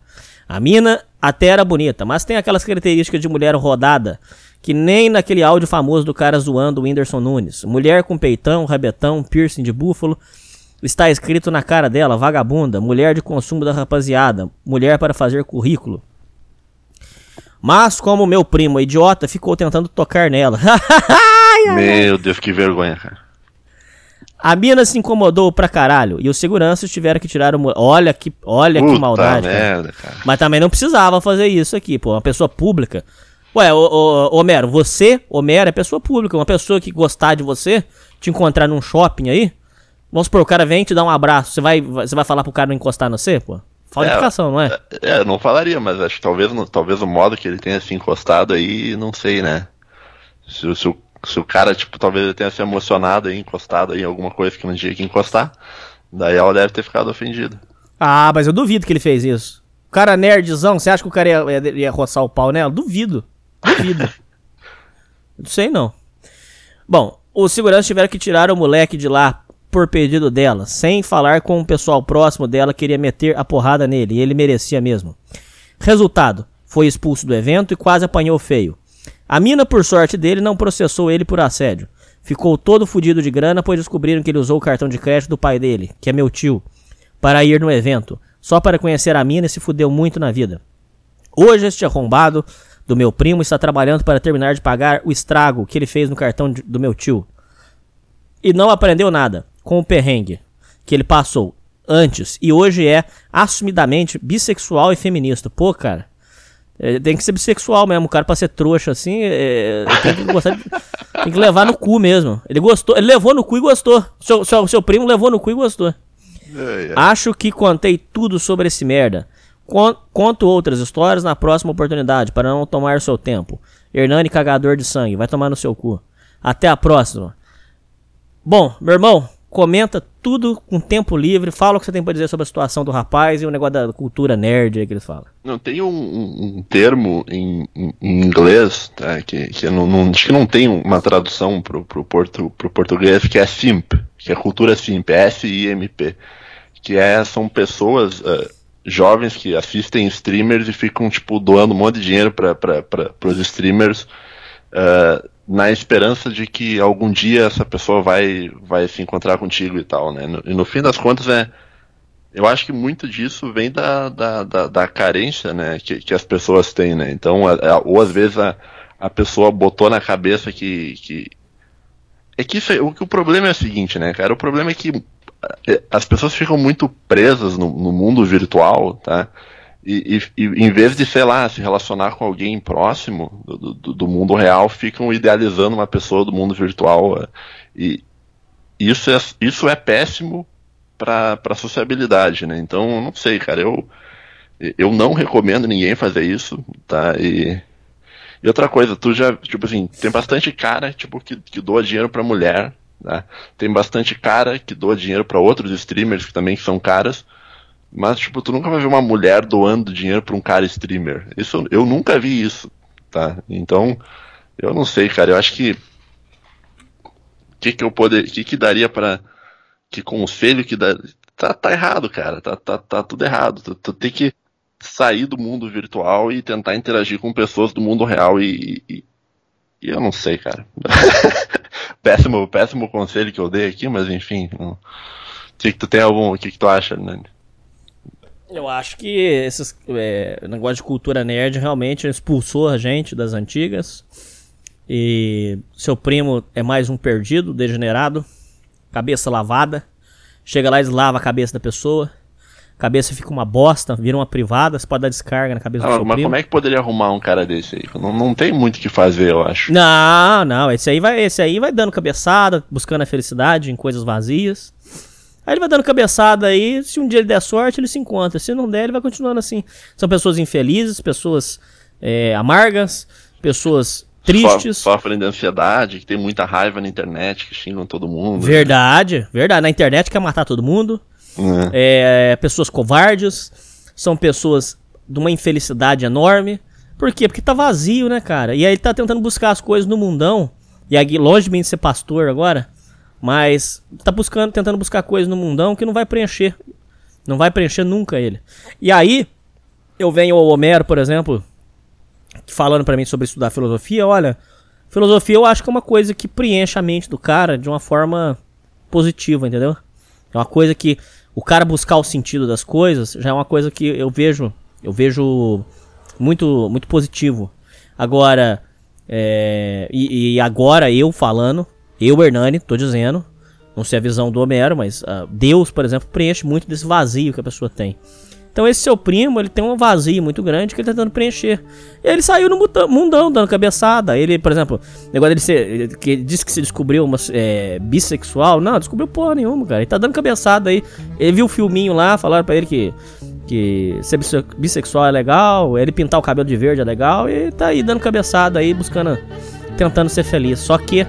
D: A mina até era bonita, mas tem aquelas características de mulher rodada, que nem naquele áudio famoso do cara zoando o Whindersson Nunes. Mulher com peitão, rabetão, piercing de búfalo, está escrito na cara dela, vagabunda, mulher de consumo da rapaziada, mulher para fazer currículo. Mas como meu primo idiota ficou tentando tocar nela. <laughs>
E: Meu Deus, que vergonha, cara.
D: A mina se incomodou pra caralho e os seguranças tiveram que tirar o. Olha que, olha que
E: Puta
D: maldade. cara.
E: merda, cara.
D: Mas também não precisava fazer isso aqui, pô. Uma pessoa pública. Ué, ô, ô, Homero, você, Homero, é pessoa pública. Uma pessoa que gostar de você, te encontrar num shopping aí. Vamos supor, o cara vem te dar um abraço. Você vai, você vai falar pro cara não encostar no você, pô? Falta
E: É,
D: de educação, não é?
E: É, eu não falaria, mas acho que talvez, talvez o modo que ele tenha se encostado aí, não sei, né? Se, o- se, o- se o cara, tipo, talvez ele tenha se emocionado aí, encostado aí em alguma coisa que não tinha que encostar, daí ela deve ter ficado ofendida.
D: Ah, mas eu duvido que ele fez isso. O cara nerdzão, você acha que o cara ia, ia, ia roçar o pau nela? Duvido. Duvido. não sei não. Bom, os seguranças tiveram que tirar o moleque de lá por pedido dela, sem falar com o pessoal próximo dela que queria meter a porrada nele, e ele merecia mesmo. Resultado, foi expulso do evento e quase apanhou feio. A mina, por sorte dele, não processou ele por assédio. Ficou todo fudido de grana, pois descobriram que ele usou o cartão de crédito do pai dele, que é meu tio, para ir no evento, só para conhecer a mina e se fudeu muito na vida. Hoje este arrombado do meu primo está trabalhando para terminar de pagar o estrago que ele fez no cartão de- do meu tio. E não aprendeu nada com o perrengue que ele passou antes e hoje é assumidamente bissexual e feminista. Pô, cara, é, tem que ser bissexual mesmo, o cara pra ser trouxa assim, é, tem, que de- tem que levar no cu mesmo. Ele gostou, ele levou no cu e gostou. Seu, seu, seu primo levou no cu e gostou.
E: É, é.
D: Acho que contei tudo sobre esse merda. Con- Conto outras histórias na próxima oportunidade, para não tomar seu tempo. Hernani cagador de sangue, vai tomar no seu cu. Até a próxima. Bom, meu irmão, comenta tudo com tempo livre, fala o que você tem pra dizer sobre a situação do rapaz e o negócio da cultura nerd aí que eles falam.
E: Não, tem um, um- termo em, em- inglês, tá, que, que não, não- acho que não tem uma tradução pro, pro, pro português, que é simp, que é cultura simp, S-I-M-P, que é, são pessoas eh, jovens que assistem streamers e ficam, tipo, doando um monte de dinheiro para os streamers eh, na esperança de que algum dia essa pessoa vai, vai se encontrar contigo e tal, né? No- e no fim das contas é eu acho que muito disso vem da, da, da, da carência né, que, que as pessoas têm, né? Então, a- a- ou às vezes a, a pessoa botou na cabeça que. que... É que isso é- o, o problema é o seguinte, né, cara? O problema é que as pessoas ficam muito presas no, no mundo virtual, tá? E, e- e em vez de, sei lá, se relacionar com alguém próximo do, do, do mundo real, ficam idealizando uma pessoa do mundo virtual. eh, E isso é, isso é péssimo para para sociabilidade, né? Então, não sei, cara, eu eu não recomendo ninguém fazer isso, tá? E, e outra coisa, tu já, tipo assim, tem bastante cara, tipo, que, que doa dinheiro pra mulher, tá? Tem bastante cara que doa dinheiro pra outros streamers que também são caras, mas, tipo, tu nunca vai ver uma mulher doando dinheiro pra um cara streamer. Isso, eu nunca vi isso, tá? Então, eu não sei, cara, eu acho que que que eu poder, que que daria pra que conselho que dá. Tá, tá errado, cara. Tá, tá, tá tudo errado. Tu, tu tem que sair do mundo virtual e tentar interagir com pessoas do mundo real e. e- e eu não sei, cara. <laughs> péssimo, péssimo conselho que eu dei aqui, mas enfim. O que, que tu tem algum. O que, que tu acha, Nani?
D: Eu acho que esses é, negócio de cultura nerd realmente expulsou a gente das antigas. E seu primo é mais um perdido, degenerado, cabeça lavada. Chega lá e lava a cabeça da pessoa. Cabeça fica uma bosta, vira uma privada, você pode dar descarga na cabeça do
E: Ah,
D: seu
E: mas
D: primo.
E: como é que poderia arrumar um cara desse aí? Não, não tem muito o que fazer, eu acho.
D: Não, não, esse aí vai, esse aí vai dando cabeçada, buscando a felicidade em coisas vazias. Aí ele vai dando cabeçada aí, se um dia ele der sorte, ele se encontra. Se não der, ele vai continuando assim. São pessoas infelizes, pessoas é, amargas, pessoas tristes.
E: So- Sofrem de ansiedade, que tem muita raiva na internet, que xingam todo mundo.
D: Verdade, verdade. Na internet quer matar todo mundo.
E: Né?
D: É, pessoas covardes. São pessoas de uma infelicidade enorme. Por quê? Porque tá vazio, né, cara? E aí ele tá tentando buscar as coisas no mundão. E aí, de ser pastor agora. Mas tá buscando, tentando buscar coisas no mundão que não vai preencher. Não vai preencher nunca ele. E aí, eu venho ao Homero, por exemplo, falando pra mim sobre estudar filosofia. Olha, filosofia eu acho que é uma coisa que preenche a mente do cara de uma forma positiva, entendeu? É uma coisa que o cara buscar o sentido das coisas já é uma coisa que eu vejo, eu vejo muito, muito positivo. Agora, é, e, e agora eu falando, eu Hernani, tô dizendo, não sei a visão do Homero, mas ah, Deus, por exemplo, preenche muito desse vazio que a pessoa tem. Então esse seu primo, ele tem um vazio muito grande que ele tá tentando preencher. E ele saiu no mundão, dando cabeçada. Ele, por exemplo, negócio dele ser. que disse que se descobriu uma, é, bissexual. Não, descobriu porra nenhuma, cara. Ele tá dando cabeçada aí. Ele viu o filminho lá, falaram pra ele que. Que ser bisse- bissexual é legal, ele pintar o cabelo de verde é legal, e tá aí dando cabeçada aí, buscando. Tentando ser feliz. Só que,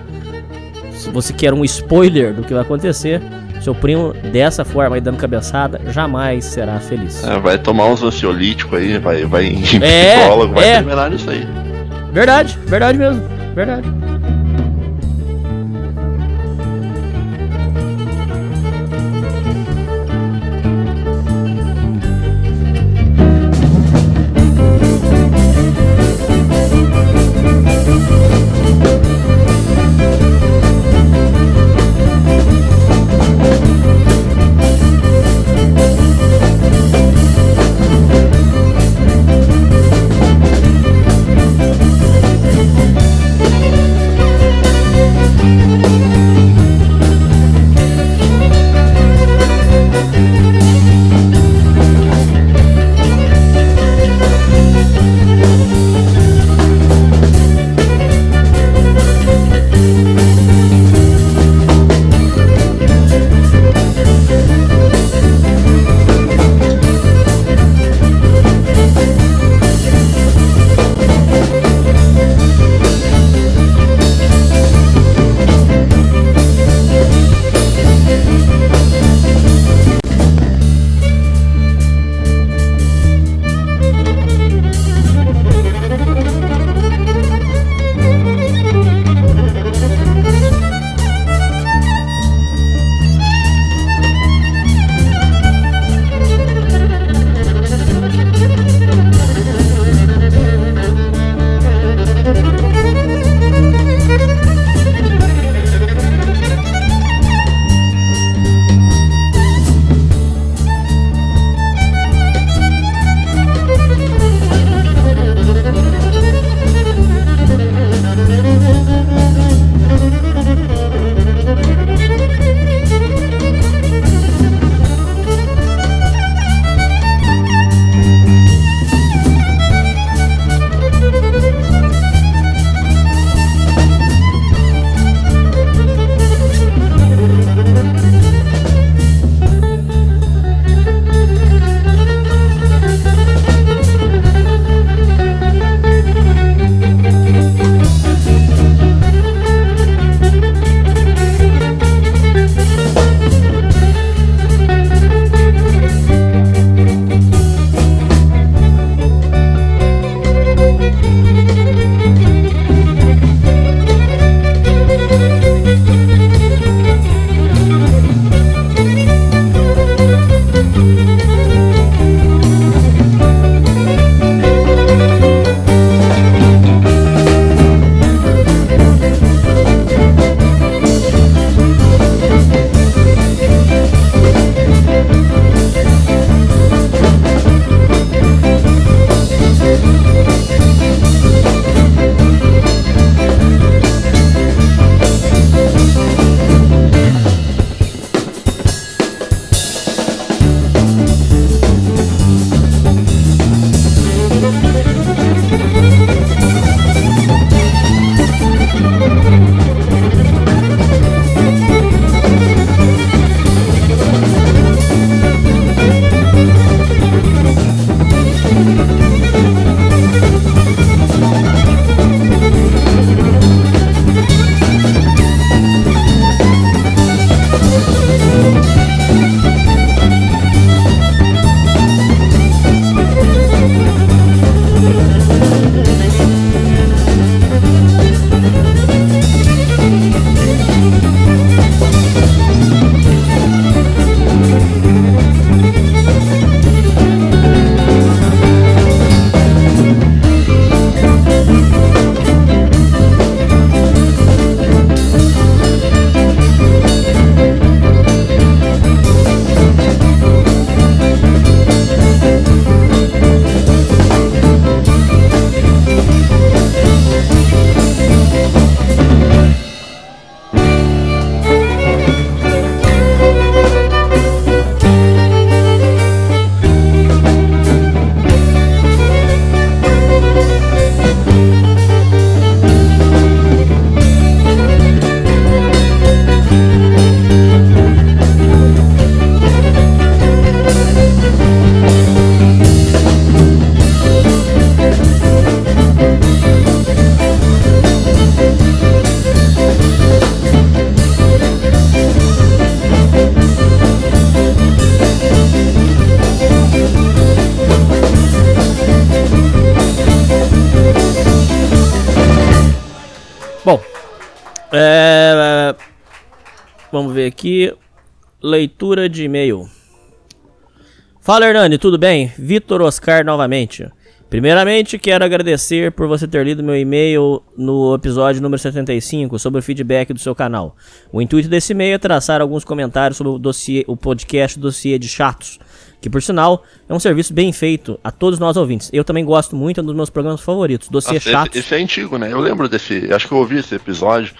D: se você quer um spoiler do que vai acontecer, seu primo, dessa forma aí, dando cabeçada, jamais será feliz.
E: É, vai tomar uns ansiolíticos aí, vai, vai em
D: É,
E: psicólogo, vai
D: é.
E: terminar nisso aí.
D: Verdade, verdade mesmo. Verdade. Aqui. Leitura de e-mail. Fala Hernani, tudo bem? Vitor Oscar novamente. Primeiramente, quero agradecer por você ter lido meu e-mail no episódio número 75 sobre o feedback do seu canal. O intuito desse e-mail é traçar alguns comentários sobre o, dossiê, o podcast Dossiê de Chatos, que por sinal é um serviço bem feito a todos nós ouvintes. Eu também gosto muito, é um dos meus programas favoritos, Dossiê
E: Nossa,
D: Chatos.
E: Esse, esse é antigo, né? Eu lembro desse. Acho que eu ouvi esse episódio.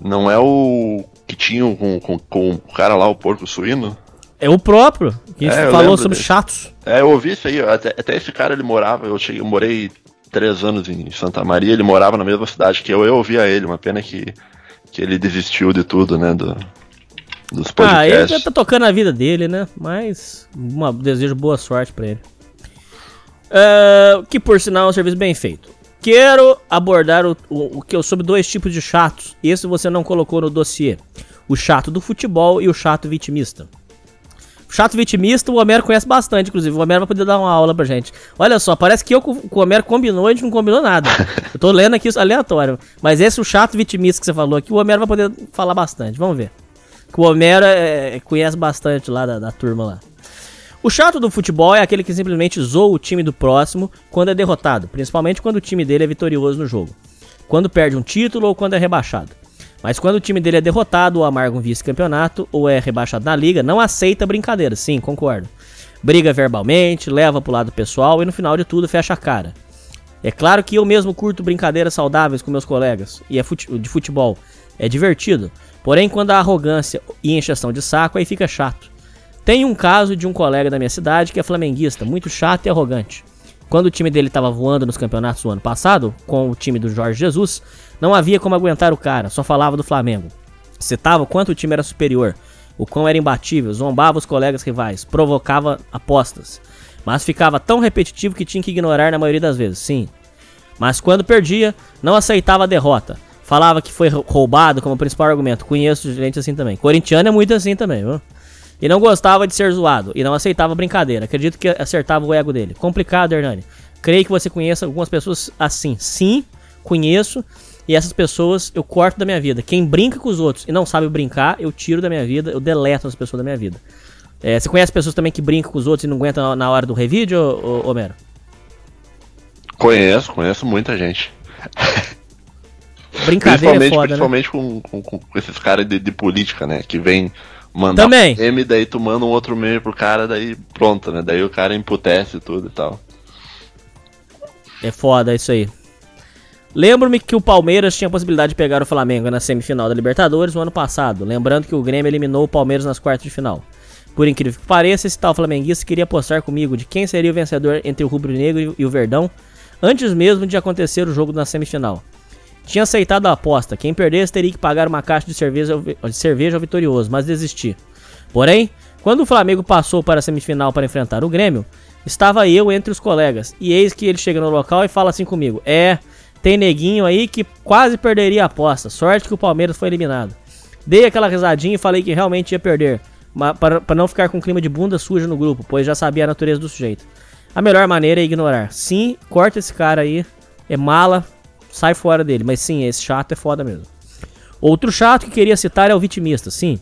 E: Não é o que tinha com, com, com o cara lá, o porco suíno?
D: É o próprio, que
E: É,
D: falou sobre
E: desse.
D: chatos.
E: É, eu ouvi isso aí. Até, até esse cara ele morava. Eu, cheguei, eu morei três anos em Santa Maria. Ele morava na mesma cidade que eu. Eu ouvia ele. Uma pena que, que ele desistiu de tudo, né? Do, dos
D: Ah, ele já
E: podcasts.
D: tá tocando a vida dele, né? Mas uma, desejo boa sorte pra ele. Ah, que por sinal é um serviço bem feito. Quero abordar o, o, o que eu sobre dois tipos de chatos. Esse você não colocou no dossiê. O chato do futebol e o chato vitimista. O chato vitimista, o Homero conhece bastante, inclusive. O Homero vai poder dar uma aula pra gente. Olha só, parece que eu com o Homero combinou e a gente não combinou nada. <laughs> Eu tô lendo aqui isso aleatório. Mas esse, o chato vitimista que você falou aqui, o Homero vai poder falar bastante. Vamos ver. Que o Homero é- conhece bastante lá da, da turma lá. O chato do futebol é aquele que simplesmente zoa o time do próximo quando é derrotado, principalmente quando o time dele é vitorioso no jogo. Quando perde um título ou quando é rebaixado. Mas quando o time dele é derrotado ou amarga um vice-campeonato ou é rebaixado na liga, não aceita brincadeira, sim, concordo. Briga verbalmente, leva pro lado pessoal e no final de tudo fecha a cara. É claro que eu mesmo curto brincadeiras saudáveis com meus colegas, e é fute- de futebol. É divertido. Porém, quando a arrogância e encheção de saco, aí fica chato. Tem um caso de um colega da minha cidade que é flamenguista, muito chato e arrogante. Quando o time dele estava voando nos campeonatos do ano passado, com o time do Jorge Jesus, não havia como aguentar o cara, só falava do Flamengo. Citava o quanto o time era superior, o quão era imbatível, zombava os colegas rivais, provocava apostas. Mas ficava tão repetitivo que tinha que ignorar na maioria das vezes, sim. Mas quando perdia, não aceitava a derrota. Falava que foi roubado como principal argumento. Conheço gente assim também. Corintiano é muito assim também, viu? E não gostava de ser zoado. E não aceitava brincadeira. Acredito que acertava o ego dele. Complicado, Hernani. Creio que você conheça algumas pessoas assim. Sim, conheço. E essas pessoas eu corto da minha vida. Quem brinca com os outros e não sabe brincar, eu tiro da minha vida. Eu deleto as pessoas da minha vida. É, você conhece pessoas também que brincam com os outros e não aguentam na- hora do revide, ô, ô, Homero?
E: Conheço, conheço muita gente.
D: Brincadeira é
E: principalmente
D: foda, né?
E: principalmente com, com, com esses caras de, de política, né? Que vem mandar
D: Também.
E: um meme, daí tu manda um outro meme pro cara, daí pronto, né? Daí o cara emputece tudo e tal.
D: É foda isso aí. Lembro-me que o Palmeiras tinha a possibilidade de pegar o Flamengo na semifinal da Libertadores no ano passado. Lembrando que o Grêmio eliminou o Palmeiras nas quartas de final. Por incrível que pareça, esse tal flamenguista queria apostar comigo de quem seria o vencedor entre o Rubro Negro e o Verdão, antes mesmo de acontecer o jogo na semifinal. Tinha aceitado a aposta, quem perdesse teria que pagar uma caixa de cerveja, de cerveja ao vitorioso, mas desisti. Porém, quando o Flamengo passou para a semifinal para enfrentar o Grêmio, estava eu entre os colegas, e eis que ele chega no local e fala assim comigo: É, tem neguinho aí que quase perderia a aposta, sorte que o Palmeiras foi eliminado. Dei aquela risadinha e falei que realmente ia perder, para, para não ficar com clima de bunda suja no grupo, pois já sabia a natureza do sujeito. A melhor maneira é ignorar. Sim, corta esse cara aí, é mala, sai fora dele. Mas sim, esse chato é foda mesmo. Outro chato que queria citar é o vitimista, sim.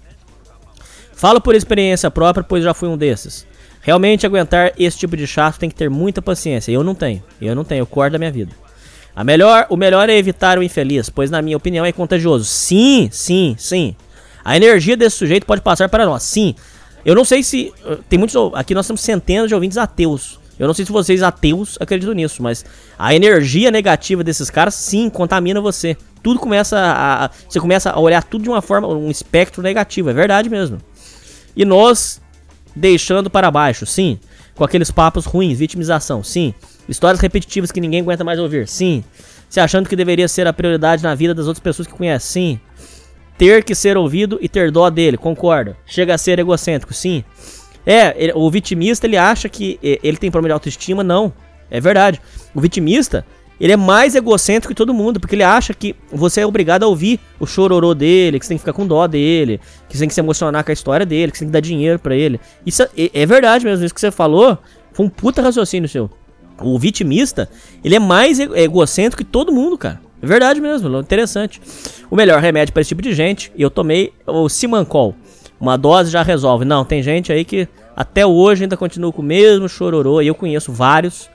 D: Falo por experiência própria, pois já fui um desses. Realmente aguentar esse tipo de chato tem que ter muita paciência. Eu não tenho. Eu não tenho, eu corto da minha vida. A melhor, o melhor é evitar o infeliz, pois na minha opinião é contagioso. Sim, sim, sim. A energia desse sujeito pode passar para nós. Sim. Eu não sei se uh, tem muitos aqui nós temos centenas de ouvintes ateus. Eu não sei se vocês ateus acreditam nisso, mas a energia negativa desses caras sim contamina você. Tudo começa a, você começa a olhar tudo de uma forma, um espectro negativo, é verdade mesmo. E nós deixando para baixo, sim. Com aqueles papos ruins, vitimização, sim. Histórias repetitivas que ninguém aguenta mais ouvir, sim. Se achando que deveria ser a prioridade na vida das outras pessoas que conhece, sim. Ter que ser ouvido e ter dó dele, concorda. Chega a ser egocêntrico, sim. É, ele- o vitimista ele acha que ele tem problema de autoestima, não. É verdade. O vitimista, ele é mais egocêntrico que todo mundo, porque ele acha que você é obrigado a ouvir o chororô dele, que você tem que ficar com dó dele, que você tem que se emocionar com a história dele, que você tem que dar dinheiro pra ele. Isso é, é verdade mesmo, isso que você falou foi um puta raciocínio seu. O vitimista, ele é mais egocêntrico que todo mundo, cara. É verdade mesmo, interessante. O melhor remédio para esse tipo de gente, eu tomei o Simancol. Uma dose já resolve. Não, tem gente aí que até hoje ainda continua com o mesmo chororô, e eu conheço vários.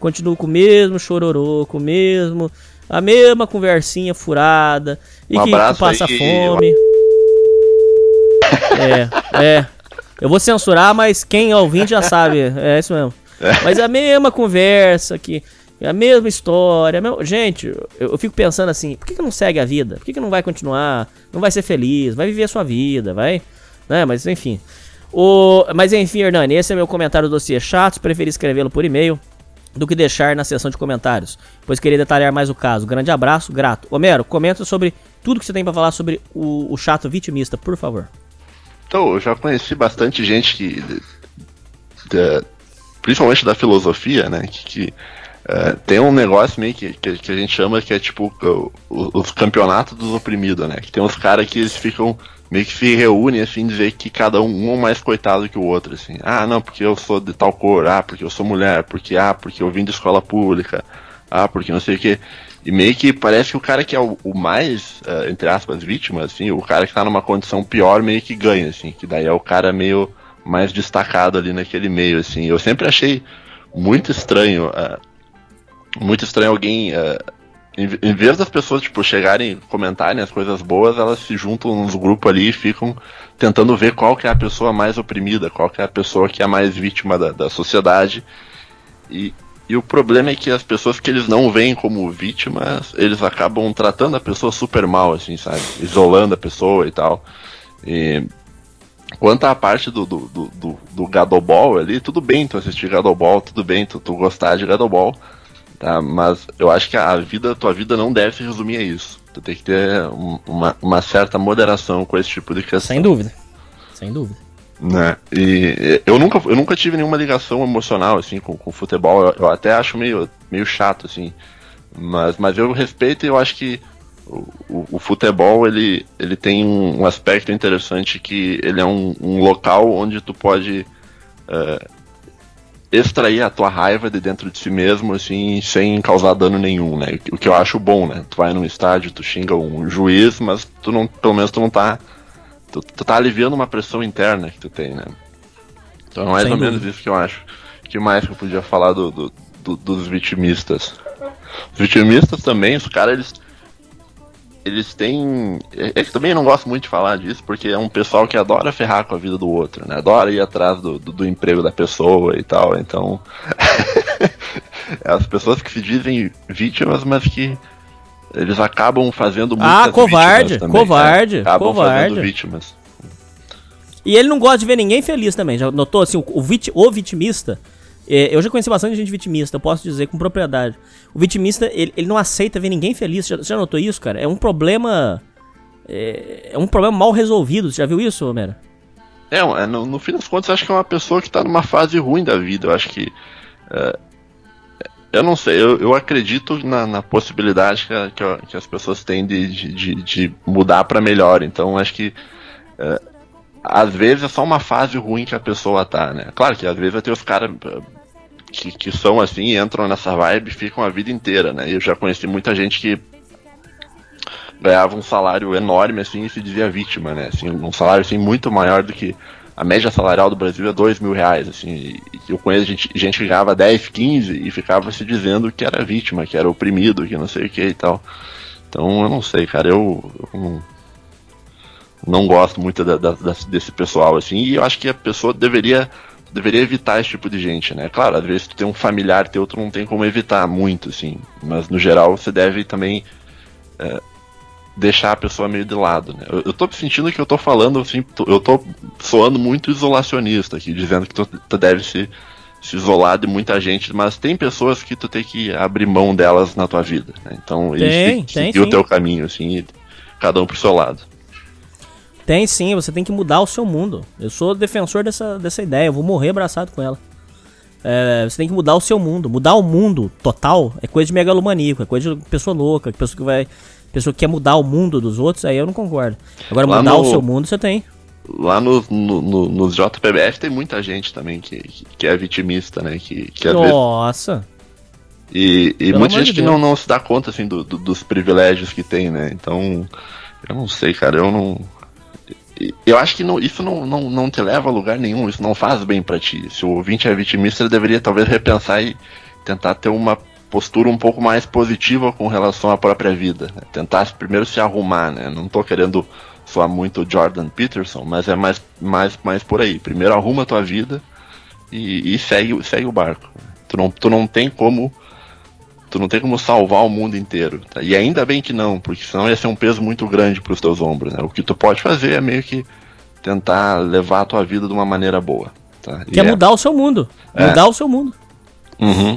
D: Continuo com o mesmo chororô, com o mesmo. A mesma conversinha furada. E
E: Um
D: que, que passa
E: aí.
D: fome. É, é. Eu vou censurar, mas quem é ouvinte já sabe. É isso mesmo. Mas a mesma conversa aqui. A mesma história. a mesma- Gente, eu, eu fico pensando assim: por que, que não segue a vida? Por que, que não vai continuar? Não vai ser feliz? Vai viver a sua vida? Vai. Né? Mas enfim. O... Mas enfim, Hernani, esse é meu comentário do dossiê chato. Preferi escrevê-lo por e-mail do que deixar na seção de comentários, pois queria detalhar mais o caso. Grande abraço, grato. Homero, comenta sobre tudo que você tem pra falar sobre o, o chato vitimista, por favor.
E: Então, eu já conheci bastante gente que. principalmente da filosofia, né? Que, que, eh, tem um negócio meio que, que, que a gente chama que é tipo os campeonatos dos oprimidos, né? Que tem uns caras que eles ficam meio que se reúnem assim, dizer que cada um, um é mais coitado que o outro, assim. Ah, não, porque eu sou de tal cor, ah, porque eu sou mulher, porque ah, porque eu vim de escola pública, ah, porque não sei o que. E meio que parece que o cara que é o, o mais, eh, entre aspas, vítima, assim, o cara que tá numa condição pior meio que ganha, assim, que daí é o cara meio mais destacado ali naquele meio, assim. Eu sempre achei muito estranho, eh, muito estranho alguém, eh, em, em vez das pessoas, tipo, chegarem comentarem as coisas boas, elas se juntam nos grupos ali e ficam tentando ver qual que é a pessoa mais oprimida, qual que é a pessoa que é mais vítima da, da sociedade. E, e o problema é que as pessoas que eles não veem como vítimas, eles acabam tratando a pessoa super mal, assim, sabe? Isolando a pessoa e tal. E quanto à parte do, do, do, do, do Gadoball ali, tudo bem tu assistir Gadoball, tudo bem tu, tu gostar de Gadoball, tá? Mas eu acho que a vida, tua vida não deve se resumir a isso. Tu tem que ter um- uma, uma certa moderação com esse tipo de questão
D: Sem dúvida. Sem dúvida.
E: né? E eu nunca, eu nunca tive nenhuma ligação emocional assim com, com futebol. Eu, eu até acho meio, meio chato assim, mas, mas eu respeito e eu acho que o, o, o futebol ele, ele tem um, um aspecto interessante que ele é um, um local onde tu pode eh, extrair a tua raiva de dentro de si mesmo assim sem causar dano nenhum, né? O que eu acho bom, né? Tu vai num estádio, tu xinga um juiz, mas tu não, pelo menos tu não tá tu, tu tá aliviando uma pressão interna que tu tem, né? Então é mais
D: Sem
E: ou menos
D: dúvida.
E: isso que eu acho. que mais que eu podia falar do, do- do- dos vitimistas? Os vitimistas também, os caras, eles. Eles têm. É é que também eu não gosto muito de falar disso, porque é um pessoal que adora ferrar com a vida do outro, né? Adora ir atrás do, do, do emprego da pessoa e tal, então. <laughs> é as pessoas que se dizem vítimas, mas que eles acabam fazendo muitas
D: Ah, covarde,
E: também,
D: covarde,
E: né? Acabam
D: covarde.
E: fazendo vítimas.
D: E ele não gosta de ver ninguém feliz também. Já notou assim, o, o, vit- o vitimista. É, eu já conheci bastante gente vitimista, eu posso dizer com propriedade. O vitimista, ele, ele não aceita ver ninguém feliz. Já, já notou isso, cara? É um problema. É, é um problema mal resolvido. Você já viu isso, Homero?
E: É, é, no, no fim das contas, acho que é uma pessoa que tá numa fase ruim da vida. Eu acho que. é, eu não sei, eu, eu acredito na, na possibilidade que, que que as pessoas têm de, de, de- mudar pra melhor. Então, acho que. é, às vezes é só uma fase ruim que a pessoa tá, né? Claro que às vezes ter os caras é, que, que são assim, entram nessa vibe e ficam a vida inteira, né? Eu já conheci muita gente que ganhava um salário enorme assim e se dizia vítima, né? Assim, um salário assim muito maior do que a média salarial do Brasil é dois mil reais, assim. E eu conheço gente, gente que ganhava 10, 15 e ficava se dizendo que era vítima, que era oprimido, que não sei o que e tal. Então eu não sei, cara, eu, eu não, não gosto muito da- da- desse pessoal, assim, e eu acho que a pessoa deveria deveria evitar esse tipo de gente, né? Claro, às vezes tu tem um familiar teu, tu não tem como evitar muito, assim, mas no geral você deve também é, deixar a pessoa meio de lado, né? Eu, eu tô sentindo que eu tô falando, assim, tô- eu tô soando muito isolacionista aqui, dizendo que tu, tu deve se, se isolar de muita gente, mas tem pessoas que tu tem que abrir mão delas na tua vida, né? Então, eles
D: Tem,
E: que
D: tem
E: seguir o teu caminho, assim, cada um pro seu lado.
D: Tem sim, você tem que mudar o seu mundo. Eu sou defensor dessa, dessa ideia, eu vou morrer abraçado com ela. É, você tem que mudar o seu mundo. Mudar o mundo total é coisa de megalomaníaco, é coisa de pessoa louca, pessoa que vai. Pessoa que quer mudar o mundo dos outros, aí eu não concordo. Agora,
E: Lá
D: mudar
E: no-
D: o seu mundo, você tem.
E: Lá no, no, no- nos JPBF tem muita gente também que, que, é vitimista, né? Que, que
D: Nossa.
E: E, e muita gente
D: de
E: que não, não se dá conta, assim, do- do- dos privilégios que tem, né? Então, eu não sei, cara, eu não. Eu acho que não- isso não, não, não te leva a lugar nenhum, isso não faz bem pra ti. Se o ouvinte é vitimista, ele deveria talvez repensar e tentar ter uma postura um pouco mais positiva com relação à própria vida. né? Tentar primeiro se arrumar, né? Não tô querendo soar muito Jordan Peterson, mas é mais, mais, mais por aí. Primeiro arruma a tua vida e, e segue, segue o barco. Tu não, tu não tem como tu não tem como salvar o mundo inteiro. tá? E ainda bem que não, porque senão ia ser um peso muito grande pros teus ombros. Né? O que tu pode fazer é meio que tentar levar a tua vida de uma maneira boa. Tá?
D: Que é mudar o seu mundo.
E: É.
D: Mudar o seu mundo.
E: Uhum.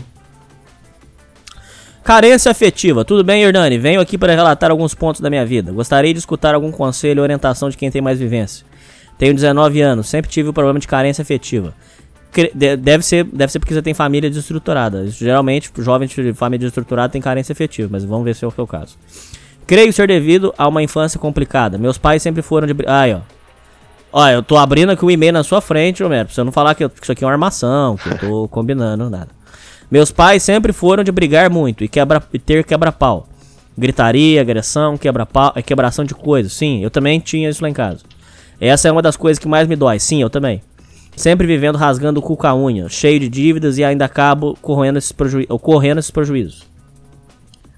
D: Carência afetiva. Tudo bem, Hernani? Venho aqui para relatar alguns pontos da minha vida. Gostaria de escutar algum conselho ou orientação de quem tem mais vivência. Tenho 19 anos, sempre tive o problema de carência afetiva. Deve ser, deve ser porque você tem família desestruturada. Geralmente, jovens de família desestruturada têm carência afetiva, mas vamos ver se é o que é caso. Creio ser devido a uma infância complicada. Meus pais sempre foram de. Aí, ó. Olha, eu tô abrindo aqui o e-mail na sua frente, Romero, pra você não falar que, eu- que isso aqui é uma armação, que eu tô <laughs> combinando, nada. Meus pais sempre foram de brigar muito e, quebra, e ter quebra-pau. Gritaria, agressão, quebra-pau, é, quebração de coisas. Sim, eu também tinha isso lá em casa. Essa é uma das coisas que mais me dói. Sim, eu também. Sempre vivendo rasgando o cu com a unha, cheio de dívidas e ainda acabo correndo esses, prejuí ou correndo esses prejuízos.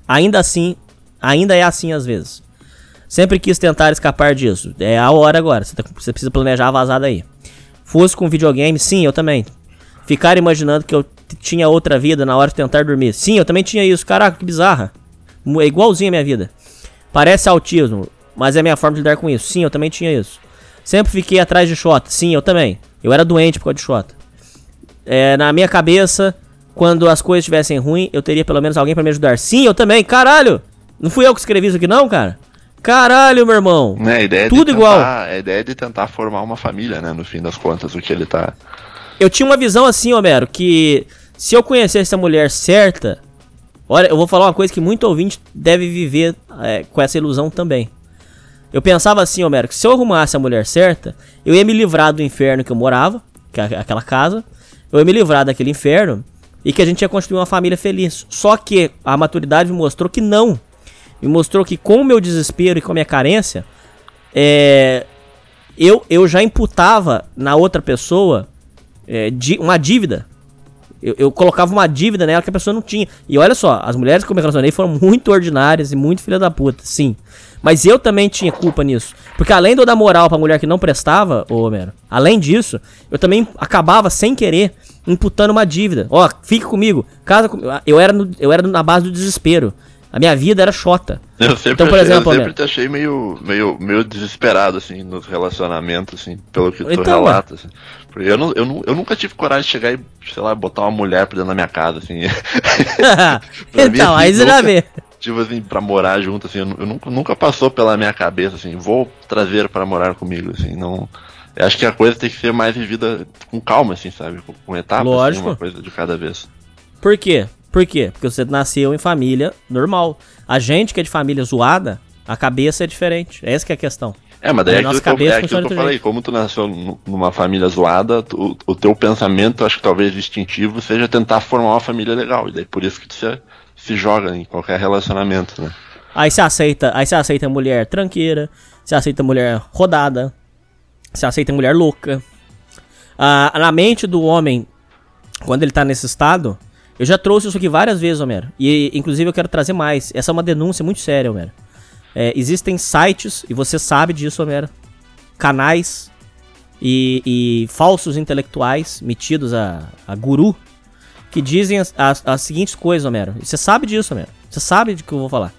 D: Ainda assim, ainda é assim às vezes. Sempre quis tentar escapar disso. É a hora agora. Você, tá- você precisa planejar a vazada aí. Fosse com videogame, sim, eu também. Ficar imaginando que eu tinha outra vida na hora de tentar dormir. Sim, eu também tinha isso. Caraca, que bizarra. É igualzinho a minha vida. Parece autismo, mas é a minha forma de lidar com isso. Sim, eu também tinha isso. Sempre fiquei atrás de Xota. Sim, eu também. Eu era doente por causa de Xota. É, na minha cabeça, quando as coisas estivessem ruins, eu teria pelo menos alguém pra me ajudar. Sim, eu também. Caralho! Não fui eu que escrevi isso aqui, não, cara? Caralho, meu irmão.
E: A ideia é
D: Tudo igual.
E: A ideia é de tentar formar uma família, né? No fim das contas, o que ele tá.
D: Eu tinha uma visão assim, Homero, que se eu conhecesse a mulher certa. Olha, eu vou falar uma coisa que muito ouvinte deve viver é, com essa ilusão também. Eu pensava assim, Homero, que se eu arrumasse a mulher certa, eu ia me livrar do inferno que eu morava, que é aquela casa, eu ia me livrar daquele inferno e que a gente ia construir uma família feliz. Só que a maturidade me mostrou que não. Me mostrou que com o meu desespero e com a minha carência, é, eu, eu já imputava na outra pessoa é, di- uma dívida. Eu, eu colocava uma dívida nela que a pessoa não tinha. E olha só, as mulheres que eu me relacionei foram muito ordinárias e muito filha da puta, sim. Mas eu também tinha culpa nisso. Porque além de eu dar moral pra mulher que não prestava, ô Homero, além disso, eu também acabava sem querer imputando uma dívida. Ó, fique comigo, casa comigo. Eu era, no- eu era na base do desespero. A minha vida era chota.
E: Eu sempre,
D: Então, por
E: achei,
D: exemplo,
E: eu sempre
D: Homero.
E: te achei meio, meio, meio desesperado, assim, nos relacionamentos, assim, pelo que tu
D: Então,
E: relata. Assim. Eu, não, eu, não, eu nunca tive coragem de chegar e, sei lá, botar uma mulher pra dentro da minha casa, assim. <laughs> Mim,
D: então, aí
E: assim,
D: você já vê.
E: Tipo assim, pra morar junto, assim, eu, eu nunca, nunca passou pela minha cabeça, assim, vou trazer pra morar comigo, assim, não... Eu acho que a coisa tem que ser mais vivida com calma, assim, sabe? Com, com etapas, assim, uma coisa de cada vez.
D: Por quê? Por quê? Porque você nasceu em família normal. A gente que é de família zoada, a cabeça é diferente. Essa que é a questão.
E: É, mas daí
D: Aí
E: é
D: nossa
E: aquilo, que eu, é aquilo que eu falei,
D: jeito.
E: como tu nasceu nu- numa família zoada, tu- o teu pensamento, acho que talvez instintivo, seja tentar formar uma família legal. E daí por isso que tu se, se joga em qualquer relacionamento, né?
D: Aí você aceita, aí você aceita mulher tranqueira, você aceita mulher rodada, você aceita mulher louca. Ah, na mente do homem, quando ele tá nesse estado, eu já trouxe isso aqui várias vezes, Homero. E inclusive eu quero trazer mais. Essa é uma denúncia muito séria, Homero. É, existem sites, e você sabe disso, Homero, canais e, e falsos intelectuais metidos a, a guru que dizem as, as- as seguintes coisas, Homero. Você sabe disso, Homero. Você sabe de que eu vou falar.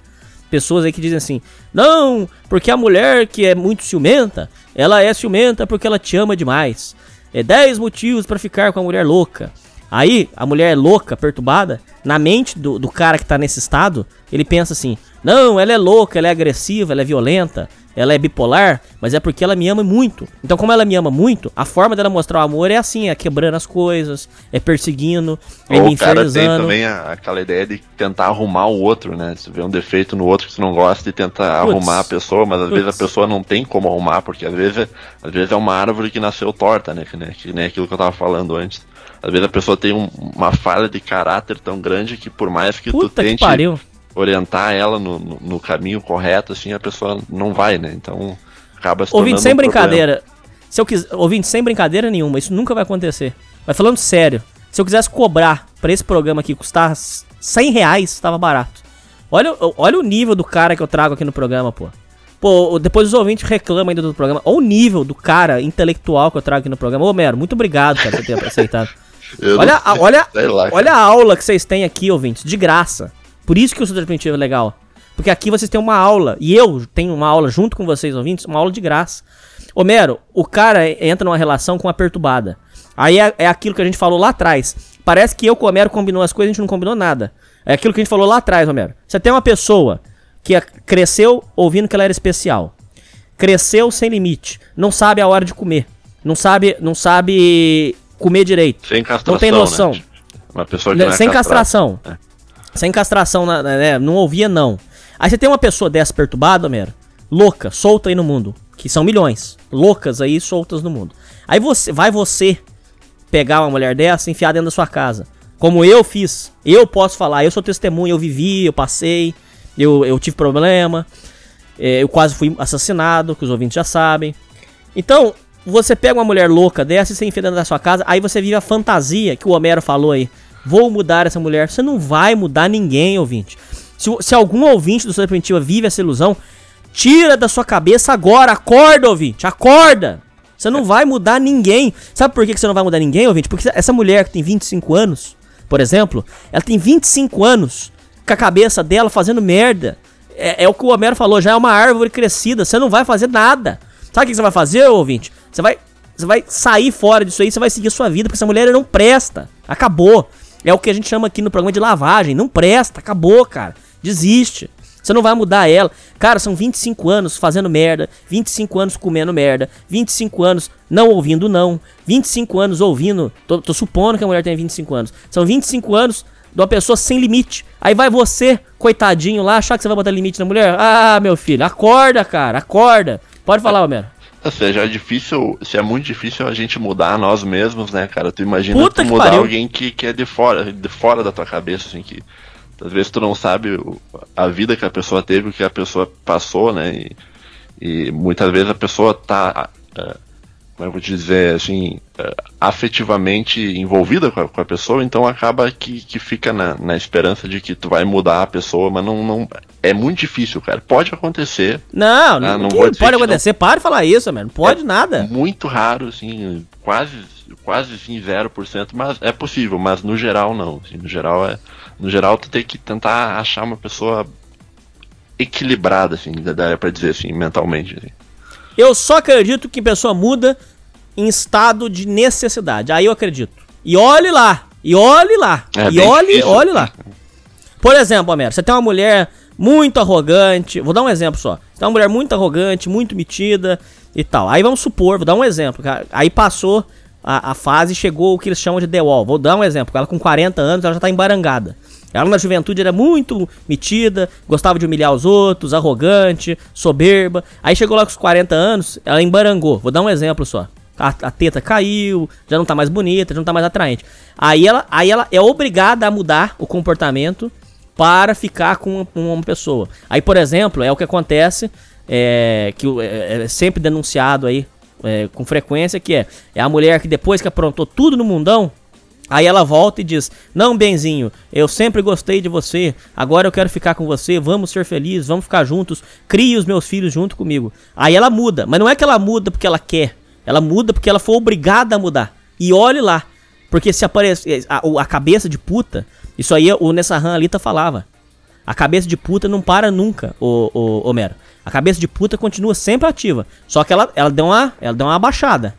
D: Pessoas aí que dizem assim: Não, porque a mulher que é muito ciumenta, ela é ciumenta porque ela te ama demais. É 10 motivos pra ficar com a mulher louca. Aí, a mulher louca, perturbada, na mente do, do cara que tá nesse estado, ele pensa assim: Não, ela é louca, ela é agressiva, ela é violenta, ela é bipolar, mas é porque ela me ama muito. Então, como ela me ama muito, a forma dela mostrar o amor é assim: é quebrando as coisas, é perseguindo, é me
E: Ou o cara tem
D: infernizando.
E: também a- aquela ideia de tentar arrumar o outro, né? Se vê um defeito no outro que tu não gosta e tentar
D: Putz.
E: arrumar a pessoa, mas às vezes
D: Putz.
E: a pessoa não tem como arrumar, porque às vezes, é- às vezes é uma árvore que nasceu torta, né? Que nem, que nem aquilo que eu tava falando antes. Às vezes a pessoa tem um- uma falha de caráter tão grande que por mais que tu
D: Puta que
E: tente
D: pariu.
E: orientar ela no, no, no caminho correto, assim, a pessoa não vai, né? Então acaba se
D: Ouvinte, sem
E: um problema.
D: brincadeira. Se eu quiser, ouvinte, sem brincadeira nenhuma, isso nunca vai acontecer. Mas falando sério, se eu quisesse cobrar pra esse programa aqui custar 100 reais, tava barato. Olha, olha o nível do cara que eu trago aqui no programa, pô. Pô, depois os ouvintes reclamam ainda do programa. Olha o nível do cara intelectual que eu trago aqui no programa. Ô, Mero, muito obrigado, cara, por ter <laughs> aceitado.
E: Eu
D: Olha,
E: não
D: a, olha,
E: lá,
D: olha a aula que vocês têm aqui, ouvintes, de graça. Por isso que o Super Primitivo é legal. Porque aqui vocês têm uma aula, e eu tenho uma aula junto com vocês, ouvintes, uma aula de graça. Homero, o cara entra numa relação com a perturbada. Aí é, é aquilo que a gente falou lá atrás. Parece que eu com o Homero combinou as coisas, a gente não combinou nada. É aquilo que a gente falou lá atrás, Homero. Você tem uma pessoa que a- cresceu ouvindo que ela era especial. Cresceu sem limite. Não sabe a hora de comer. Não sabe, não sabe comer direito.
E: Sem castração.
D: Não tem noção.
E: Né? Uma pessoa que não é
D: Sem castração.
E: É.
D: Sem castração, né? Não ouvia, não. Aí você tem uma pessoa dessa perturbada, Homero, louca, solta aí no mundo. Que são milhões. Loucas aí, soltas no mundo. Aí você, vai você pegar uma mulher dessa e enfiar dentro da sua casa. Como eu fiz. Eu posso falar, eu sou testemunha, eu vivi, eu passei, eu, eu tive problema, é, eu quase fui assassinado, que os ouvintes já sabem. Então, você pega uma mulher louca dessa e você enfia dentro da sua casa, aí você vive a fantasia que o Homero falou aí. Vou mudar essa mulher. Você não vai mudar ninguém, ouvinte. Se, se algum ouvinte do Sua vive essa ilusão, tira da sua cabeça agora. Acorda, ouvinte. Acorda. Você não vai mudar ninguém. Sabe por que você não vai mudar ninguém, ouvinte? Porque essa mulher que tem 25 anos, por exemplo, ela tem 25 anos com a cabeça dela fazendo merda. É, é o que o Homero falou, já é uma árvore crescida. Você não vai fazer nada. Sabe o que você vai fazer, ouvinte? Você vai, você vai sair fora disso aí, você vai seguir a sua vida, porque essa mulher não presta. Acabou. É o que a gente chama aqui no programa de lavagem. Não presta, acabou, cara. Desiste. Você não vai mudar ela. Cara, são 25 anos fazendo merda, 25 anos comendo merda, 25 anos não ouvindo não, 25 anos ouvindo. Tô, tô supondo que a mulher tem 25 anos. São 25 anos de uma pessoa sem limite. Aí vai você, coitadinho lá, achar que você vai botar limite na mulher? Ah, meu filho, acorda, cara, acorda. Pode falar, Homero.
E: Ou seja, é difícil, se é muito difícil a gente mudar nós mesmos, né, cara? Tu imagina
D: Puta
E: tu
D: que
E: mudar
D: pariu.
E: alguém que, que é de fora, de fora da tua cabeça, assim, que às vezes tu não sabe a vida que a pessoa teve, o que a pessoa passou, né? E, e muitas vezes a pessoa tá, é, como eu vou te dizer, assim, é, afetivamente envolvida com a, com a pessoa, então acaba que, que fica na, na esperança de que tu vai mudar a pessoa, mas não, não é muito difícil, cara. Pode acontecer,
D: Não,
E: Ah,
D: não, pode
E: que não.
D: acontecer. Para de falar isso. Não pode
E: É
D: nada.
E: Muito raro, assim, quase, quase assim, 0%, mas é possível, mas no geral não. assim, no geral é. No geral tu tem que tentar achar uma pessoa equilibrada, assim, dá pra dizer assim, mentalmente. assim.
D: Eu só acredito que pessoa muda em estado de necessidade. Aí eu acredito. E olhe lá. E olhe lá.
E: É
D: e olhe,
E: difícil.
D: olhe lá. Por exemplo, Homero, você tem uma mulher muito arrogante. Vou dar um exemplo só. Você tem uma mulher muito arrogante, muito metida e tal. Aí vamos supor, vou dar um exemplo. Aí passou a, a fase e chegou o que eles chamam de The Wall. Vou dar um exemplo. Ela com 40 anos, ela já tá embarangada. Ela na juventude era muito metida, gostava de humilhar os outros, arrogante, soberba. Aí chegou lá com os 40 anos, ela embarangou. Vou dar um exemplo só. A, a teta caiu, já não tá mais bonita, já não tá mais atraente. Aí ela, aí ela é obrigada a mudar o comportamento para ficar com uma, uma pessoa. Aí, por exemplo, é o que acontece, é, que é, é sempre denunciado aí é, com frequência, que é, é a mulher que depois que aprontou tudo no mundão, Aí ela volta e diz: Não, Benzinho, eu sempre gostei de você. Agora eu quero ficar com você. Vamos ser felizes, vamos ficar juntos. Crie os meus filhos junto comigo. Aí ela muda, mas não é que ela muda porque ela quer. Ela muda porque ela foi obrigada a mudar. E olhe lá, porque se aparece a, o- a cabeça de puta, isso aí o Nessahan Alita falava. A cabeça de puta não para nunca, o, o Homero. A cabeça de puta continua sempre ativa. Só que ela, ela, deu, uma, ela deu uma abaixada.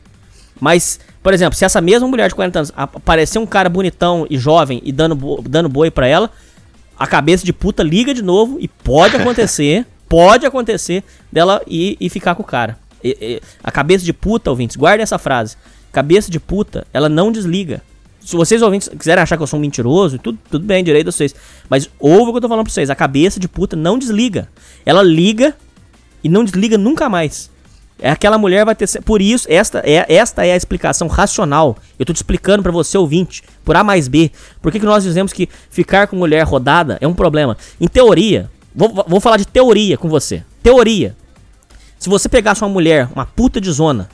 D: Mas, por exemplo, se essa mesma mulher de 40 anos ap- aparecer um cara bonitão e jovem e dando, bo- dando boi pra ela, a cabeça de puta liga de novo e pode acontecer, <laughs> pode acontecer dela ir e ficar com o cara. E- e- a cabeça de puta, ouvintes, guardem essa frase. Cabeça de puta, ela não desliga. Se vocês ouvintes quiserem achar que eu sou um mentiroso, tudo, tudo bem, direito de vocês. Mas ouve o que eu tô falando pra vocês. A cabeça de puta não desliga. Ela liga e não desliga nunca mais. É aquela mulher vai ter. Por isso, esta é, esta é a explicação racional. Eu tô te explicando para você, ouvinte, por A mais B. Por que, que nós dizemos que ficar com mulher rodada é um problema? Em teoria, vou, vou falar de teoria com você. Teoria. Se você pegasse uma mulher, uma puta de zona,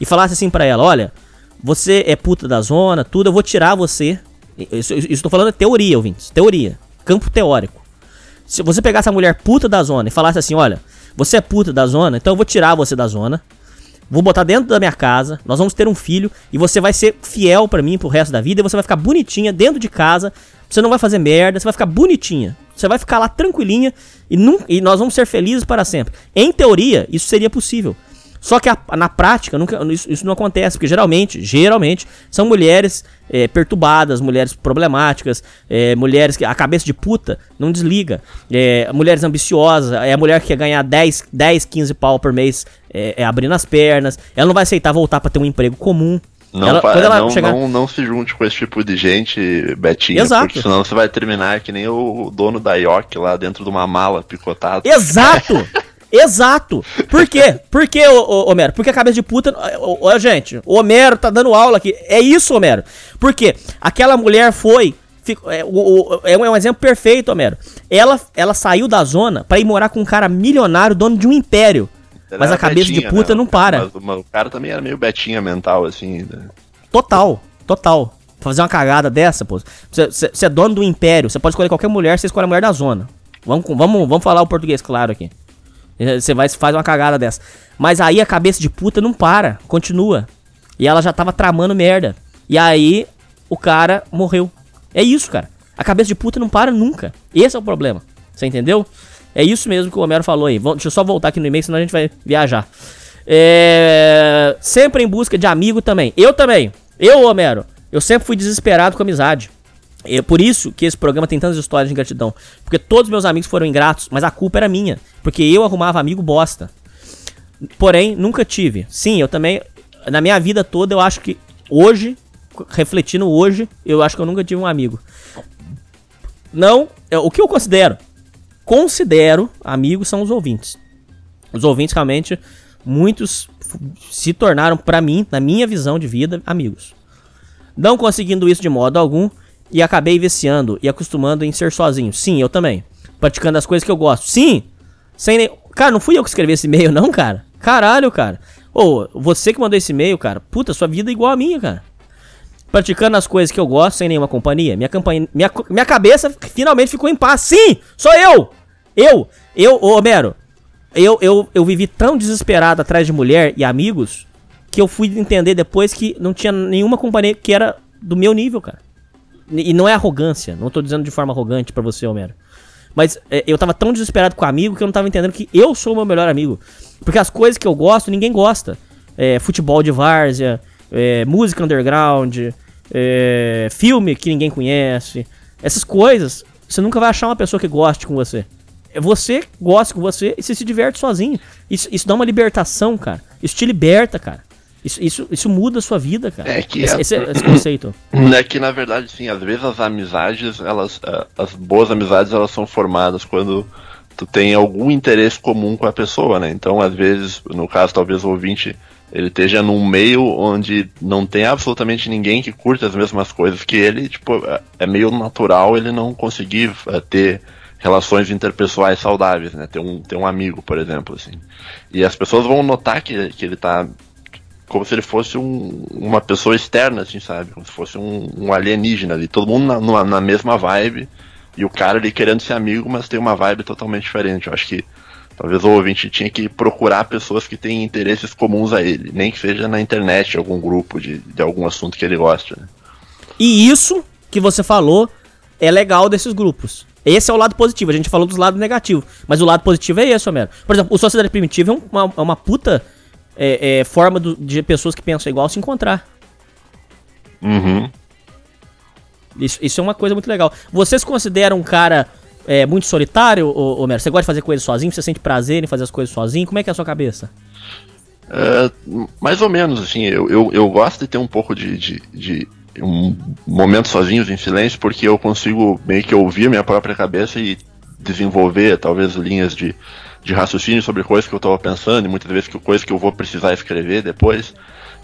D: e falasse assim para ela: olha, você é puta da zona, tudo, eu vou tirar você. Isso, falando de teoria, ouvintes. Teoria. Campo teórico. Se você pegasse a mulher puta da zona e falasse assim: olha, você é puta da zona, então eu vou tirar você da zona. Vou botar dentro da minha casa, nós vamos ter um filho e você vai ser fiel para mim pro resto da vida e você vai ficar bonitinha dentro de casa. Você não vai fazer merda, você vai ficar bonitinha. Você vai ficar lá tranquilinha e, e nós vamos ser felizes para sempre. Em teoria, isso seria possível. Só que a, na prática nunca, isso, isso, não acontece, porque geralmente, geralmente, são mulheres é, perturbadas, mulheres problemáticas, é, mulheres que a cabeça de puta não desliga, é, mulheres ambiciosas, é a mulher que quer ganhar 10, 10 15 pau por mês é, abrindo as pernas, ela não vai aceitar voltar para ter um emprego comum.
E: Não, ela, ela não, chegar... não, não se junte com esse tipo de gente, Betinho, Exato. porque senão você vai terminar que nem o dono da IOC lá dentro de uma mala picotada.
D: Exato! <laughs> Exato. Por quê? Por quê, Homero? Porque a cabeça de puta. Olha, gente, o Homero tá dando aula aqui. É isso, Homero. Por quê? Aquela mulher foi. É, é, um exemplo perfeito, Homero. Ela, ela saiu da zona para ir morar com um cara milionário, dono de um império. mas a cabeça betinha, de puta né? não para.
E: Mas, o cara também era meio betinha mental, assim. Né?
D: Total, total. Fazer uma cagada dessa, pô. Você, você é dono do império, você pode escolher qualquer mulher, você escolhe a mulher da zona. Vamos, vamos, vamos falar o português claro aqui. Você vai faz uma cagada dessa. Mas aí a cabeça de puta não para, continua. E ela já tava tramando merda. E aí o cara morreu. É isso, cara. A cabeça de puta não para nunca. Esse é o problema. Você entendeu? É isso mesmo que o Homero falou aí. Deixa eu só voltar aqui no e-mail, senão a gente vai viajar. É... Sempre em busca de amigo também. Eu também. Eu, Homero. Eu sempre fui desesperado com amizade. É por isso que esse programa tem tantas histórias de ingratidão. Porque todos meus amigos foram ingratos, mas a culpa era minha. Porque eu arrumava amigo bosta. Porém, nunca tive. Sim, eu também. Na minha vida toda, eu acho que hoje, refletindo hoje, eu acho que eu nunca tive um amigo. Não, é, o que eu considero? Considero amigos são os ouvintes. Os ouvintes realmente, muitos se tornaram, para mim, na minha visão de vida, amigos. Não conseguindo isso de modo algum, e acabei viciando e acostumando em ser sozinho. Sim, eu também. Praticando as coisas que eu gosto. Sim! Sem nem... Cara, não fui eu que escrevi esse e-mail, não, cara. Caralho, cara. Ô, você que mandou esse e-mail, cara. Puta, sua vida é igual a minha, cara. Praticando as coisas que eu gosto sem nenhuma companhia. Minha, campanha, minha, minha cabeça finalmente ficou em paz. Sim! Sou eu! Eu! Eu, ô Homero. Eu, eu, eu vivi tão desesperado atrás de mulher e amigos que eu fui entender depois que não tinha nenhuma companhia que era do meu nível, cara. E não é arrogância, não tô dizendo de forma arrogante para você, Homero. Mas é, eu tava tão desesperado com o amigo que eu não tava entendendo que eu sou o meu melhor amigo. Porque as coisas que eu gosto, ninguém gosta. É, futebol de várzea, é, música underground, é, filme que ninguém conhece. Essas coisas, você nunca vai achar uma pessoa que goste com você. É você gosta com você e você se diverte sozinho. Isso, isso dá uma libertação, cara. Isso te liberta, cara. Isso, isso, isso muda a sua vida, cara.
E: É que
D: esse,
E: é...
D: esse, esse conceito. <clears throat>
E: É que na verdade, sim, às vezes as amizades, elas. Eh, as boas amizades elas são formadas quando tu tem algum interesse comum com a pessoa, né? Então, às vezes, no caso, talvez o ouvinte ele esteja num meio onde não tem absolutamente ninguém que curta as mesmas coisas que ele, tipo, é, é meio natural ele não conseguir ter relações interpessoais saudáveis, né? Ter um, ter um amigo, por exemplo, assim. E as pessoas vão notar que, que ele tá como se ele fosse um, uma pessoa externa, assim, sabe? Como se fosse um, um alienígena ali. Todo mundo na, na, mesma vibe. E o cara ali querendo ser amigo, mas tem uma vibe totalmente diferente. Eu acho que talvez o ouvinte tinha que procurar pessoas que têm interesses comuns a ele. Nem que seja na internet, algum grupo de, de algum assunto que ele gosta. Né?
D: E isso que você falou é legal desses grupos. Esse é o lado positivo. A gente falou dos lados negativos. Mas o lado positivo é esse, Homero. Por exemplo, o Sociedade Primitiva é uma, é uma puta é, é, forma do, de pessoas que pensam igual se encontrar.
E: Uhum.
D: Isso, isso é uma coisa muito legal. Você se considera um cara é, muito solitário, Homero? Você gosta de fazer coisas sozinho? Você sente prazer em fazer as coisas sozinho? Como é que é a sua cabeça?
E: É, mais ou menos, assim. Eu, eu, eu gosto de ter um pouco de, de, de um momento sozinho, em silêncio, porque eu consigo meio que ouvir minha própria cabeça e desenvolver talvez linhas de, de raciocínio sobre coisas que eu estava pensando, e muitas vezes que coisas que eu vou precisar escrever depois.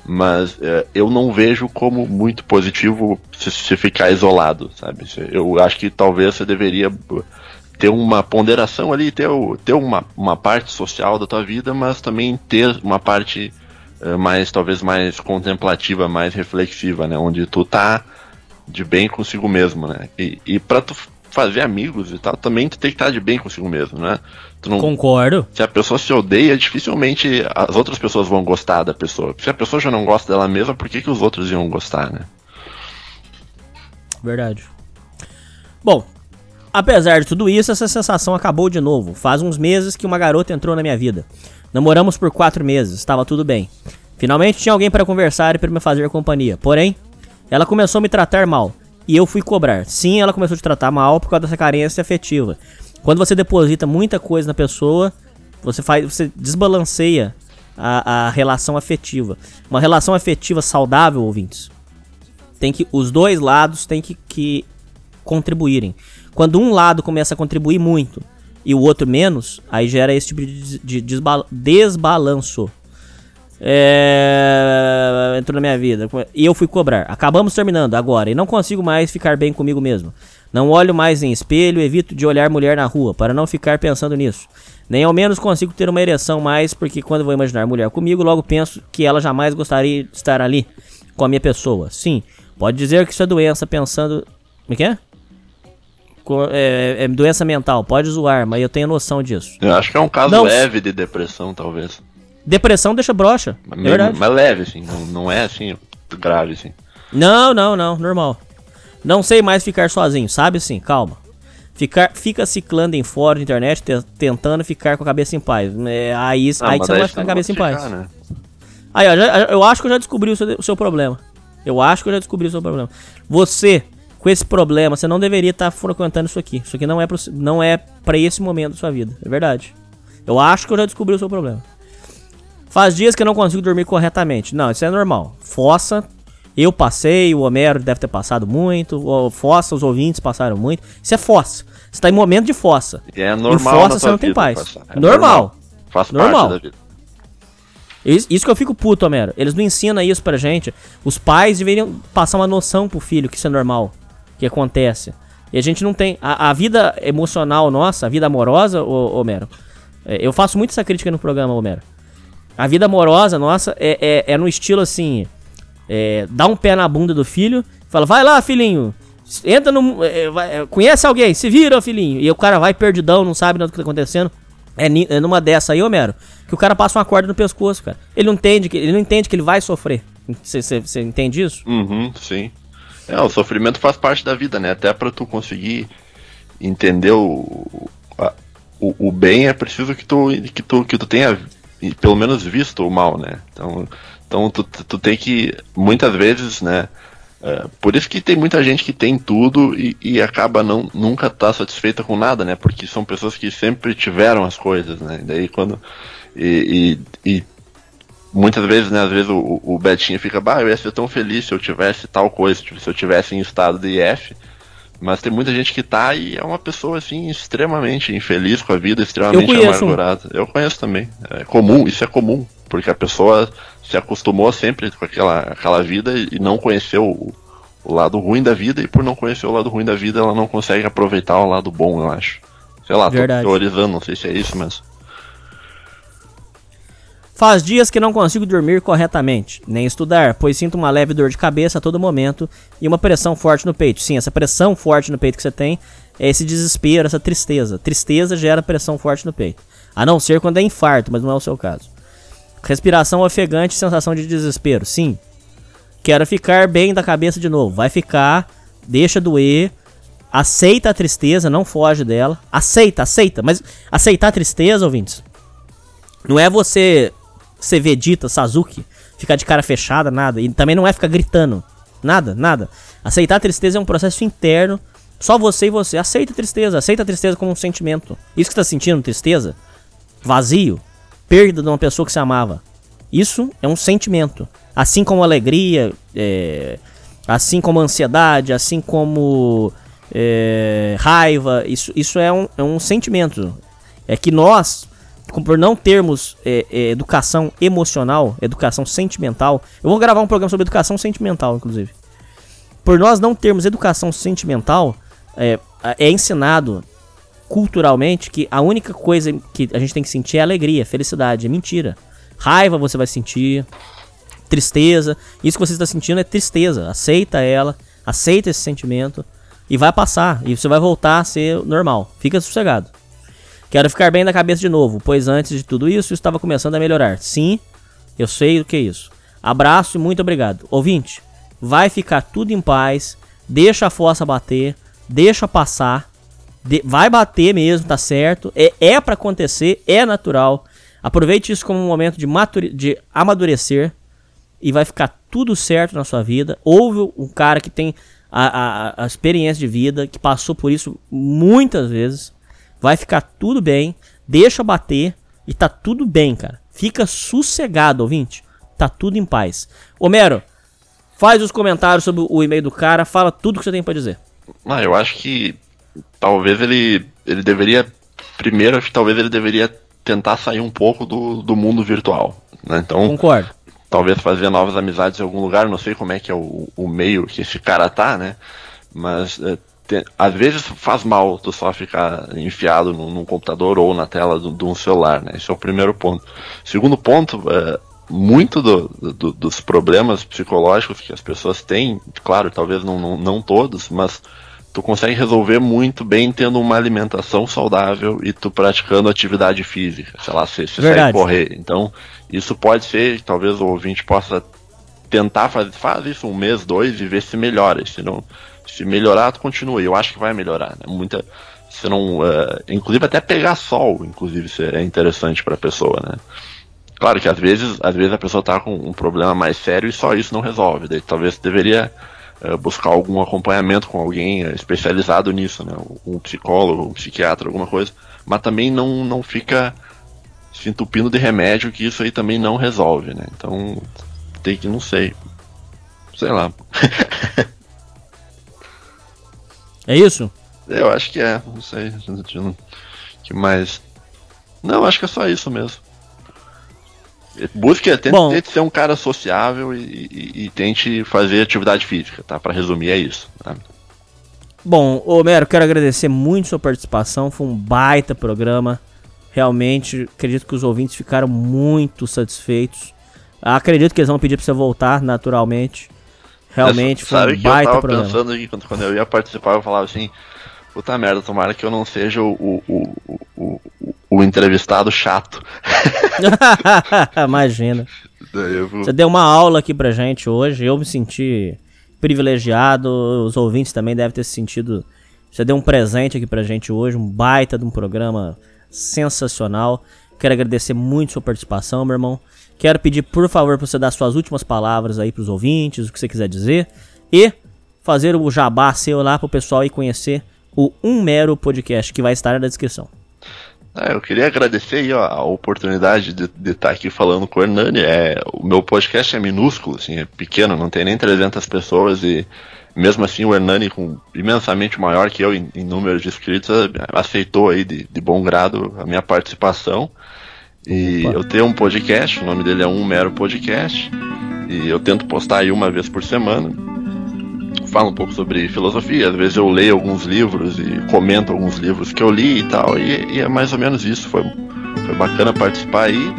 E: Mas é, eu não vejo como muito positivo se, se ficar isolado, sabe? Eu acho que talvez você deveria ter uma ponderação ali, ter, ter uma, uma parte social da tua vida, mas também ter uma parte uh, mais, talvez mais contemplativa, mais reflexiva, né? Onde tu tá de bem consigo mesmo, né? E, e tu fazer amigos e tal, também tu tem que estar de bem consigo mesmo, né?
D: Não, Concordo.
E: Se a pessoa se odeia, dificilmente as outras pessoas vão gostar da pessoa. Se a pessoa já não gosta dela mesma, por que, que os outros iam gostar, né?
D: Verdade. Bom, apesar de tudo isso, essa sensação acabou de novo. Faz uns meses que uma garota entrou na minha vida. Namoramos por quatro meses, estava tudo bem. Finalmente tinha alguém para conversar e para me fazer companhia. Porém, ela começou a me tratar mal e eu fui cobrar. Sim, ela começou a te tratar mal por causa dessa carência afetiva. Quando você deposita muita coisa na pessoa, você faz, você desbalanceia a, a relação afetiva. Uma relação afetiva saudável, ouvintes, tem que os dois lados têm que, que contribuírem. Quando um lado começa a contribuir muito e o outro menos, aí gera esse tipo de, de desbalanço é... entrou na minha vida. E eu fui cobrar. Acabamos terminando agora e não consigo mais ficar bem comigo mesmo. Não olho mais em espelho, evito de olhar mulher na rua para não ficar pensando nisso. Nem ao menos consigo ter uma ereção mais, porque quando vou imaginar mulher comigo, logo penso que ela jamais gostaria de estar ali com a minha pessoa. Sim, pode dizer que isso é doença pensando. Como é que é? É, é, doença mental, pode zoar, mas eu tenho noção disso.
E: Eu acho que é um caso não, leve de depressão, talvez.
D: Depressão deixa broxa.
E: Mas, é verdade. mas leve, assim. Não, não é assim, grave, assim.
D: Não, não, não. Normal. Não sei mais ficar sozinho, sabe assim? Calma. Ficar, fica ciclando em fora de internet, te, tentando ficar com a cabeça em paz. É, aí ah, aí você não vai ficar com a cabeça em paz. Né? Aí, ó, já, eu acho que eu já descobri o seu, o seu problema. Eu acho que eu já descobri o seu problema. Você, com esse problema, você não deveria estar frequentando isso aqui. Isso aqui não é, pro, não é pra esse momento da sua vida. É verdade. Eu acho que eu já descobri o seu problema. Faz dias que eu não consigo dormir corretamente. Não, isso é normal. Fossa, eu passei, o Homero deve ter passado muito, o Fossa, os ouvintes passaram muito. Isso é fossa. Você tá em momento de fossa.
E: É normal.
D: Em fossa você não tem paz. É normal. normal.
E: Faz normal. parte da vida.
D: Isso, que eu fico puto, Homero. Eles não ensinam isso pra gente. Os pais deveriam passar uma noção pro filho que isso é normal. Que acontece. E a gente não tem. A, a vida emocional nossa, a vida amorosa, ô, Homero. É, eu faço muito essa crítica no programa, Homero. A vida amorosa nossa é, é, é no estilo assim: é, dá um pé na bunda do filho, fala, vai lá, filhinho, entra no. É, vai, é, conhece alguém, se vira, filhinho. E o cara vai perdidão, não sabe nada do que tá acontecendo. É, é numa dessa aí, Homero, que o cara passa uma corda no pescoço, cara. Ele não entende que ele, não entende que ele vai sofrer. Você entende isso?
E: Uhum, sim. É, o sofrimento faz parte da vida, né? Até para tu conseguir entender o, a, o, o, bem é preciso que tu, que tu, que tu tenha pelo menos visto o mal, né? Então, então tu, tu tem que, muitas vezes, né? Uh, por isso que tem muita gente que tem tudo e, e acaba não nunca tá satisfeita com nada, né? Porque são pessoas que sempre tiveram as coisas, né? E daí quando e, e, e, muitas vezes, né? Às vezes o, o Betinho fica, bah, eu ia ser tão feliz se eu tivesse tal coisa, se eu tivesse em estado de IF. Mas tem muita gente que tá e é uma pessoa assim extremamente infeliz com a vida, extremamente eu amargurada. Eu conheço também. É comum, isso é comum, porque a pessoa se acostumou sempre com aquela, aquela vida e não conheceu o, o lado ruim da vida e por não conhecer o lado ruim da vida, ela não consegue aproveitar o lado bom, eu acho. Sei lá, Verdade. tô teorizando, não sei se é isso, mas
D: Faz dias que não consigo dormir corretamente, nem estudar, pois sinto uma leve dor de cabeça a todo momento e uma pressão forte no peito. Sim, essa pressão forte no peito que você tem é esse desespero, essa tristeza. Tristeza gera pressão forte no peito. A não ser quando é infarto, mas não é o seu caso. Respiração ofegante, sensação de desespero. Sim. Quero ficar bem da cabeça de novo. Vai ficar, deixa doer, aceita a tristeza, não foge dela. Aceita, aceita. Mas aceitar a tristeza, ouvintes, não é você ser Vegeta, Sasuke, ficar de cara fechada, nada. E também não é ficar gritando. Nada, nada. Aceitar a tristeza é um processo interno. Só você e você. Aceita a tristeza. Aceita a tristeza como um sentimento. Isso que você tá sentindo, tristeza, vazio, perda de uma pessoa que você amava. Isso é um sentimento. Assim como alegria, é, assim como ansiedade, assim como é, raiva. Isso, isso é, um, é um sentimento. É que nós por não termos é, é, educação emocional, educação sentimental. Eu vou gravar um programa sobre educação sentimental, inclusive. Por nós não termos educação sentimental, é, é ensinado culturalmente que a única coisa que a gente tem que sentir é alegria, felicidade. É mentira. Raiva você vai sentir, tristeza. Isso que você está sentindo é tristeza. Aceita ela, aceita esse sentimento e vai passar. E você vai voltar a ser normal. Fica sossegado. Quero ficar bem da cabeça de novo, pois antes de tudo isso estava começando a melhorar. Sim, eu sei o que é isso. Abraço e muito obrigado. Ouvinte, vai ficar tudo em paz. Deixa a fossa bater, deixa passar. De, vai bater mesmo, tá certo? É, é para acontecer, é natural. Aproveite isso como um momento de, de amadurecer e vai ficar tudo certo na sua vida. Houve um cara que tem a, a, a experiência de vida, que passou por isso muitas vezes Vai ficar tudo bem. Deixa bater e tá tudo bem, cara. Fica sossegado, ouvinte. Tá tudo em paz. Homero, faz os comentários sobre o e-mail do cara, fala tudo que você tem para dizer.
E: Ah, eu acho que talvez ele ele deveria primeiro, acho que talvez ele deveria tentar sair um pouco do, do mundo virtual, né? Então,
D: concordo.
E: Talvez fazer novas amizades em algum lugar, não sei como é que é o, o meio que esse cara tá, né? Mas é, às vezes faz mal tu só ficar enfiado num, num computador ou na tela de um celular, né? Esse é o primeiro ponto. Segundo ponto, é, muito do, do, dos problemas psicológicos que as pessoas têm, claro, talvez não, não, não, todos, mas tu consegue resolver muito bem tendo uma alimentação saudável e tu praticando atividade física, sei lá, se, se sair correr. Então, isso pode ser, talvez o ouvinte possa tentar fazer, faz isso um mês, dois e ver se melhora. Se não, se melhorar, tu continua. Eu acho que vai melhorar, né? Muita. Você não. Uh, inclusive até pegar sol, inclusive, é interessante pra pessoa, né? Claro que às vezes, às vezes a pessoa tá com um problema mais sério e só isso não resolve. Daí talvez deveria uh, buscar algum acompanhamento com alguém uh, especializado nisso, né? Um psicólogo, um psiquiatra, alguma coisa. Mas também não, não fica se entupindo de remédio, que isso aí também não resolve, né? Então tem que, não sei. Sei lá. <laughs>
D: É isso?
E: Eu acho que é, não sei. Que mais. Não, acho que é só isso mesmo. Busque, tente, Bom, tente ser um cara sociável e, e, e, tente fazer atividade física, tá? Para resumir, é isso. Tá?
D: Bom, Homero, quero agradecer muito sua participação. Foi um baita programa. Realmente, acredito que os ouvintes ficaram muito satisfeitos. Acredito que eles vão pedir para você voltar naturalmente. Realmente foi
E: Sabe um baita que eu tava pensando aqui, quando, quando eu ia participar, eu falava assim, puta merda, tomara que eu não seja o, o, o, o, o entrevistado chato. <laughs>
D: Imagina. Vou... Você deu uma aula aqui pra gente hoje, eu me senti privilegiado, os ouvintes também devem ter se sentido. Você deu um presente aqui pra gente hoje, um baita de um programa sensacional. Quero agradecer muito sua participação, meu irmão. Quero pedir, por favor, para você dar suas últimas palavras aí para os ouvintes, o que você quiser dizer. E fazer o jabá seu lá para o pessoal ir conhecer o Um Mero Podcast, que vai estar na descrição.
E: Ah, eu queria agradecer aí, ó, a oportunidade de, de estar aqui falando com o Hernani. É, o meu podcast é minúsculo, assim, é pequeno, não tem nem 300 pessoas e mesmo assim o Hernani, com imensamente maior que eu em, em número de inscritos, aceitou aí de, de bom grado a minha participação. E Opa. eu tenho um podcast, o nome dele é Um Mero Podcast. E eu tento postar aí uma vez por semana. Falo um pouco sobre filosofia, às vezes eu leio alguns livros e comento alguns livros que eu li e tal. E, e é mais ou menos isso. Foi, foi bacana participar aí.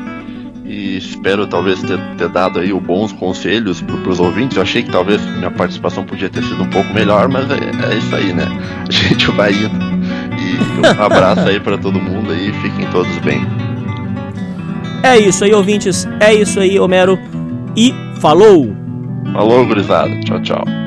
E: E espero talvez ter, ter dado aí bons conselhos para os ouvintes. Eu achei que talvez minha participação podia ter sido um pouco melhor, mas é, é isso aí, né? A <laughs> gente vai indo. E um abraço aí para todo mundo aí. Fiquem todos bem.
D: É isso aí, ouvintes. É isso aí, Homero. E falou!
E: Falou, gurizada. Tchau, tchau.